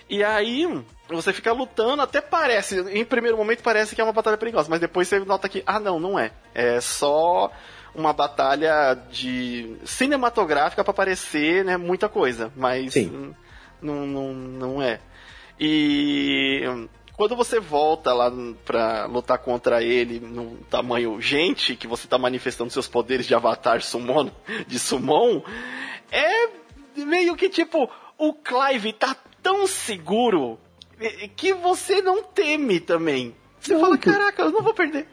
E aí, você fica lutando, até parece, em primeiro momento parece que é uma batalha perigosa, mas depois você nota que, ah não, não é. É só uma batalha de cinematográfica para parecer, né, muita coisa, mas Sim. não, não, não é. E quando você volta lá pra lutar contra ele no tamanho gente, que você tá manifestando seus poderes de avatar summon, de summon, é meio que tipo, o Clive tá tão seguro que você não teme também. Você Não, fala, caraca, eu não vou perder.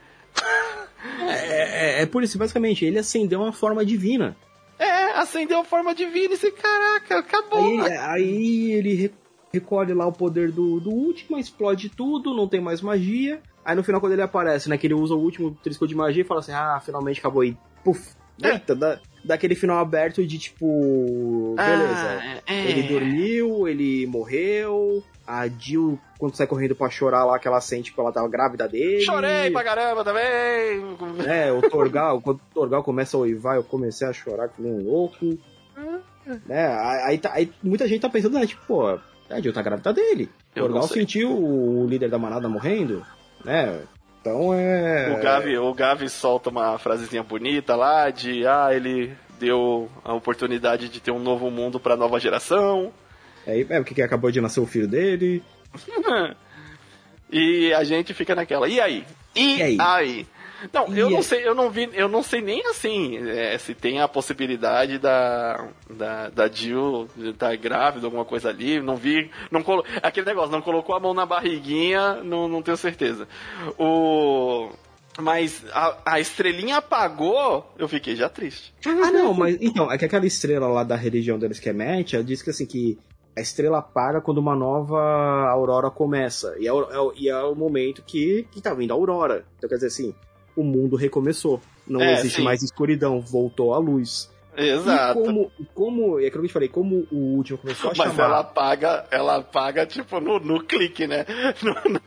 É, é, é por isso, basicamente, ele acendeu uma forma divina. É, acendeu a forma divina e você, caraca, acabou. Aí, ele- aí ele recolhe lá o poder do, do último, explode tudo, não tem mais magia. Aí no final, quando ele aparece, né, que ele usa o último trisco de magia e fala assim, ah, finalmente acabou aí. Puf! É. Eita, dá, dá aquele final aberto de tipo. Beleza. Ah, é. Ele dormiu, ele morreu. A Jill, quando sai correndo pra chorar lá, que ela sente que ela tava grávida dele. Chorei pra caramba também. É, o Torgal, quando o Torgal começa a oivar, eu comecei a chorar que nem um louco. né? Aí, tá- aí muita gente tá pensando, né, tipo, pô, a Jill tá grávida dele. Eu sei. sentiu o líder da manada morrendo, né? Então é. O Gavi, o Gavi solta uma frasezinha bonita lá de ah, ele deu a oportunidade de ter um novo mundo pra nova geração. É, é porque acabou de nascer o filho dele. <laughs> e a gente fica naquela. E aí? E, E aí? aí? Não, eu não aí? sei, eu não vi, eu não sei nem assim é, se tem a possibilidade da da, da Jill estar grávida, alguma coisa ali. Não vi, não colo... aquele negócio, não colocou a mão na barriguinha, não, não tenho certeza. O mas a, a estrelinha apagou, eu fiquei já triste. Ah, não, mas então, é que aquela estrela lá da religião deles que é Metia diz que assim que a estrela apaga quando uma nova aurora começa. E é, o- é é o momento que, que tá vindo a aurora. Então quer dizer assim, o mundo recomeçou. Não É, existe sim. mais escuridão, voltou a luz. Exato. E como, como, é aquilo que eu te falei, como o último começou a Mas chamar... ela apaga, ela apaga tipo no, no clique, né? <laughs> No- no-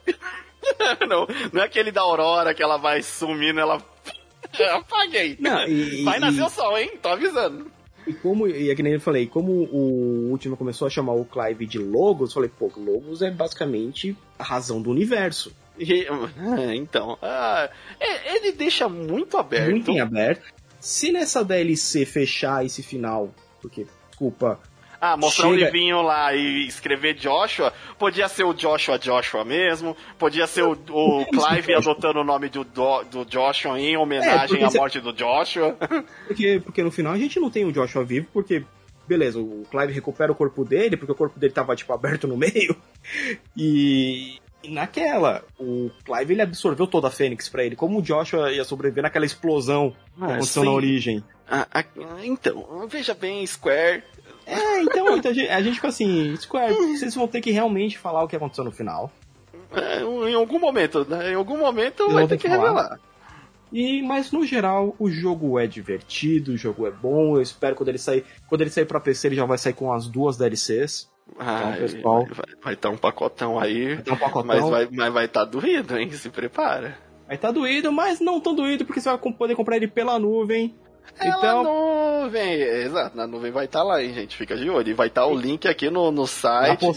<laughs> não, não é aquele da Aurora que ela vai sumindo, ela. <laughs> Apaguei. Não, e- vai e- nascer o sol, hein? Tô avisando. E como, e é que nem eu falei, como o último começou a chamar o Clive de Logos, eu falei, pô, Logos é basicamente a razão do universo. E- <laughs> então, ah, é- ele deixa muito aberto. Muito em aberto. Se nessa DLC fechar esse final, porque, desculpa, Ah, mostrar um Chega- livrinho lá e escrever Joshua, podia ser o Joshua Joshua mesmo, podia ser o, o <laughs> Clive adotando o nome do, do, Joshua em homenagem porque à morte do Joshua. <laughs> porque, porque no final a gente não tem o Joshua vivo, porque, beleza, o Clive recupera o corpo dele, porque o corpo dele tava, tipo, aberto no meio, e... e naquela, o Clive ele absorveu toda a Fênix pra ele. Como o Joshua ia sobreviver naquela explosão que Ah, aconteceu sim. na origem? Ah, ah, então, veja bem, Square. É, então, <laughs> então a gente- a gente fica assim, Square, vocês vão ter que realmente falar o que aconteceu no final. é, em algum momento, né? Em algum momento vai ter que falar. revelar. E, mas no geral, o jogo é divertido, o jogo é bom. Eu espero quando ele sair. Quando ele sair pra PC, ele já vai sair com as duas DLCs. Ah, pessoal. vai estar um pacotão aí. Tem um pacotão. Mas vai estar mas vai tá doído, hein? Se prepara. Vai tá doído, mas não tão doído, porque você vai poder comprar ele pela nuvem. É Então- na nuvem, exato, na nuvem vai estar lá, hein, gente, fica de olho. E vai estar o link aqui no, no site postagem.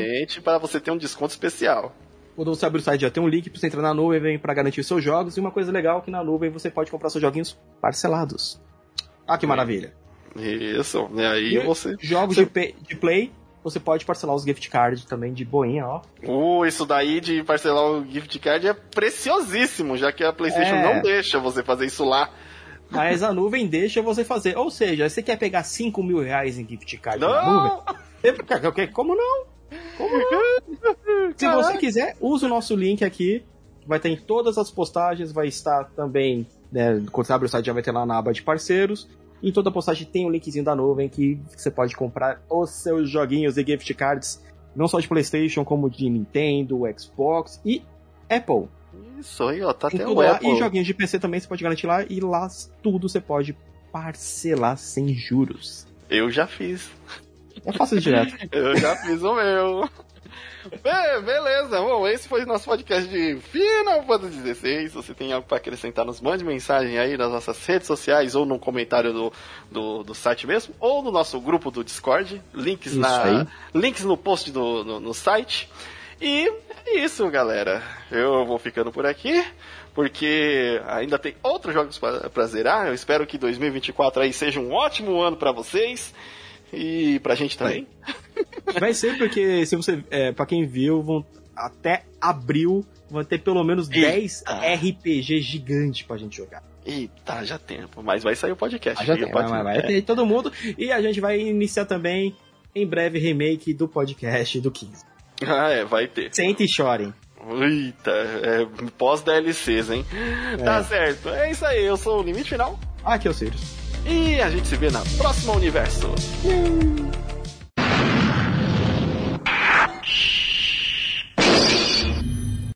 diretamente para você ter um desconto especial. Quando você abrir o site, já tem um link pra você entrar na nuvem pra garantir os seus jogos. E uma coisa legal é que na nuvem você pode comprar seus joguinhos parcelados. Ah, que maravilha. Isso, e aí E você. Jogos você- de play, você pode parcelar os gift cards também de boinha, ó. Uh, isso daí de parcelar o gift card é preciosíssimo, já que a PlayStation É. não deixa você fazer isso lá. Mas a nuvem deixa você fazer. Ou seja, você quer pegar 5 mil reais em gift card na nuvem? Não! Como não? Como não? Se você quiser, use o nosso link aqui. Vai ter em todas as postagens, vai estar também, né, quando você abre o site já vai ter lá na aba de parceiros. Em toda postagem tem um linkzinho da nuvem que você pode comprar os seus joguinhos e gift cards, não só de Playstation, como de Nintendo, Xbox e Apple. Isso aí, ó, tá Tem até o lá. Apple. E joguinhos de PC também você pode garantir lá. E lá tudo você pode parcelar sem juros. Eu já fiz. É fácil direto. <laughs> Eu já fiz o meu. Be- beleza, bom, esse foi o nosso podcast de Final Fantasy XVI. Se você tem algo para acrescentar, nos mande mensagem aí nas nossas redes sociais ou no comentário do, do, do site mesmo, ou no nosso grupo do Discord. Links, Isso na, aí. links no post do, no, no site. E é isso, galera. Eu vou ficando por aqui. Porque ainda tem outros jogos pra pra zerar. Eu espero que 2024 aí seja um ótimo ano pra vocês. E pra gente também. <laughs> Vai ser porque, se você. É, pra quem viu, vão, até abril vão ter pelo menos Eita. 10 RPG gigante pra gente jogar. Eita, já tempo. Mas vai sair o podcast. Ah, já tem, pode- vai, vai é. ter todo mundo. E a gente vai iniciar também, em breve, remake do podcast do 15. Ah, é, vai ter. Sente e chorem. Eita, é, pós-DLCs, hein? Tá certo. É isso aí, eu sou o Limite Final. Aqui é o Sirius. E a gente se vê na próxima universo. Hum.